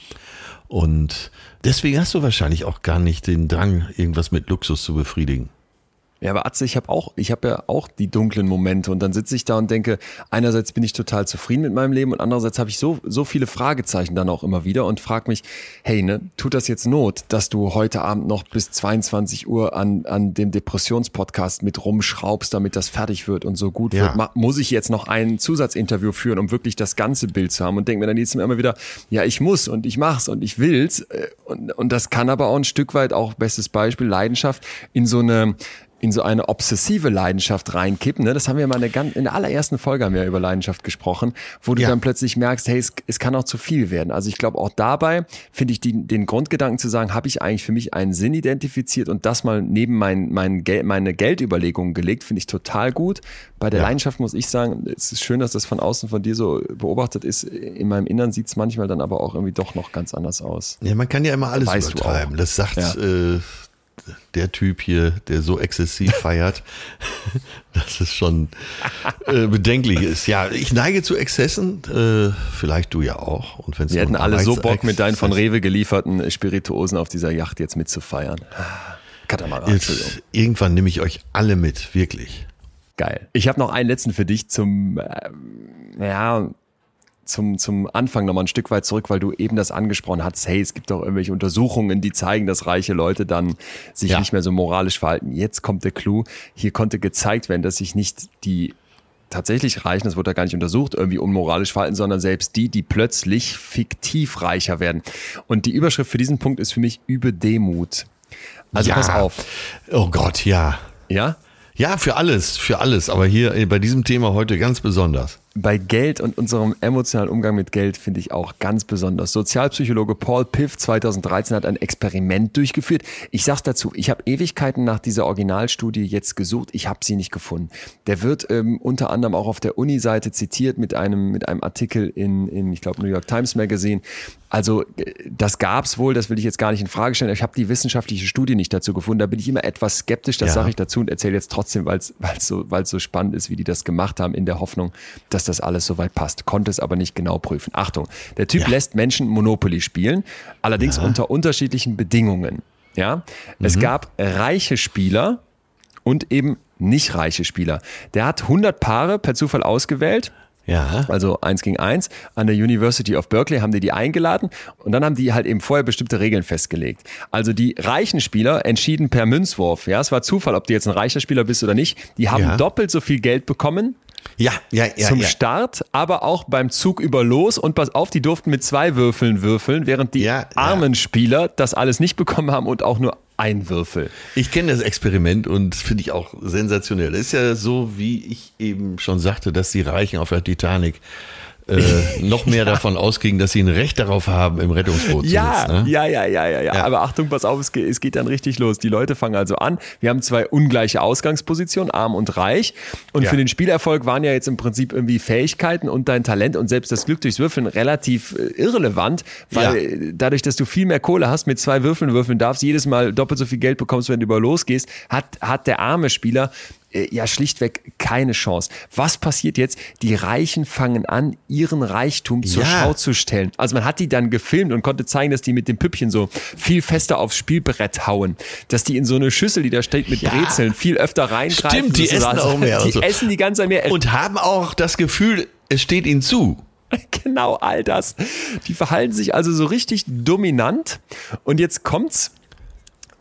Und deswegen hast du wahrscheinlich auch gar nicht den Drang, irgendwas mit Luxus zu befriedigen. Ja, aber Atze, ich habe auch, ich habe ja auch die dunklen Momente und dann sitze ich da und denke, einerseits bin ich total zufrieden mit meinem Leben und andererseits habe ich so so viele Fragezeichen dann auch immer wieder und frage mich, hey, ne, tut das jetzt Not, dass du heute Abend noch bis 22 Uhr an an dem Depressionspodcast mit rumschraubst, damit das fertig wird und so gut ja. wird? Muss ich jetzt noch ein Zusatzinterview führen, um wirklich das ganze Bild zu haben und denke mir dann jetzt immer wieder, ja, ich muss und ich mach's und ich will's äh, und und das kann aber auch ein Stück weit auch bestes Beispiel Leidenschaft in so eine in so eine obsessive Leidenschaft reinkippen. Ne? Das haben wir mal in der, in der allerersten Folge haben wir über Leidenschaft gesprochen, wo du ja. dann plötzlich merkst, hey, es, es kann auch zu viel werden. Also ich glaube auch dabei finde ich die, den Grundgedanken zu sagen, habe ich eigentlich für mich einen Sinn identifiziert und das mal neben mein, mein Gel meine Geldüberlegungen gelegt, finde ich total gut. Bei der ja. Leidenschaft muss ich sagen, es ist schön, dass das von außen von dir so beobachtet ist. In meinem Innern sieht es manchmal dann aber auch irgendwie doch noch ganz anders aus. Ja, man kann ja immer alles weißt übertreiben. Das sagt ja. äh, der Typ hier, der so exzessiv feiert, dass es schon äh, bedenklich ist. Ja, ich neige zu Exzessen, äh, vielleicht du ja auch. Und wenn's Wir hätten alle so Bock, mit deinen von Rewe gelieferten Spirituosen auf dieser Yacht jetzt mitzufeiern. Katamaran, jetzt, Irgendwann nehme ich euch alle mit, wirklich. Geil. Ich habe noch einen letzten für dich zum, äh, ja, zum, zum Anfang nochmal ein Stück weit zurück, weil du eben das angesprochen hast, hey, es gibt doch irgendwelche Untersuchungen, die zeigen, dass reiche Leute dann sich ja. nicht mehr so moralisch verhalten. Jetzt kommt der Clou. Hier konnte gezeigt werden, dass sich nicht die tatsächlich Reichen, das wurde da gar nicht untersucht, irgendwie unmoralisch verhalten, sondern selbst die, die plötzlich fiktiv reicher werden. Und die Überschrift für diesen Punkt ist für mich Übe Demut. Also ja. pass auf. Oh Gott, ja. Ja? Ja, für alles, für alles. Aber hier bei diesem Thema heute ganz besonders bei Geld und unserem emotionalen Umgang mit Geld finde ich auch ganz besonders. Sozialpsychologe Paul Piff 2013 hat ein Experiment durchgeführt. Ich sag's dazu, ich habe Ewigkeiten nach dieser Originalstudie jetzt gesucht, ich habe sie nicht gefunden. Der wird ähm, unter anderem auch auf der Uni-Seite zitiert mit einem mit einem Artikel in, in ich glaube New York Times Magazine. Also äh, das gab's wohl, das will ich jetzt gar nicht in Frage stellen. Ich habe die wissenschaftliche Studie nicht dazu gefunden. Da bin ich immer etwas skeptisch. Das ja. sage ich dazu und erzähle jetzt trotzdem, weil es so weil so spannend ist, wie die das gemacht haben, in der Hoffnung, dass dass das alles soweit passt, konnte es aber nicht genau prüfen. Achtung, der Typ ja. lässt Menschen Monopoly spielen, allerdings ja. unter unterschiedlichen Bedingungen. Ja, mhm. es gab reiche Spieler und eben nicht reiche Spieler. Der hat 100 Paare per Zufall ausgewählt. Ja. Also eins gegen eins. An der University of Berkeley haben die die eingeladen und dann haben die halt eben vorher bestimmte Regeln festgelegt. Also die reichen Spieler entschieden per Münzwurf. Ja, es war Zufall, ob du jetzt ein reicher Spieler bist oder nicht. Die haben ja. doppelt so viel Geld bekommen ja, ja, ja. Zum ja. Start, aber auch beim Zug über Los und pass auf, die durften mit zwei Würfeln würfeln, während die ja, armen. Spieler das alles nicht bekommen haben und auch nur ein Würfel. Ich kenne das Experiment und finde ich auch sensationell. ist ja so, wie ich eben schon sagte, dass die Reichen auf der Titanic äh, noch mehr ja. davon ausgingen, dass sie ein Recht darauf haben, im Rettungsboot ja, zu sitzen. Ne? Ja, ja, ja, ja, ja, Aber Achtung, pass auf, es geht, es geht dann richtig los. Die Leute fangen also an. Wir haben zwei ungleiche Ausgangspositionen, arm und reich. Und ja. für den Spielerfolg waren ja jetzt im Prinzip irgendwie Fähigkeiten und dein Talent und selbst das Glück durchs Würfeln relativ äh, irrelevant, weil dadurch, dass du viel mehr Kohle hast, mit zwei Würfeln würfeln darfst, jedes Mal doppelt so viel Geld bekommst, wenn du über losgehst, hat, hat der arme Spieler ja schlichtweg keine Chance. Was passiert jetzt? Die Reichen fangen an, ihren Reichtum zur ja. Schau zu stellen. Also man hat die dann gefilmt und konnte zeigen, dass die mit dem Püppchen so viel fester aufs Spielbrett hauen, dass die in so eine Schüssel, die da steht mit ja. Brezeln, viel öfter reingreifen. Stimmt, die essen auch mehr. Die so. essen die ganze Zeit mehr. Und haben auch das Gefühl, es steht ihnen zu. Genau all das. Die verhalten sich also so richtig dominant. Und jetzt kommt's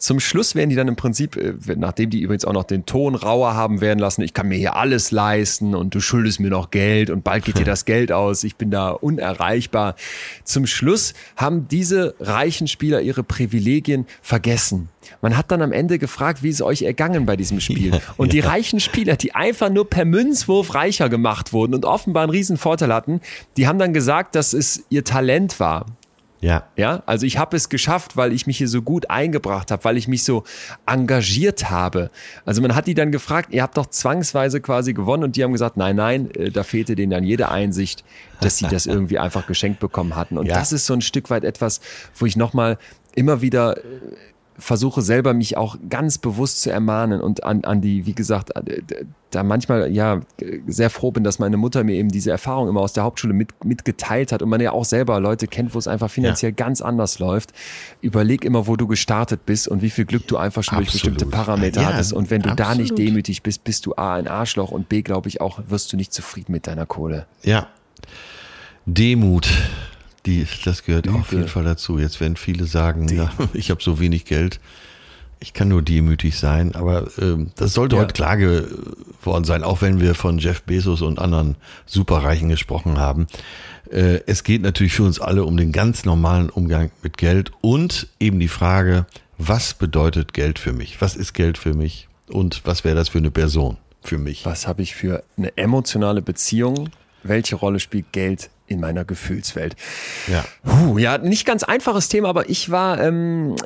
zum Schluss werden die dann im Prinzip, äh, nachdem die übrigens auch noch den Ton rauer haben werden lassen, ich kann mir hier alles leisten und du schuldest mir noch Geld und bald geht dir das Geld aus, ich bin da unerreichbar. Zum Schluss haben diese reichen Spieler ihre Privilegien vergessen. Man hat dann am Ende gefragt, wie es euch ergangen bei diesem Spiel. Ja, und die reichen Spieler, die einfach nur per Münzwurf reicher gemacht wurden und offenbar einen riesen Vorteil hatten, die haben dann gesagt, dass es ihr Talent war. Ja. Ja, also ich habe es geschafft, weil ich mich hier so gut eingebracht habe, weil ich mich so engagiert habe. Also man hat die dann gefragt, ihr habt doch zwangsweise quasi gewonnen und die haben gesagt, nein, nein, äh, da fehlte denen dann jede Einsicht, dass sie das irgendwie einfach geschenkt bekommen hatten. Und ja. das ist so ein Stück weit etwas, wo ich nochmal immer wieder äh, versuche selber mich auch ganz bewusst zu ermahnen und an, an die, wie gesagt, äh, da manchmal ja sehr froh bin, dass meine Mutter mir eben diese Erfahrung immer aus der Hauptschule mit, mitgeteilt hat und man ja auch selber Leute kennt, wo es einfach finanziell ja. ganz anders läuft. Überleg immer, wo du gestartet bist und wie viel Glück du einfach schon Absolut. durch bestimmte Parameter ja, hattest. Und wenn du Absolut. da nicht demütig bist, bist du A, ein Arschloch und B, glaube ich auch, wirst du nicht zufrieden mit deiner Kohle. Ja. Demut. Die, das gehört Übel. auf jeden Fall dazu. Jetzt werden viele sagen, ja, ich habe so wenig Geld. Ich kann nur demütig sein, aber äh, das sollte ja. heute klar geworden sein, auch wenn wir von Jeff Bezos und anderen Superreichen gesprochen haben. Äh, es geht natürlich für uns alle um den ganz normalen Umgang mit Geld und eben die Frage, was bedeutet Geld für mich? Was ist Geld für mich? Und was wäre das für eine Person für mich? Was habe ich für eine emotionale Beziehung? Welche Rolle spielt Geld in meiner Gefühlswelt. Ja. Puh, ja, nicht ganz einfaches Thema, aber ich war ähm,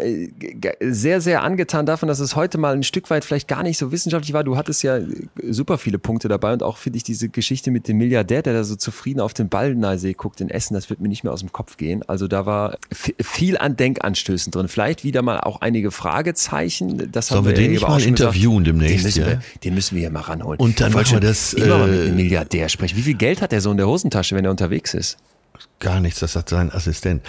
sehr, sehr angetan davon, dass es heute mal ein Stück weit vielleicht gar nicht so wissenschaftlich war. Du hattest ja super viele Punkte dabei und auch finde ich diese Geschichte mit dem Milliardär, der da so zufrieden auf den Ballneisee guckt in Essen, das wird mir nicht mehr aus dem Kopf gehen. Also da war viel an Denkanstößen drin. Vielleicht wieder mal auch einige Fragezeichen. Das Sollen wir den nicht mal interviewen gesagt. demnächst? Den müssen, wir, den müssen wir hier mal ranholen. Und dann machen wir das. Immer äh, mal mit einem Milliardär sprechen. Wie viel Geld hat er so in der Hosentasche, wenn er unterwegs ist? Gar nichts, das hat sein Assistent.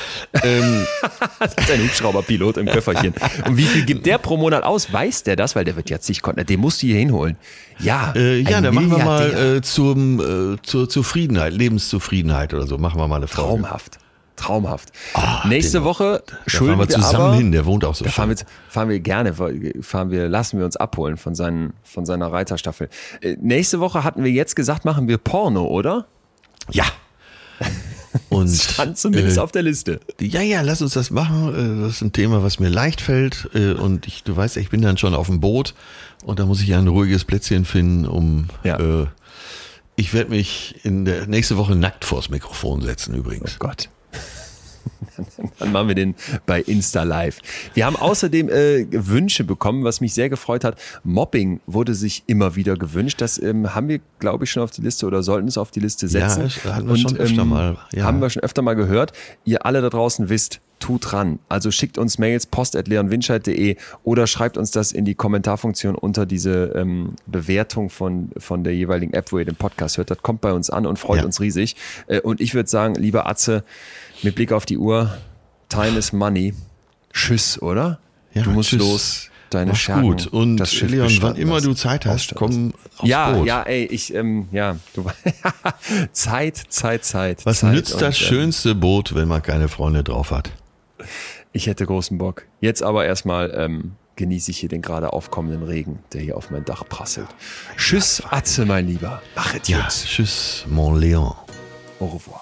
ähm, das ist ein Hubschrauberpilot im Köfferchen. Und wie viel gibt der pro Monat aus? Weiß der das? Weil der wird ja zig Konten. Den musst du hier hinholen. Ja, äh, ja, dann machen wir mal äh, zum, äh, zur Zufriedenheit, Lebenszufriedenheit oder so. Machen wir mal eine Frage. Traumhaft. Traumhaft. Oh, Nächste Woche schulden wir zusammen aber, hin. Der wohnt auch so. Da fahren wir, fahren wir, gerne, fahren wir, lassen wir uns abholen von, seinen, von seiner Reiterstaffel. Äh, nächste Woche hatten wir jetzt gesagt, machen wir Porno, oder? Ja. Und, stand zumindest äh, auf der Liste. Ja, ja, lass uns das machen. Äh, das ist ein Thema, was mir leicht fällt. Äh, und ich, du weißt, ich bin dann schon auf dem Boot und da muss ich ja ein ruhiges Plätzchen finden, um. Ja. Äh, ich werde mich in der nächste Woche nackt vors Mikrofon setzen übrigens. Oh Gott. Dann machen wir den bei Insta Live. Wir haben außerdem äh, Wünsche bekommen, was mich sehr gefreut hat. Mobbing wurde sich immer wieder gewünscht. Das ähm, haben wir, glaube ich, schon auf die Liste oder sollten es auf die Liste setzen. Ja, hatten wir Und, schon öfter ähm, mal. Ja. Haben wir schon öfter mal gehört. Ihr alle da draußen wisst, tut ran. Also schickt uns Mails post.leonwinscheid.de oder schreibt uns das in die Kommentarfunktion unter diese ähm, Bewertung von, von der jeweiligen App, wo ihr den Podcast hört. Das kommt bei uns an und freut ja. uns riesig. Äh, und ich würde sagen, lieber Atze, mit Blick auf die Uhr, Time is Money. Tschüss, oder? Ja, du musst tschüss. los. Deine Mach's Schergen, gut. Und das Schiff Leon, wann immer du Zeit hast, komm aufs ja, Boot. Ja, ey, ich, ähm, ja, du, Zeit, Zeit, Zeit. Was Zeit nützt das und, ähm, schönste Boot, wenn man keine Freunde drauf hat? Ich hätte großen Bock. Jetzt aber erstmal ähm, genieße ich hier den gerade aufkommenden Regen, der hier auf mein Dach prasselt. Tschüss, Atze, mein Lieber. Mach es ja, Tschüss, mon Leon. Au revoir.